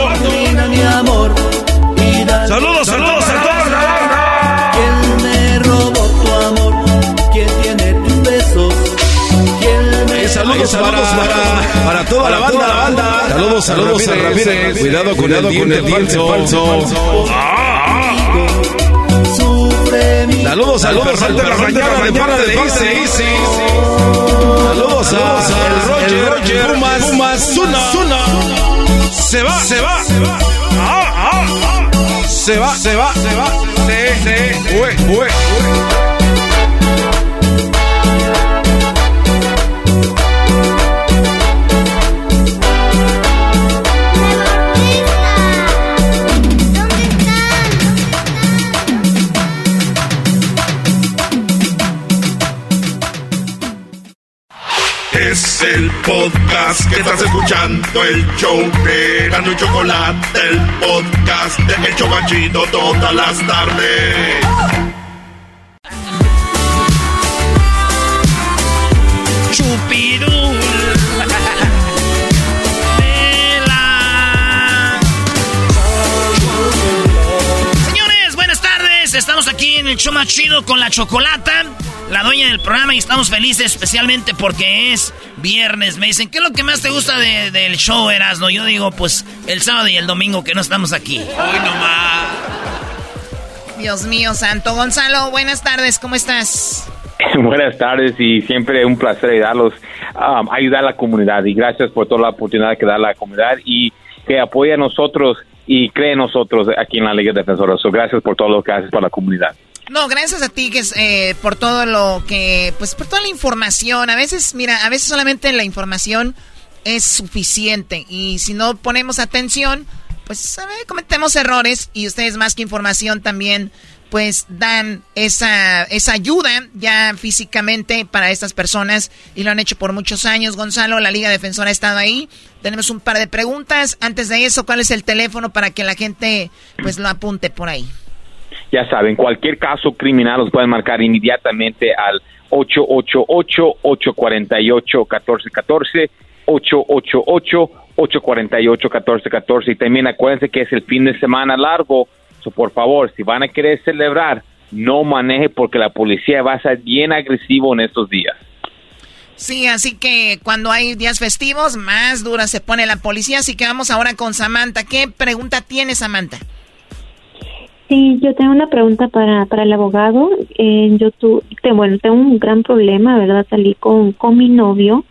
Saludos, saludos a todos. ¿Quién me robó tu amor? ¿Quién tiene tus besos? ¿Quién me Saludos, saludos para, para toda la banda, la banda. Saludos, saludos a Ramírez. Cuidado, cuidado con el diente falso. Saludos, saludos al perro mañana de parte de Easy. Saludos a el Roger, Pumas, Pumas, Zuna. Se va, se va, se va. Se va, se va, se va. Se, se, podcast que estás escuchando, el show de Gano y Chocolate, el podcast de El Chocachito todas las tardes. Chupirul. Señores, buenas tardes. Estamos aquí en el show más con la chocolata, la dueña del programa, y estamos felices especialmente porque es viernes. Me dicen, ¿qué es lo que más te gusta de- del show, Erasno? Yo digo, pues el sábado y el domingo que no estamos aquí. Hoy nomás. Dios mío, santo. Gonzalo, buenas tardes, ¿cómo estás? Buenas tardes y siempre un placer ayudarlos, um, ayudar a la comunidad y gracias por toda la oportunidad que da la comunidad y que apoya a nosotros y cree en nosotros aquí en la Liga Defensora. So, gracias por todo lo que haces para la comunidad. No, gracias a ti que es, eh, por todo lo que, pues por toda la información. A veces, mira, a veces solamente la información es suficiente y si no ponemos atención, pues cometemos errores y ustedes más que información también pues dan esa, esa ayuda ya físicamente para estas personas y lo han hecho por muchos años. Gonzalo, la Liga Defensora ha estado ahí. Tenemos un par de preguntas. Antes de eso, ¿cuál es el teléfono para que la gente pues lo apunte por ahí? Ya saben, cualquier caso criminal los pueden marcar inmediatamente al 888-848-1414, 888-848-1414 y también acuérdense que es el fin de semana largo por favor, si van a querer celebrar, no maneje porque la policía va a ser bien agresivo en estos días. Sí, así que cuando hay días festivos, más dura se pone la policía. Así que vamos ahora con Samantha. ¿Qué pregunta tiene Samantha? Sí, yo tengo una pregunta para, para el abogado. Eh, yo tu, bueno, tengo un gran problema, ¿verdad? Salí con, con mi novio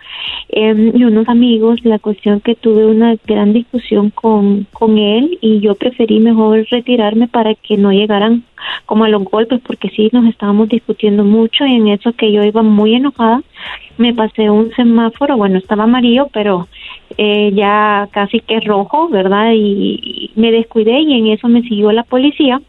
eh, y unos amigos. La cuestión que tuve una gran discusión con, con él y yo preferí mejor retirarme para que no llegaran como a los golpes, porque sí nos estábamos discutiendo mucho y en eso que yo iba muy enojada, me pasé un semáforo, bueno, estaba amarillo, pero eh, ya casi que rojo, ¿verdad? Y, me descuidé y en eso me siguió la policía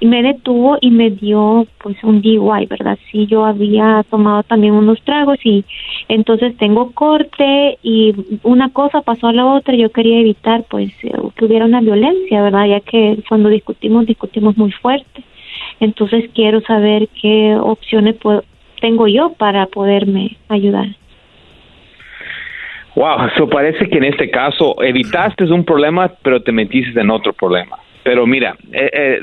y me detuvo y me dio pues un DUI, ¿verdad? Sí, yo había tomado también unos tragos y entonces tengo corte y una cosa pasó a la otra, yo quería evitar pues eh, que hubiera una violencia, ¿verdad? Ya que cuando discutimos, discutimos muy fuerte. Entonces quiero saber qué opciones puedo, tengo yo para poderme ayudar. Wow, eso parece que en este caso evitaste un problema, pero te metiste en otro problema. Pero mira, eh, eh,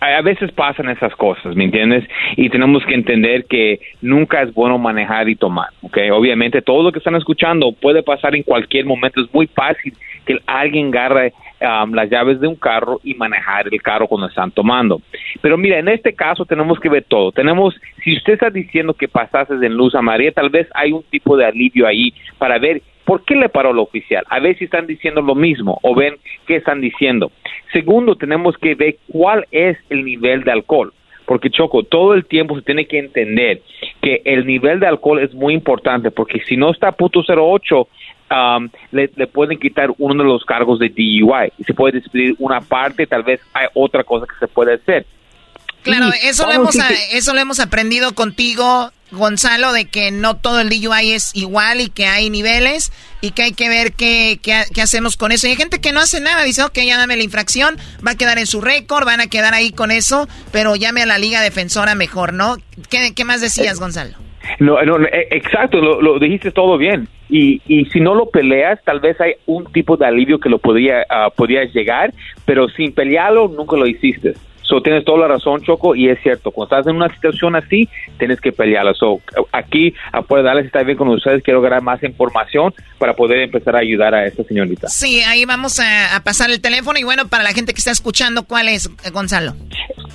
a veces pasan esas cosas, ¿me entiendes? Y tenemos que entender que nunca es bueno manejar y tomar, ¿ok? Obviamente todo lo que están escuchando puede pasar en cualquier momento, es muy fácil que alguien agarre um, las llaves de un carro y manejar el carro cuando están tomando. Pero mira, en este caso tenemos que ver todo. Tenemos, si usted está diciendo que pasases en luz a María, tal vez hay un tipo de alivio ahí para ver ¿Por qué le paró el oficial? A ver si están diciendo lo mismo o ven qué están diciendo. Segundo, tenemos que ver cuál es el nivel de alcohol. Porque Choco, todo el tiempo se tiene que entender que el nivel de alcohol es muy importante, porque si no está a punto 08, um, le, pueden quitar uno de los cargos de DUI y se puede despedir una parte, tal vez hay otra cosa que se puede hacer. Claro, eso lo, hemos, eso lo hemos aprendido contigo, Gonzalo, de que no todo el DUI es igual y que hay niveles y que hay que ver qué, qué, hacemos con eso. Y hay gente que no hace nada, dice, ok, ya dame la infracción, va a quedar en su récord, van a quedar ahí con eso, pero llame a la Liga Defensora mejor, ¿no? ¿Qué, qué más decías, Gonzalo? No, no, eh, exacto, lo, dijiste todo bien. Y, y si no lo peleas, tal vez hay un tipo de alivio que lo podría, uh, podrías llegar, pero sin pelearlo nunca lo hiciste. So, tienes toda la razón, Choco, y es cierto, cuando estás en una situación así, tienes que pelearla. So, aquí, a poder darles, está bien con ustedes, quiero ganar más información para poder empezar a ayudar a esta señorita. Sí, ahí vamos a, pasar el teléfono. Y bueno, para la gente que está escuchando, ¿cuál es, Gonzalo?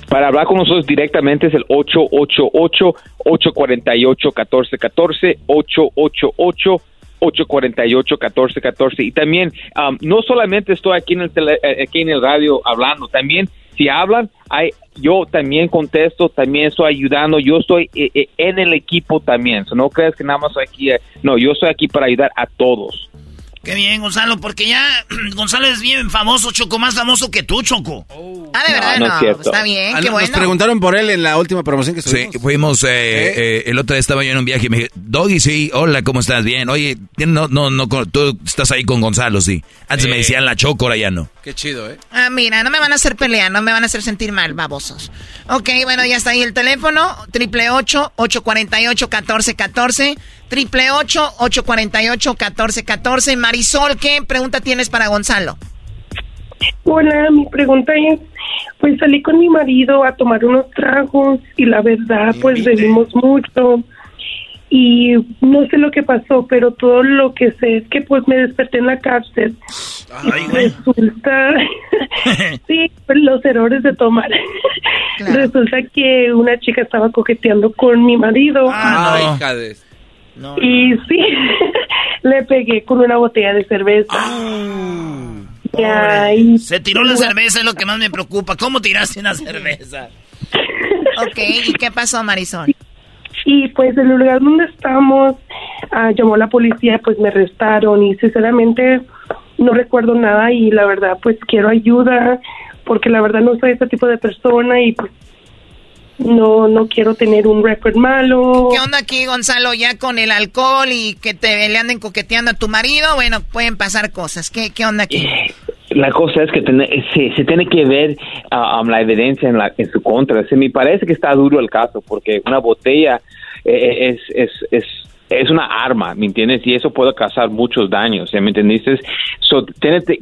Para hablar con nosotros directamente es el 888-848-1414, 888 848-1414. Y también, um, no solamente estoy aquí en, el eh, aquí en el radio hablando, también si hablan, hay, yo también contesto, también estoy ayudando, yo estoy eh, eh, en el equipo también. no crees que nada más estoy aquí, no, yo estoy aquí para ayudar a todos. Qué bien, Gonzalo, porque ya Gonzalo es bien famoso, Choco, más famoso que tú, Choco. Oh. Ah, de verdad, no, está bien, qué bueno. Nos preguntaron por él en la última promoción que estuvimos. Sí, fuimos, eh, ¿Eh? eh, el otro día estaba yo en un viaje y me dije, Doggy, sí, hola, ¿cómo estás? Bien, oye, no, no, no, tú estás ahí con Gonzalo, sí. Antes me eh. decían la Choco, ahora ya no. Qué chido, ¿eh? Ah, mira, no me van a hacer pelear, no me van a hacer sentir mal, babosos. Ok, bueno, ya está ahí el teléfono, 888-848-1414 triple ocho, ocho cuarenta y ocho, catorce, catorce. Marisol, ¿qué pregunta tienes para Gonzalo? Hola, mi pregunta es, pues salí con mi marido a tomar unos tragos y la verdad, pues bebimos mucho y no sé lo que pasó, pero todo lo que sé es que pues me desperté en la cárcel. y resulta, sí, los errores de tomar. Resulta que una chica estaba coqueteando con mi marido. Ah, no. Y sí, le pegué con una botella de cerveza. Ah. Se tiró la cerveza, es lo que más me preocupa. ¿Cómo tiraste una cerveza? ok, ¿y qué pasó, Marisol? Y pues en el lugar donde estamos, ah, llamó la policía, pues me arrestaron y sinceramente no recuerdo nada y la verdad pues quiero ayuda porque la verdad no soy ese tipo de persona y pues no no quiero tener un récord malo. ¿Qué onda aquí, Gonzalo? Ya con el alcohol y que te le anden coqueteando a tu marido, bueno, pueden pasar cosas. ¿Qué, qué onda aquí? Eh, la cosa es que se, se, tiene que ver um, la evidencia en, la, en su contra. Se me parece que está duro el caso porque una botella eh, es, es, es es una arma, ¿me entiendes? Y eso puede causar muchos daños, ¿me entendiste? So,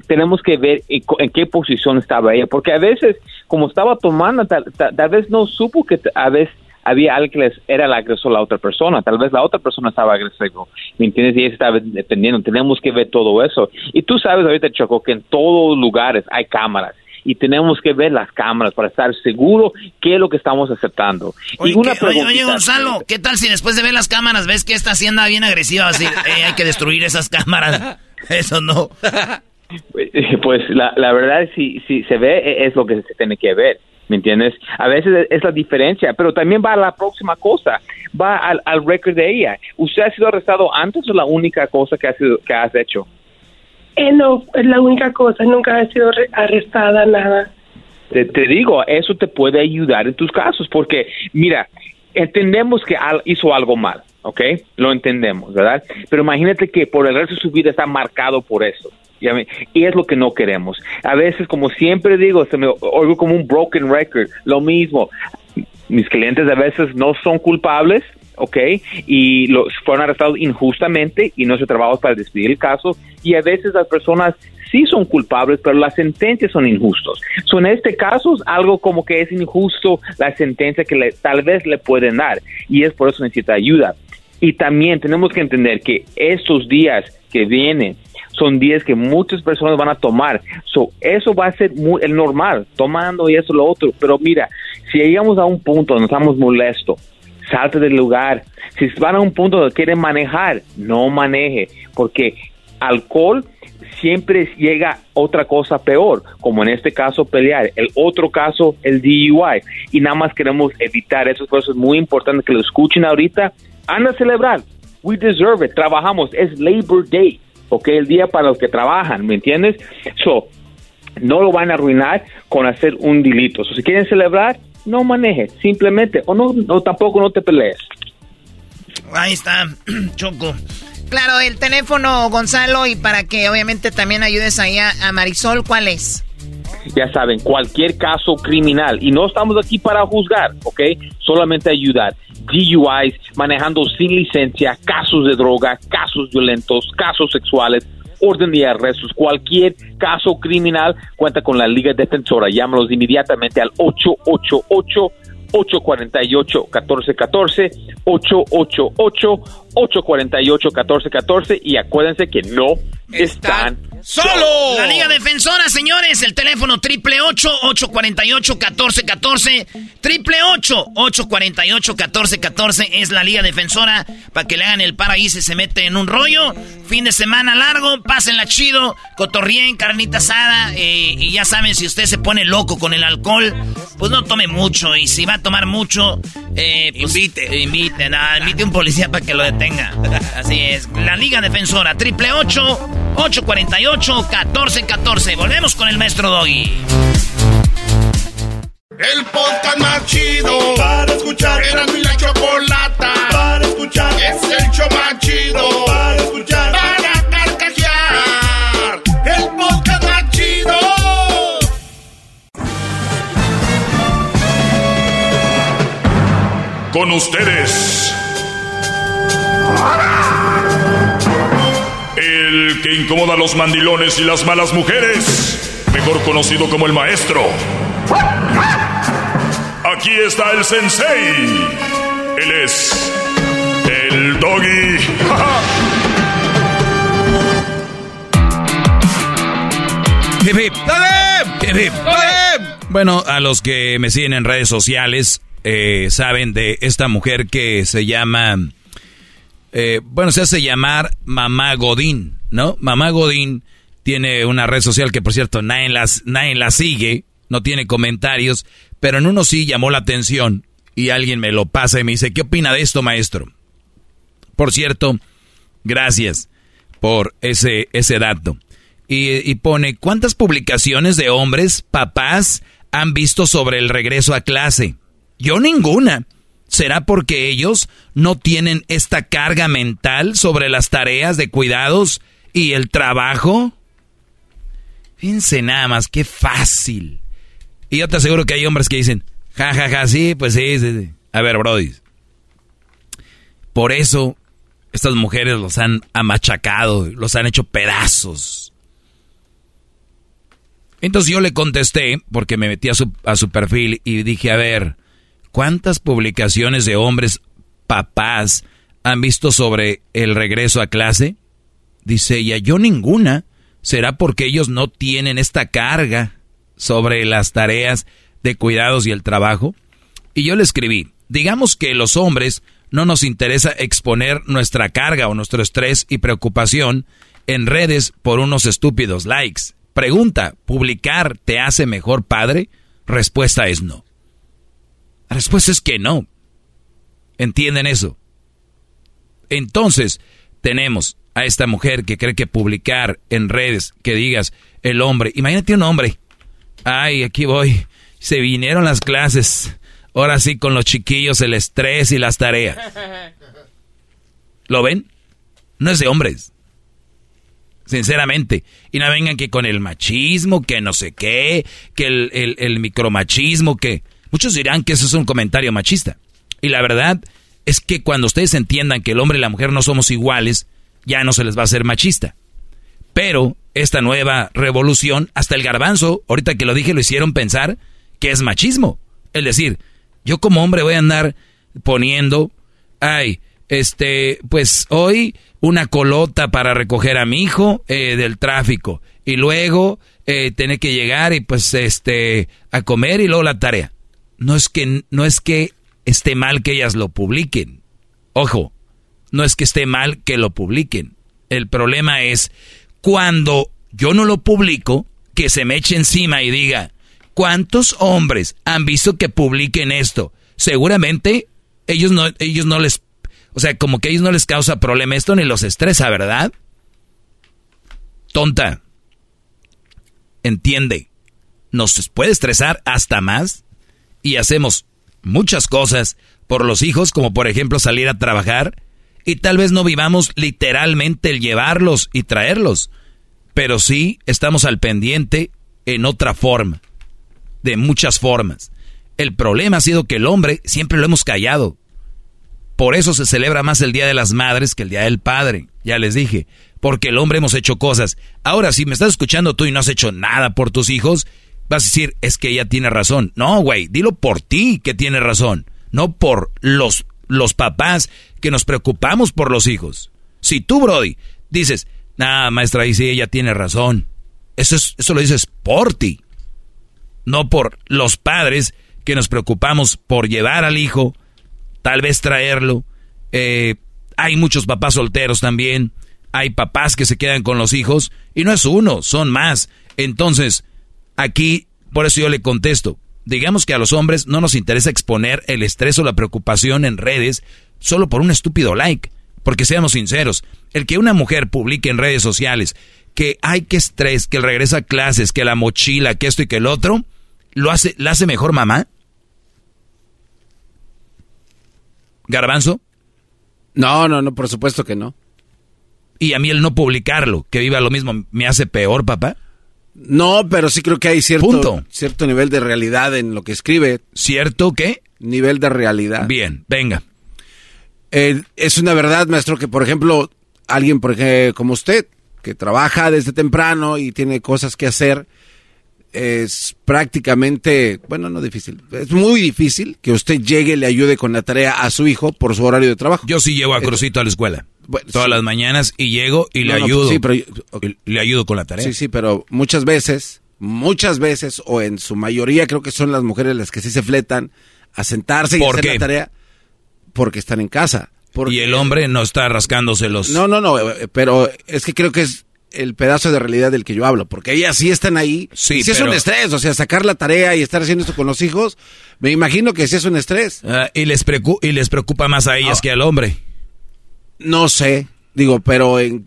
tenemos que ver en, qué posición estaba ella, porque a veces, como estaba tomando, tal, vez no supo que a veces había alguien que era el agresor la otra persona, tal vez la otra persona estaba agresivo, ¿me entiendes? Y ella estaba dependiendo, tenemos que ver todo eso. Y tú sabes ahorita, Choco, que en todos lugares hay cámaras y tenemos que ver las cámaras para estar seguro qué es lo que estamos aceptando. Oye, oye, Gonzalo, ¿qué tal si después de ver las cámaras ves que esta hacienda bien agresiva? Así, eh, hay que destruir esas cámaras. Eso no. Pues la, la verdad, si, si se ve, e, es lo que se tiene que ver. ¿Me entiendes? A veces es la diferencia, pero también va a la próxima cosa, va al, al récord de ella. ¿Usted ha sido arrestado antes o la única cosa que, ha sido, que has hecho? Eh, no, es la única cosa, nunca ha sido arrestada, nada. Te, digo, eso te puede ayudar en tus casos, porque mira, entendemos que hizo algo mal, ¿ok? Lo entendemos, ¿verdad? Pero imagínate que por el resto de su vida está marcado por eso. Y es lo que no queremos. A veces, como siempre digo, se me oigo como un broken record, lo mismo. Mis clientes a veces no son culpables, ¿ok? Y los fueron arrestados injustamente y no se trabajó para despedir el caso. Y a veces las personas sí son culpables, pero las sentencias son injustos. So, en este caso es algo como que es injusto la sentencia que le, tal vez le pueden dar y es por eso necesita ayuda. Y también tenemos que entender que estos días que vienen son días que muchas personas van a tomar. So, eso va a ser muy, el normal, tomando y eso lo otro. Pero mira, si llegamos a un punto donde estamos molestos, salte del lugar. Si van a un punto donde quieren manejar, no maneje, porque alcohol siempre llega otra cosa peor, como en este caso pelear, el otro caso el DUI, y nada más queremos evitar eso, por muy importante que lo escuchen ahorita, anda a celebrar, we deserve it, trabajamos, es Labor Day, ok, el día para los que trabajan, ¿me entiendes? So, no lo van a arruinar con hacer un delito, so, si quieren celebrar, no manejes, simplemente, o no, no tampoco no te pelees. Ahí está, Choco. Claro, el teléfono, Gonzalo, y para que obviamente también ayudes ahí a, Marisol, ¿cuál es? Ya saben, cualquier caso criminal, y no estamos aquí para juzgar, ¿ok? Solamente ayudar. DUIs, manejando sin licencia, casos de droga, casos violentos, casos sexuales, orden de arrestos, cualquier caso criminal, cuenta con la Liga Defensora. Llámalos inmediatamente al 888 848 1414 888 848 1414 y acuérdense que no están ¡Solo! La Liga Defensora, señores, el teléfono triple 848 1414 triple 848 1414 es la Liga Defensora para que le hagan el paraíso y se mete en un rollo. Fin de semana largo, pásenla chido, cotorrien, carnita asada eh, y ya saben, si usted se pone loco con el alcohol, pues no tome mucho y si va a tomar mucho, eh, pues invite. Invite, nada, invite un policía para que lo detenga. Así es, la Liga Defensora, triple 848 1414. Volvemos con el maestro Doggy. El podcast más chido para escuchar. Era mi la chocolata para escuchar. Es el show más chido para escuchar. Para carcajear. El podcast más chido. Con ustedes. El que incomoda a los mandilones y las malas mujeres, mejor conocido como el maestro. Aquí está el sensei. Él es el doggy. Bueno, a los que me siguen en redes sociales eh, saben de esta mujer que se llama eh, bueno, se hace llamar Mamá Godín, ¿no? Mamá Godín tiene una red social que, por cierto, nadie, las, la sigue, no tiene comentarios, pero en uno sí llamó la atención y alguien me lo pasa y me dice, ¿qué opina de esto, maestro? Por cierto, gracias por ese, ese dato. y, pone, ¿cuántas publicaciones de hombres, papás, han visto sobre el regreso a clase? Yo ninguna. ¿Será porque ellos no tienen esta carga mental sobre las tareas de cuidados y el trabajo? Fíjense nada más, qué fácil. Y yo te aseguro que hay hombres que dicen, ja, ja, ja, sí, pues sí, sí. A ver, Brody. Por eso estas mujeres los han amachacado, los han hecho pedazos. Entonces yo le contesté, porque me metí a su, a su perfil y dije, a ver, ¿cuántas publicaciones de hombres papás han visto sobre el regreso a clase? Dice ella, yo ninguna. ¿Será porque ellos no tienen esta carga sobre las tareas de cuidados y el trabajo? Y yo le escribí, digamos que los hombres no nos interesa exponer nuestra carga o nuestro estrés y preocupación en redes por unos estúpidos likes. Pregunta, ¿publicar te hace mejor padre? Respuesta es no. La respuesta es que no. ¿Entienden eso? Entonces, tenemos a esta mujer que cree que publicar en redes, que digas el hombre, imagínate un hombre, ay, aquí voy, se vinieron las clases, ahora sí con los chiquillos, el estrés y las tareas. ¿Lo ven? No es de hombres. Sinceramente. Y no vengan que con el machismo, que no sé qué, que el, el, micromachismo, que... Muchos dirán que eso es un comentario machista. Y la verdad es que cuando ustedes entiendan que el hombre y la mujer no somos iguales, ya no se les va a hacer machista. Pero esta nueva revolución, hasta el garbanzo, ahorita que lo dije, lo hicieron pensar que es machismo. Es decir, yo como hombre voy a andar poniendo, ay, este, pues hoy una colota para recoger a mi hijo eh, del tráfico y luego eh, tener que llegar y pues este a comer y luego la tarea. No es que no es que esté mal que ellas lo publiquen. Ojo, no es que esté mal que lo publiquen. El problema es cuando yo no lo publico, que se me eche encima y diga, ¿Cuántos hombres han visto que publiquen esto? Seguramente ellos no, ellos no les, o sea, como que ellos no les causa problema esto ni los estresa, ¿verdad? Tonta. Entiende. Nos puede estresar hasta más y hacemos muchas cosas por los hijos, como por ejemplo salir a trabajar, y tal vez no vivamos literalmente el llevarlos y traerlos, pero sí estamos al pendiente en otra forma de muchas formas. El problema ha sido que el hombre siempre lo hemos callado. Por eso se celebra más el Día de las Madres que el Día del Padre. Ya les dije. Porque el hombre hemos hecho cosas. Ahora, si me estás escuchando tú y no has hecho nada por tus hijos, vas a decir, es que ella tiene razón. No, güey, dilo por ti que tiene razón. No por los, los papás que nos preocupamos por los hijos. Si tú, Brody, dices, nada, maestra, dice ella tiene razón. Eso, es, eso lo dices por ti no por los padres que nos preocupamos por llevar al hijo, tal vez traerlo. Eh, hay muchos papás solteros también, hay papás que se quedan con los hijos y no es uno, son más. Entonces, aquí, por eso yo le contesto, digamos que a los hombres no nos interesa exponer el estrés o la preocupación en redes solo por un estúpido like, porque seamos sinceros, el que una mujer publique en redes sociales que hay que estrés, que regresa a clases, que la mochila, que esto y que el otro, ¿lo hace, ¿la hace mejor mamá? ¿Garbanzo? No, no, no, por supuesto que no. ¿Y a mí el no publicarlo, que viva lo mismo, me hace peor, papá? No, pero sí creo que hay cierto, cierto nivel de realidad en lo que escribe. ¿Cierto qué? Nivel de realidad. Bien, venga. Eh, es una verdad, maestro, que por ejemplo, alguien por ejemplo, como usted, que trabaja desde temprano y tiene cosas que hacer, es prácticamente, bueno, no difícil, es muy difícil que usted llegue y le ayude con la tarea a su hijo por su horario de trabajo. Yo sí llevo a Crucito a la escuela. Todas las mañanas y llego y le ayudo. sí, pero, le ayudo con la tarea. Sí, sí, pero muchas veces, muchas veces, o en su mayoría creo que son las mujeres las que sí se fletan a sentarse y hacer la tarea porque están en casa. y el hombre no está rascándose los... No, no, no, eh, pero es que creo que es el pedazo de realidad del que yo hablo, porque ellas sí están ahí. Sí, si es un estrés, o sea, sacar la tarea y estar haciendo esto con los hijos, me imagino que sí es un estrés. Ah, y, les y les preocupa más a ellas que al hombre. No sé, digo, pero en,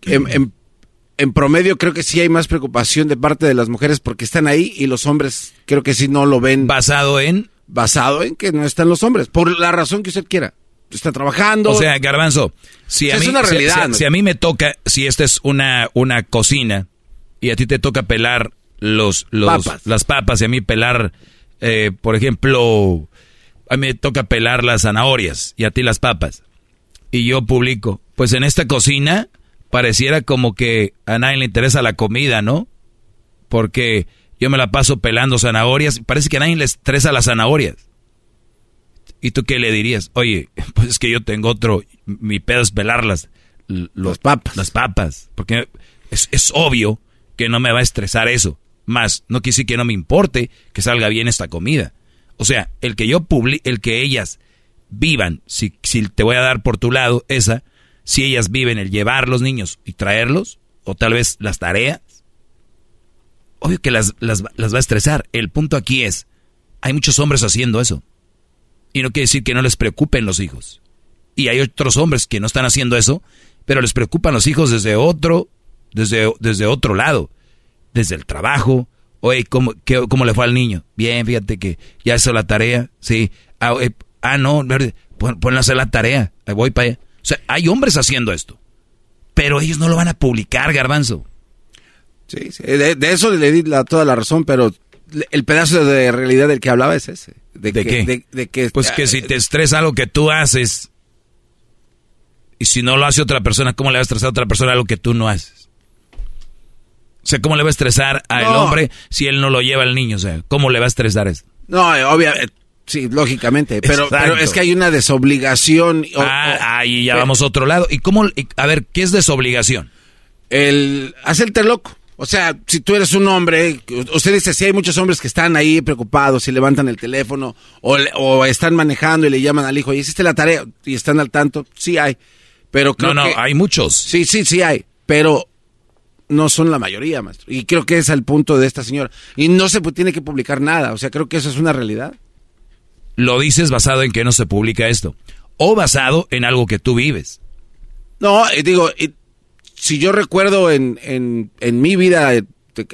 en promedio creo que sí hay más preocupación de parte de las mujeres porque están ahí y los hombres creo que sí no lo ven. ¿Basado en? Basado en que no están los hombres, por la razón que usted quiera. Está trabajando. O sea, Garbanzo, si a, Es mí, una si- realidad, si- ¿no? si a mí me toca, si esta es una, una cocina y a ti te toca pelar los, los Papas. las papas y a mí pelar, eh, por ejemplo, a mí me toca pelar las zanahorias y a ti las papas. Y yo publico, pues en esta cocina pareciera como que a nadie le interesa la comida, ¿no? Porque yo me la paso pelando zanahorias, parece que a nadie le estresa las zanahorias. ¿Y tú qué le dirías? Oye, pues es que yo tengo otro, mi pedo es pelarlas. las papas. Las papas. Porque es, es obvio que no me va a estresar eso. Más, no quise que no me importe que salga bien esta comida. O sea, el que yo publi el que ellas vivan, si, si te voy a dar por tu lado esa, si ellas viven el llevar los niños y traerlos, o tal vez las tareas, obvio que las, las, las va a estresar. El punto aquí es, hay muchos hombres haciendo eso. Y no quiere decir que no les preocupen los hijos. Y hay otros hombres que no están haciendo eso, pero les preocupan los hijos desde otro, desde, desde otro lado. Desde el trabajo. Oye, ¿cómo, ¿cómo le fue al niño? Bien, fíjate que ya hizo la tarea. Sí. Ah, eh, ah, no, ponle a hacer la tarea. Voy para allá. O sea, hay hombres haciendo esto. Pero ellos no lo van a publicar, garbanzo. Sí, sí, de, de eso le di la- toda la razón, pero el pedazo de realidad del que hablaba es ese. ¿De, ¿De que, qué? de- de que- Pues que si te estresa algo que tú haces y si no lo hace otra persona, ¿cómo le va a estresar a otra persona algo que tú no haces? O sea, ¿cómo le va a estresar al No. hombre si él no lo lleva al niño? O sea, ¿cómo le va a estresar eso? No, eh, obviamente, sí, lógicamente, pero, es que hay una desobligación. ah, ahí ya Pero- vamos a otro lado. ¿Y cómo? a ver, ¿qué es desobligación? el hacerte loco. O sea, si tú eres un hombre, usted dice, si hay muchos hombres que están ahí preocupados y levantan el teléfono o, o están manejando y le llaman al hijo, ¿y hiciste la tarea? Y están al tanto, sí hay. Pero creo No, no, que- hay muchos. Sí, sí, sí hay, pero no son la mayoría, maestro. Y creo que es el punto de esta señora. Y no se tiene que publicar nada, o sea, creo que eso es una realidad. Lo dices basado en que no se publica esto. O basado en algo que tú vives. No, eh, digo, si yo recuerdo en, en, en mi vida, eh,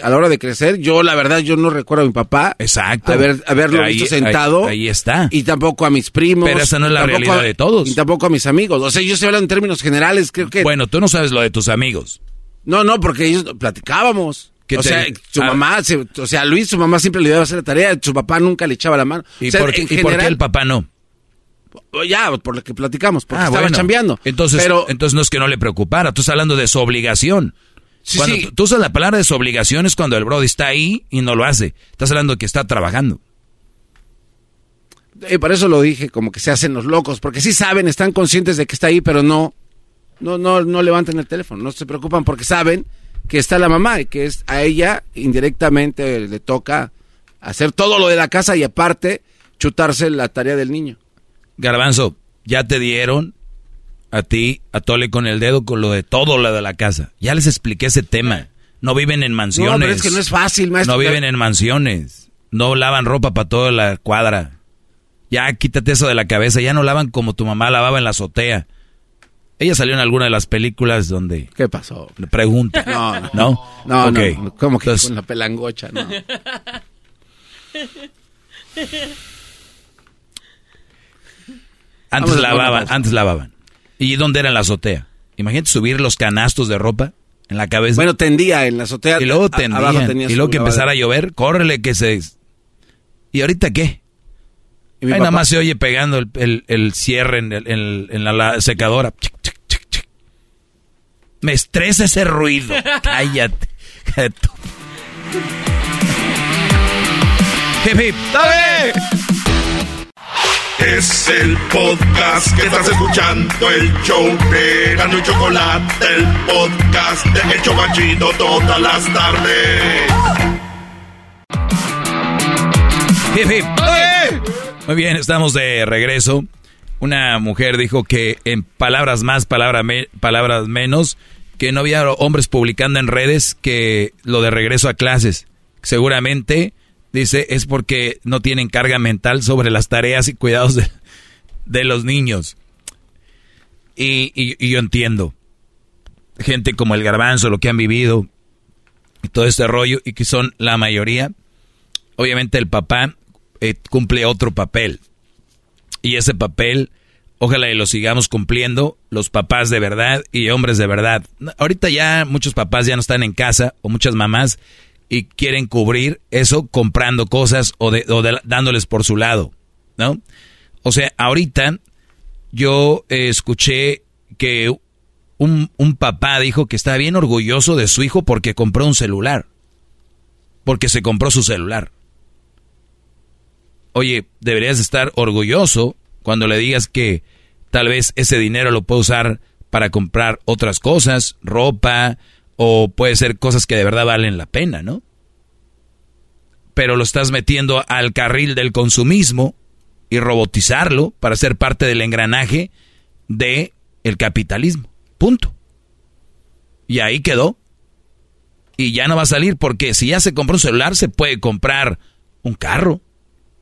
a la hora de crecer, yo la verdad, yo no recuerdo a mi papá. Exacto. Haber, haberlo Ahí- visto sentado. ahí- ahí está. Y tampoco a mis primos. Pero esa no es la realidad a- de todos. Y tampoco a mis amigos. O sea, yo estoy hablando en términos generales, creo que... Bueno, tú no sabes lo de tus amigos. No, no, porque ellos platicábamos. ¿Qué O te- sea, su Ah. mamá, se- o sea, Luis, su mamá siempre le ayudaba a hacer la tarea, su papá nunca le echaba la mano. ¿Y, O sea, por, qué, en y por qué general- el papá no? Ya, por lo que platicamos, porque Ah, estaba bueno. chambeando. Entonces, Pero, entonces no es que no le preocupara, tú estás hablando de su obligación. Sí, cuando sí. Tú, usas la palabra de su obligación es cuando el Brody está ahí y no lo hace. Estás hablando de que está trabajando. eh, por eso lo dije, como que se hacen los locos, porque sí saben, están conscientes de que está ahí, pero no, no, no, no levantan el teléfono, no se preocupan porque saben que está la mamá y que es a ella indirectamente le toca hacer todo lo de la casa y aparte chutarse la tarea del niño. Garbanzo, ya te dieron a ti, a Tole con el dedo con lo de todo lo de la casa. Ya les expliqué ese tema. No viven en mansiones. No, pero es que no es fácil, maestro. No viven en mansiones. No lavan ropa para toda la cuadra. Ya quítate eso de la cabeza. Ya no lavan como tu mamá lavaba en la azotea. Ella salió en alguna de las películas donde... ¿Qué pasó? Le pregunta. No, no. ¿No? No, Ok. no, como que Entonces, con la pelangocha, no. Antes Vamos lavaban, antes lavaban. ¿Y dónde era en la azotea? Imagínate subir los canastos de ropa en la cabeza. Bueno, tendía en la azotea. y luego tendían. abajo y luego que empezara a llover, córrele que se... ¿Y ahorita qué? Ahí nada más se oye pegando el, el- el cierre en, el- en el- en la, la secadora. Me estresa ese ruido. Cállate. Hip, hip. Es el podcast que estás escuchando, el show de Gano y Chocolate, el podcast de El Chocachito todas las tardes. Hip, hip. Muy bien, estamos de regreso. Una mujer dijo que en palabras más, palabra palabras menos, que no había hombres publicando en redes que lo de regreso a clases. Seguramente, dice, es porque no tienen carga mental sobre las tareas y cuidados de, los niños. Y, y- y yo entiendo. gente como el garbanzo, lo que han vivido todo este rollo, y que son la mayoría, obviamente el papá eh, cumple otro papel. Y ese papel, ojalá y lo sigamos cumpliendo los papás de verdad y hombres de verdad. Ahorita ya muchos papás ya no están en casa, o muchas mamás, y quieren cubrir eso comprando cosas o, de, dándoles por su lado, ¿no? O sea, ahorita yo eh, escuché que un, un, papá dijo que estaba bien orgulloso de su hijo porque compró un celular. Porque se compró su celular. Oye, deberías estar orgulloso cuando le digas que tal vez ese dinero lo puede usar para comprar otras cosas, ropa, o puede ser cosas que de verdad valen la pena, ¿no? Pero lo estás metiendo al carril del consumismo y robotizarlo para ser parte del engranaje de el capitalismo. Punto. Y ahí quedó. Y ya no va a salir porque si ya se compró un celular se puede comprar un carro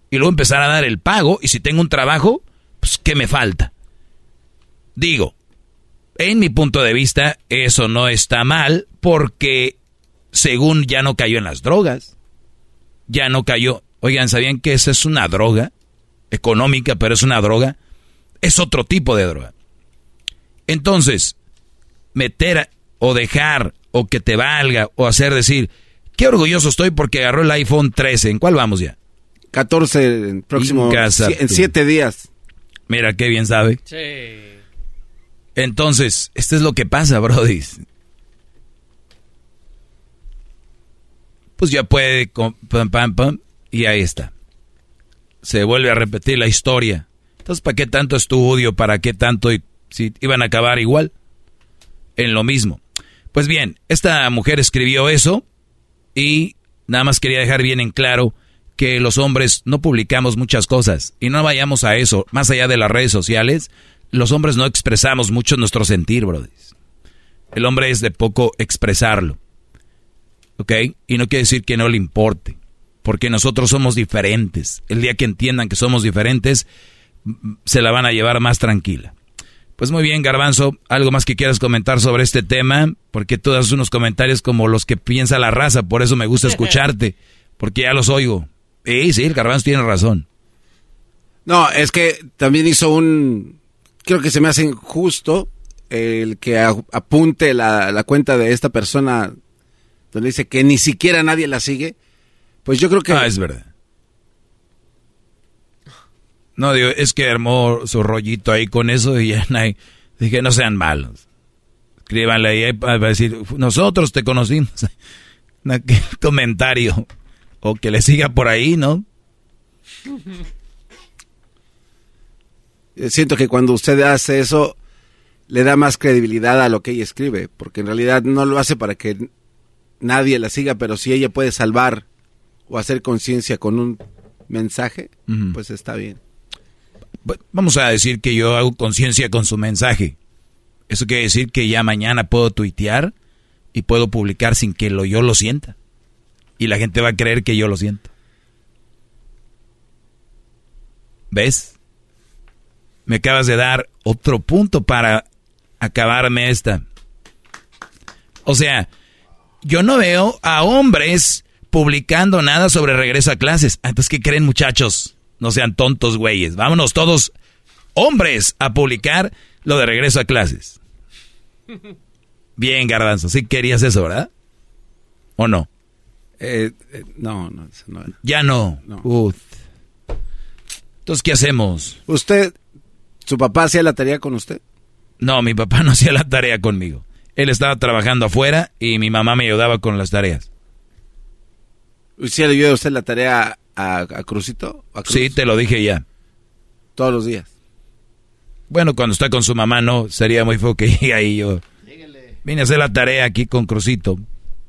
y luego empezar a dar el pago y si tengo un trabajo, pues ¿qué me falta? Digo, en mi punto de vista eso no está mal porque según ya no cayó en las drogas, ya no cayó. Oigan, ¿sabían que esa es una droga? económica, pero es una droga, es otro tipo de droga. Entonces, meter o dejar o que te valga o hacer decir, qué orgulloso estoy porque agarró el iPhone 13. ¿En cuál vamos ya? 14 en próximo en 7 días. Mira qué bien sabe. Sí. Entonces, esto es lo que pasa, Brody. Pues ya puede, pam, pam, pam, y ahí está se vuelve a repetir la historia. Entonces, ¿para qué tanto estudio? ¿Para qué tanto? Si iban a acabar igual, en lo mismo. Pues bien, esta mujer escribió eso y nada más quería dejar bien en claro que los hombres no publicamos muchas cosas y no vayamos a eso, más allá de las redes sociales, los hombres no expresamos mucho nuestro sentir, brothers. El hombre es de poco expresarlo. ¿Ok? Y no quiere decir que no le importe porque nosotros somos diferentes. El día que entiendan que somos diferentes, se la van a llevar más tranquila. Pues muy bien, Garbanzo, ¿algo más que quieras comentar sobre este tema? Porque tú das unos comentarios como los que piensa la raza, por eso me gusta escucharte, porque ya los oigo. Sí, sí, el Garbanzo tiene razón. No, es que también hizo un... Creo que se me hace injusto el que apunte la, la cuenta de esta persona donde dice que ni siquiera nadie la sigue pues yo creo que... Ah, es verdad. No, digo, es que armó su rollito ahí con eso y ya dije, no sean malos. Escríbanle ahí para decir, nosotros te conocimos. Aquel comentario. O que le siga por ahí, ¿no? Siento que cuando usted hace eso, le da más credibilidad a lo que ella escribe, porque en realidad no lo hace para que nadie la siga, pero si ella puede salvar o hacer conciencia con un mensaje, pues está bien. Vamos a decir que yo hago conciencia con su mensaje. Eso quiere decir que ya mañana puedo tuitear y puedo publicar sin que lo, yo lo sienta. Y la gente va a creer que yo lo siento. ¿Ves? Me acabas de dar otro punto para acabarme esta. O sea, yo no veo a hombres publicando nada sobre regreso a clases. Ah, entonces, ¿qué creen muchachos? No sean tontos, güeyes. Vámonos todos, hombres, a publicar lo de regreso a clases. Bien, Garbanzo, sí querías eso, ¿verdad? ¿O no? Eh, eh, no, no, no Ya no. Entonces, ¿qué hacemos? ¿Usted, su papá hacía la tarea con usted? No, mi papá no hacía la tarea conmigo. Él estaba trabajando afuera y mi mamá me ayudaba con las tareas. ¿Sí le ayuda usted la tarea a, Crucito? Sí, te lo dije ya. Todos los días. Bueno, cuando está con su mamá no, sería muy feo que llegue ahí yo. Vine a hacer la tarea aquí con Crucito.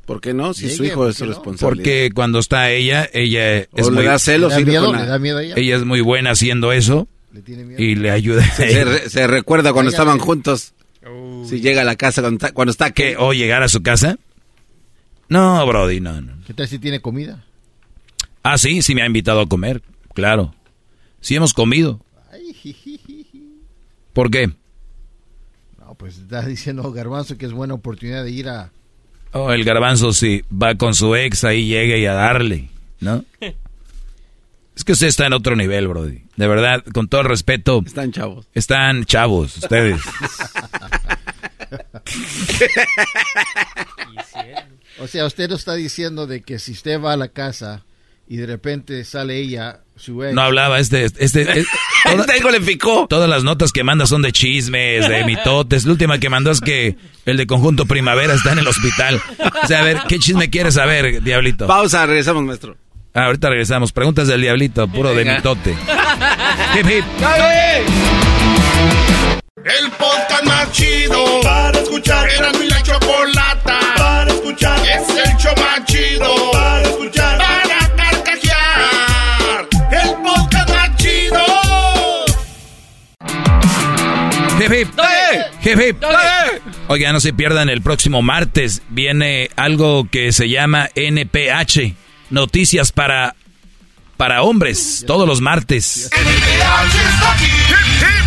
¿Por qué no? Si su hijo es su responsabilidad. Porque cuando está ella, ella es muy... da celos ¿Le da miedo, ella? ella? es muy buena haciendo eso. Y le ayuda. Se, recuerda cuando estaban juntos. Si llega a la casa cuando está, cuando está que o llegar a su casa. No, Brody, no, no. ¿Qué tal si tiene comida? Ah, sí, sí me ha invitado a comer, claro. Sí hemos comido. ¿Por qué? pues está diciendo Garbanzo que es buena oportunidad de ir a... Oh, el garbanzo sí, va con su ex ahí, llega y a darle, ¿no? Es que usted está en otro nivel, Brody. De verdad, con todo el respeto. Están chavos. Están chavos, ustedes. o sea, usted nos está diciendo de que si usted va a la casa y de repente sale ella, su ex... No hablaba, este... este, este toda, le picó. Todas las notas que manda son de chismes, de mitotes. La última que mandó es que el de Conjunto Primavera está en el hospital. O sea, a ver, ¿qué chisme quieres saber, Diablito? Pausa, regresamos, maestro. Ah, ahorita regresamos. Preguntas del Diablito, puro de mitote. hip, hip. El podcast más chido para escuchar. Era mi la chocolata para escuchar. Es el show más chido para escuchar. Hip, hip. Hip, hip. Oigan, no se pierdan el próximo martes. Viene algo que se llama NPH. Noticias para para hombres, todos los martes.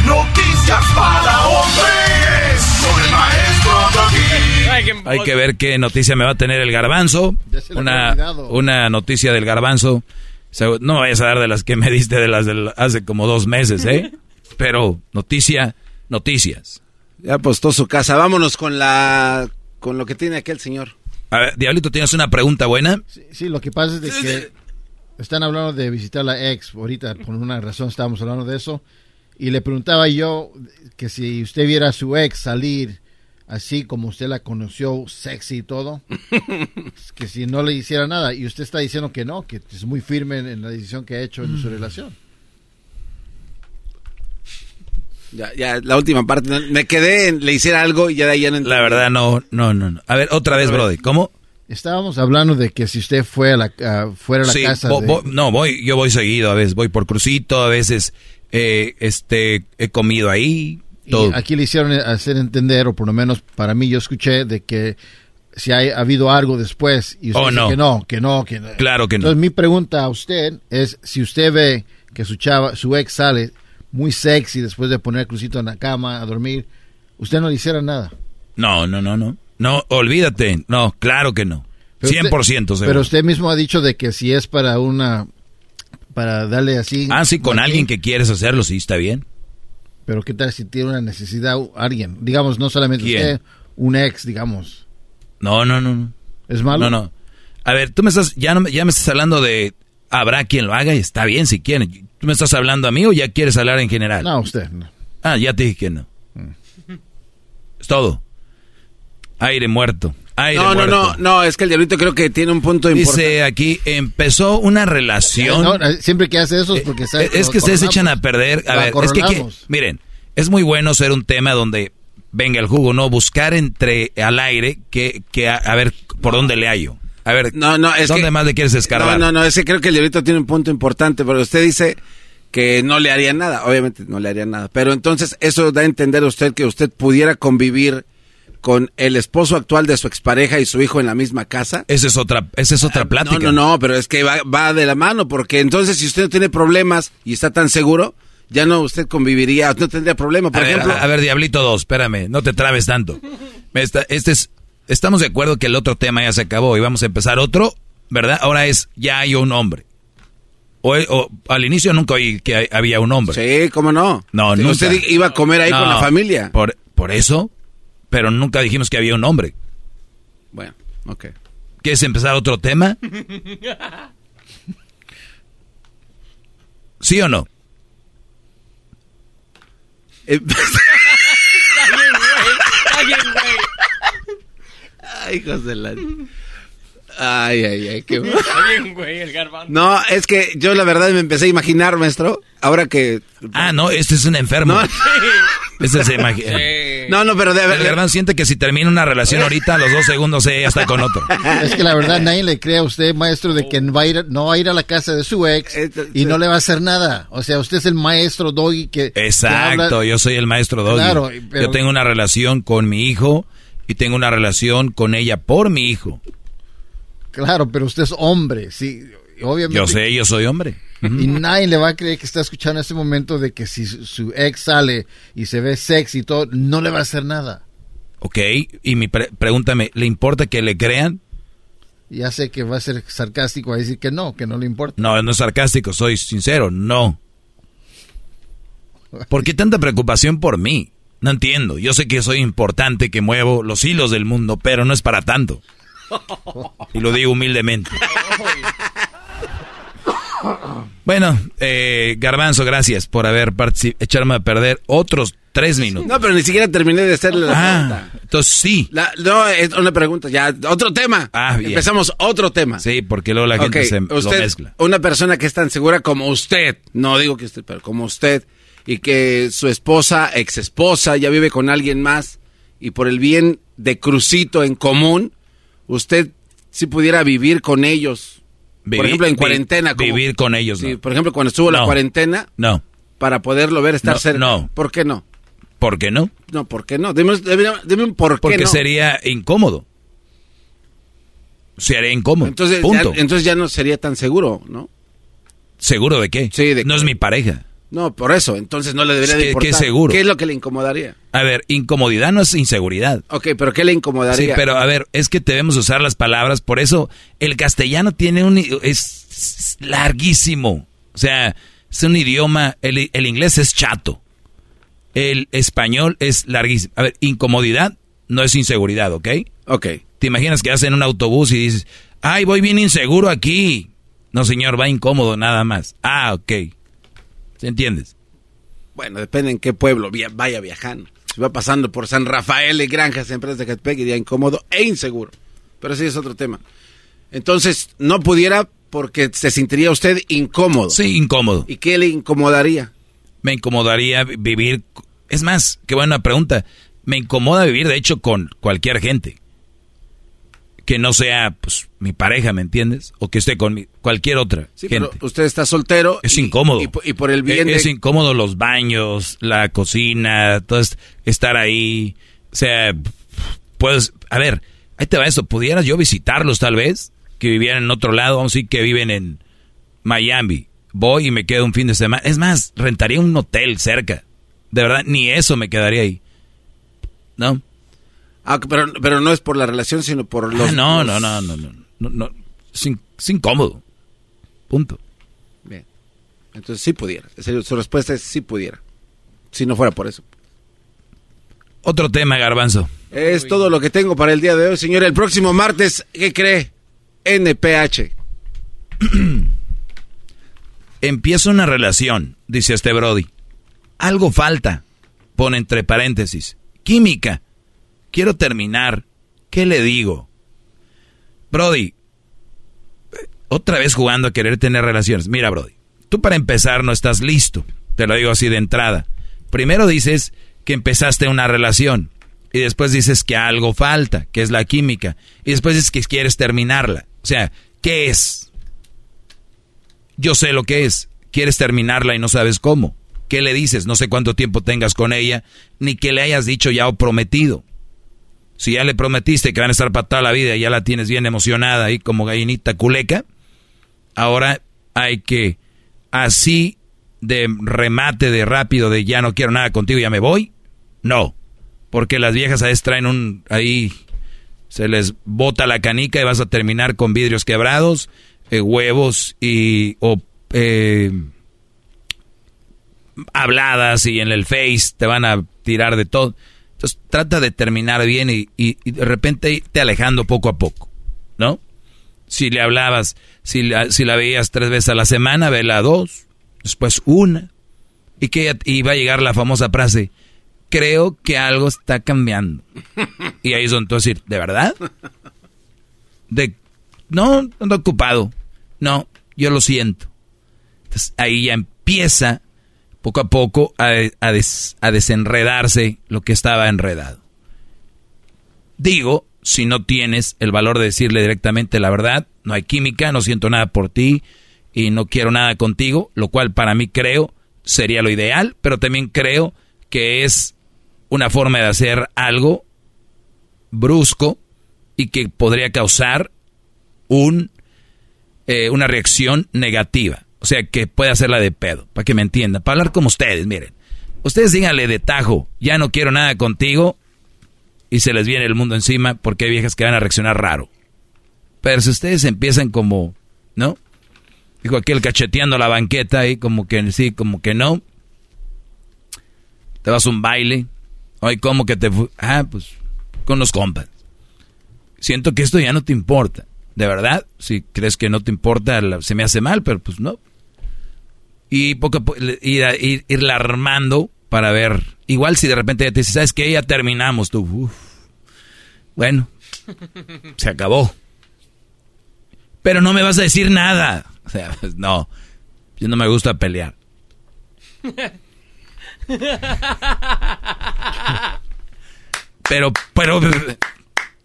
Noticias para hombres. Con el maestro Hay que ver qué noticia me va a tener el garbanzo. Una, una noticia del garbanzo. No me vayas a dar de las que me diste de las de hace como dos meses, ¿eh? Pero noticia, noticias. Ya apostó su casa. Vámonos con la con lo que tiene aquel señor. A ver, Diablito, ¿tienes una pregunta buena? Sí, lo que pasa es de que están hablando de visitar a la ex. Ahorita, por una razón, estábamos hablando de eso. Y le preguntaba yo que si usted viera a su ex salir así como usted la conoció, sexy y todo, que si no le hiciera nada. Y usted está diciendo que no, que es muy firme en, la decisión que ha hecho en su mm. relación. Ya, ya, la última parte. Me quedé en le hiciera algo y ya de ahí ya no La verdad, no, no, no. A ver, otra vez, Brody. ¿Cómo? Estábamos hablando de que si usted fue a la, fuera a la casa. no, voy, yo voy seguido. A veces voy por Crucito, a veces eh, este, he comido ahí. Todo. aquí le hicieron hacer entender, o por lo menos para mí yo escuché, de que si ha, habido algo después y usted oh, dice que no, que no, que Claro que no. Entonces mi pregunta a usted es si usted ve que su chava, su ex sale muy sexy después de poner crucito en la cama a dormir, usted no le hiciera nada. No, no, no, no. No, olvídate. No, claro que no. 100% seguro. Pero usted mismo ha dicho de que si es para una para darle así. Ah, sí, con alguien que quieres hacerlo, sí, está bien. Pero qué tal si tiene una necesidad alguien, digamos, no solamente usted, un ex, digamos. No, no, no, ¿Es malo? No, no. A ver, tú me estás, ya, no, ya me estás hablando de, habrá quien lo haga y está bien si quieren. ¿Tú me estás hablando a mí o ya quieres hablar en general? No, usted no. Ah, ya te dije que no. Mm. Es todo. Aire muerto no, no, no, no, es que el diablito creo que tiene un punto importante. Dice aquí, empezó una relación. Eh, siempre que hace eso es porque sabe Es que ustedes se echan a perder. A ver, es que, miren, es muy bueno ser un tema donde venga el jugo, ¿no? Buscar entre al aire que, que a, ver por dónde le hallo. A ver, no, no, es ¿dónde más le quieres escarbar? No, no, no, es que creo que el diablito tiene un punto importante, porque usted dice que no le haría nada, obviamente no le haría nada, pero entonces eso da a entender a usted que usted pudiera convivir con el esposo actual de su expareja y su hijo en la misma casa. Esa es otra, esa es otra ah, plática. No, no, no, pero es que va, de la mano, porque entonces si usted no tiene problemas y está tan seguro, ya no usted conviviría, no tendría problema, por ejemplo. a, ver, Diablito 2, espérame, no te trabes tanto. este es, estamos de acuerdo que el otro tema ya se acabó y vamos a empezar otro, ¿verdad? Ahora es, ya hay un hombre. O, al inicio nunca oí que había un hombre. Sí, ¿cómo no? No, no. Usted iba a comer ahí con la familia. Por, por eso, pero nunca dijimos que había un hombre. Bueno, ok. ¿Quieres empezar otro tema? ¿Sí o no? Eh, Ay, José la... Ay, ay, ay, qué bien, güey, el garbanzo. No, es que yo la verdad me empecé a imaginar, maestro, ahora que... Ah, no, este es un enfermo. No, este se imagina. No, no, pero de verdad. El siente que si termina una relación ahorita, a los dos segundos ella está con otro. Es que la verdad nadie le cree a usted, maestro, de que va a ir, no va a ir a la casa de su ex y no le va a hacer nada. O sea, usted es el maestro Doggy que... Exacto, yo soy el maestro Doggy. Claro, Yo tengo una relación con mi hijo y tengo una relación con ella por mi hijo. Claro, pero usted es hombre, sí, obviamente. Yo sé, yo soy hombre. Y nadie le va a creer que está escuchando en este momento de que si su, su ex sale y se ve sexy y todo, no le va a hacer nada. Ok, y mi pre- pregúntame, ¿le importa que le crean? Ya sé que va a ser sarcástico a decir que no, que no le importa. No, no es sarcástico, soy sincero, no. ¿Por qué tanta preocupación por mí? No entiendo. Yo sé que soy importante, que muevo los hilos del mundo, pero no es para tanto. Y lo digo humildemente. Bueno, eh, Garbanzo, gracias por haber echarme a perder otros tres minutos. No, pero ni siquiera terminé de hacerle la Ah, pregunta. entonces sí. La- no, es una pregunta, ya, otro tema. Ah, bien. Empezamos otro tema. Sí, porque luego la gente se lo mezcla. Una persona que es tan segura como usted, no digo que usted, pero como usted, y que su esposa, ex esposa, ya vive con alguien más, y por el bien de Crucito en común, usted si pudiera vivir con ellos. por Vivir- ejemplo, en cuarentena. como- vivir con ellos, Sí, no. por ejemplo, cuando estuvo la No. cuarentena, No, para poderlo ver, estar No, cerca. no. ¿Por qué no? ¿por qué no? No, ¿por qué no? Dime, dime- dime un por qué Porque no. sería incómodo. Sería incómodo. Entonces ya, Punto. entonces ya no sería tan seguro, ¿no? ¿Seguro de qué? Sí, de no es mi pareja. No, por eso. Entonces no le debería de ¿Qué- importar. qué seguro? ¿Qué es lo que le incomodaría? A ver, incomodidad no es inseguridad. Ok, pero ¿qué le Sí, incomodaría? pero a ver, es que debemos usar las palabras, por eso el castellano tiene un es, es larguísimo. O sea, es un idioma, el, el inglés es chato. El español es larguísimo. A ver, incomodidad no es inseguridad, ¿ok? Ok. Te imaginas que vas en un autobús y dices, ay, voy bien inseguro aquí. No, señor, va incómodo nada más. Ah, ok. ¿Se entiendes? Bueno, depende en qué pueblo vaya viajando. Si va pasando por San Rafael y Granjas, empresas de Catepec, iría incómodo e inseguro. Pero ese es otro tema. Entonces, no pudiera porque se sentiría usted incómodo. Sí, incómodo. ¿Y qué le incomodaría? Me incomodaría vi- vivir. Es más, qué buena pregunta. Me incomoda vivir, de hecho, con cualquier gente. Que no sea, pues, mi pareja, ¿me entiendes? O que esté con mi- cualquier otra Sí, gente. pero usted está soltero. Es y- incómodo. Y, y por el bien es, de... es incómodo los baños, la cocina, todo es- estar ahí. O sea, pues, a ver, ahí te va esto. ¿Pudieras yo visitarlos tal vez? Que vivieran en otro lado, vamos a decir que viven en Miami. Voy y me quedo un fin de semana. Es más, rentaría un hotel cerca. De verdad, ni eso me quedaría ahí. ¿No? Ah, pero, pero no es por la relación, sino por los... Ah, no, los- no, no, no, no, no, no. Es, in- es incómodo. Punto. Bien. Entonces sí pudiera. Su respuesta es sí pudiera. Si no fuera por eso. Otro tema, garbanzo. Es todo lo que tengo para el día de hoy, señor. El próximo martes, ¿qué cree? NPH. Empiezo una relación, dice este Brody. Algo falta, pone entre paréntesis. Química. Quiero terminar. ¿Qué le digo? Brody, otra vez jugando a querer tener relaciones. Mira, Brody, tú para empezar no estás listo. Te lo digo así de entrada. Primero dices que empezaste una relación. Y después dices que algo falta, que es la química. Y después dices que quieres terminarla. O sea, ¿qué es? Yo sé lo que es. Quieres terminarla y no sabes cómo. ¿Qué le dices? No sé cuánto tiempo tengas con ella, ni que le hayas dicho ya o prometido. Si ya le prometiste que van a estar para toda la vida y ya la tienes bien emocionada ahí como gallinita culeca, ahora hay que así de remate, de rápido, de ya no quiero nada contigo, ya me voy. No, porque las viejas a veces traen un ahí se les bota la canica y vas a terminar con vidrios quebrados, eh, huevos y o eh, habladas y en el face te van a tirar de todo. Entonces trata de terminar bien y, de repente te alejando poco a poco, ¿no? Si le hablabas, si la, veías tres veces a la semana, vela dos, después una. Y que va a llegar la famosa frase, creo que algo está cambiando. Y ahí es donde tú vas a decir, ¿de verdad? De, no, ando ocupado. No, yo lo siento. Entonces ahí ya empieza poco a poco a, a des- a desenredarse lo que estaba enredado. Digo, si no tienes el valor de decirle directamente la verdad, no hay química, no siento nada por ti y no quiero nada contigo, lo cual para mí creo sería lo ideal, pero también creo que es una forma de hacer algo brusco y que podría causar un, eh, una reacción negativa. O sea, que puede hacerla de pedo, para que me entienda, para hablar como ustedes, miren. Ustedes díganle de tajo, ya no quiero nada contigo y se les viene el mundo encima porque hay viejas que van a reaccionar raro. Pero si ustedes empiezan como, ¿no? Dijo aquel cacheteando la banqueta y como que sí, como que no. Te vas a un baile. Ay, ¿cómo que te Ah, pues con los compas. Siento que esto ya no te importa. De verdad, si crees que no te importa, se me hace mal, pero pues no. Y poco a poco ir, ir, irla armando para ver. Igual si de repente te dice, ¿sabes qué? Ya terminamos. Tú, bueno, se acabó. Pero no me vas a decir nada. O sea, pues, no. Yo no me gusta pelear. Pero, pero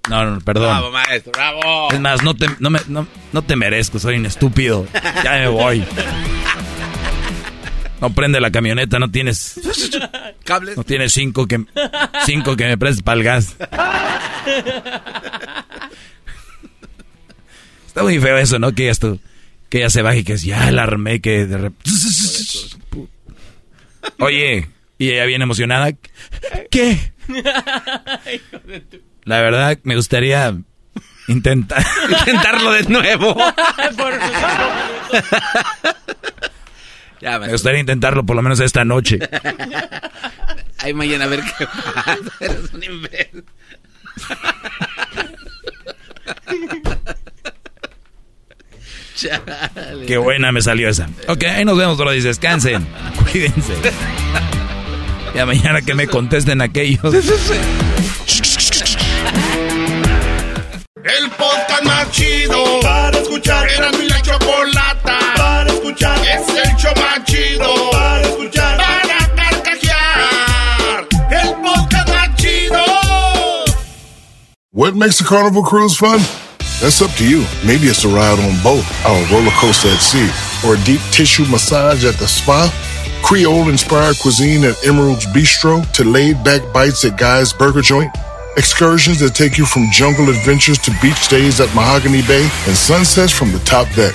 no, no, perdón. Bravo, maestro, bravo. Es más, no te, no, me, no, no te merezco, soy un estúpido. Ya me voy. No prende la camioneta, no tienes. ¿Cables? No tienes cinco que, cinco que me prestes para el gas. Está muy feo eso, ¿no? Que esto, que ya se baje y que es ya alarmé, que de repente. Oye, y ella bien emocionada. ¿Qué? La verdad, me gustaría intentar. Intentarlo de nuevo. Me gustaría intentarlo por lo menos esta noche. Ay, mañana a ver qué pasa. Eres un imbécil. Qué buena me salió esa. Ok, ahí nos vemos, bro. Descansen. Cuídense. Y a mañana que me contesten aquellos. El podcast más chido para escuchar. Era mi la chocolata para escuchar. Es el show más chido para escuchar. Para carcajear. El podcast más chido. What makes a carnival cruise fun? That's up to you. Maybe it's a ride on boat, or a roller coaster at sea, or a deep tissue massage at the spa. Creole inspired cuisine at Emerald's Bistro to laid back bites at Guy's Burger Joint. Excursions that take you from jungle adventures to beach days at Mahogany Bay and sunsets from the top deck.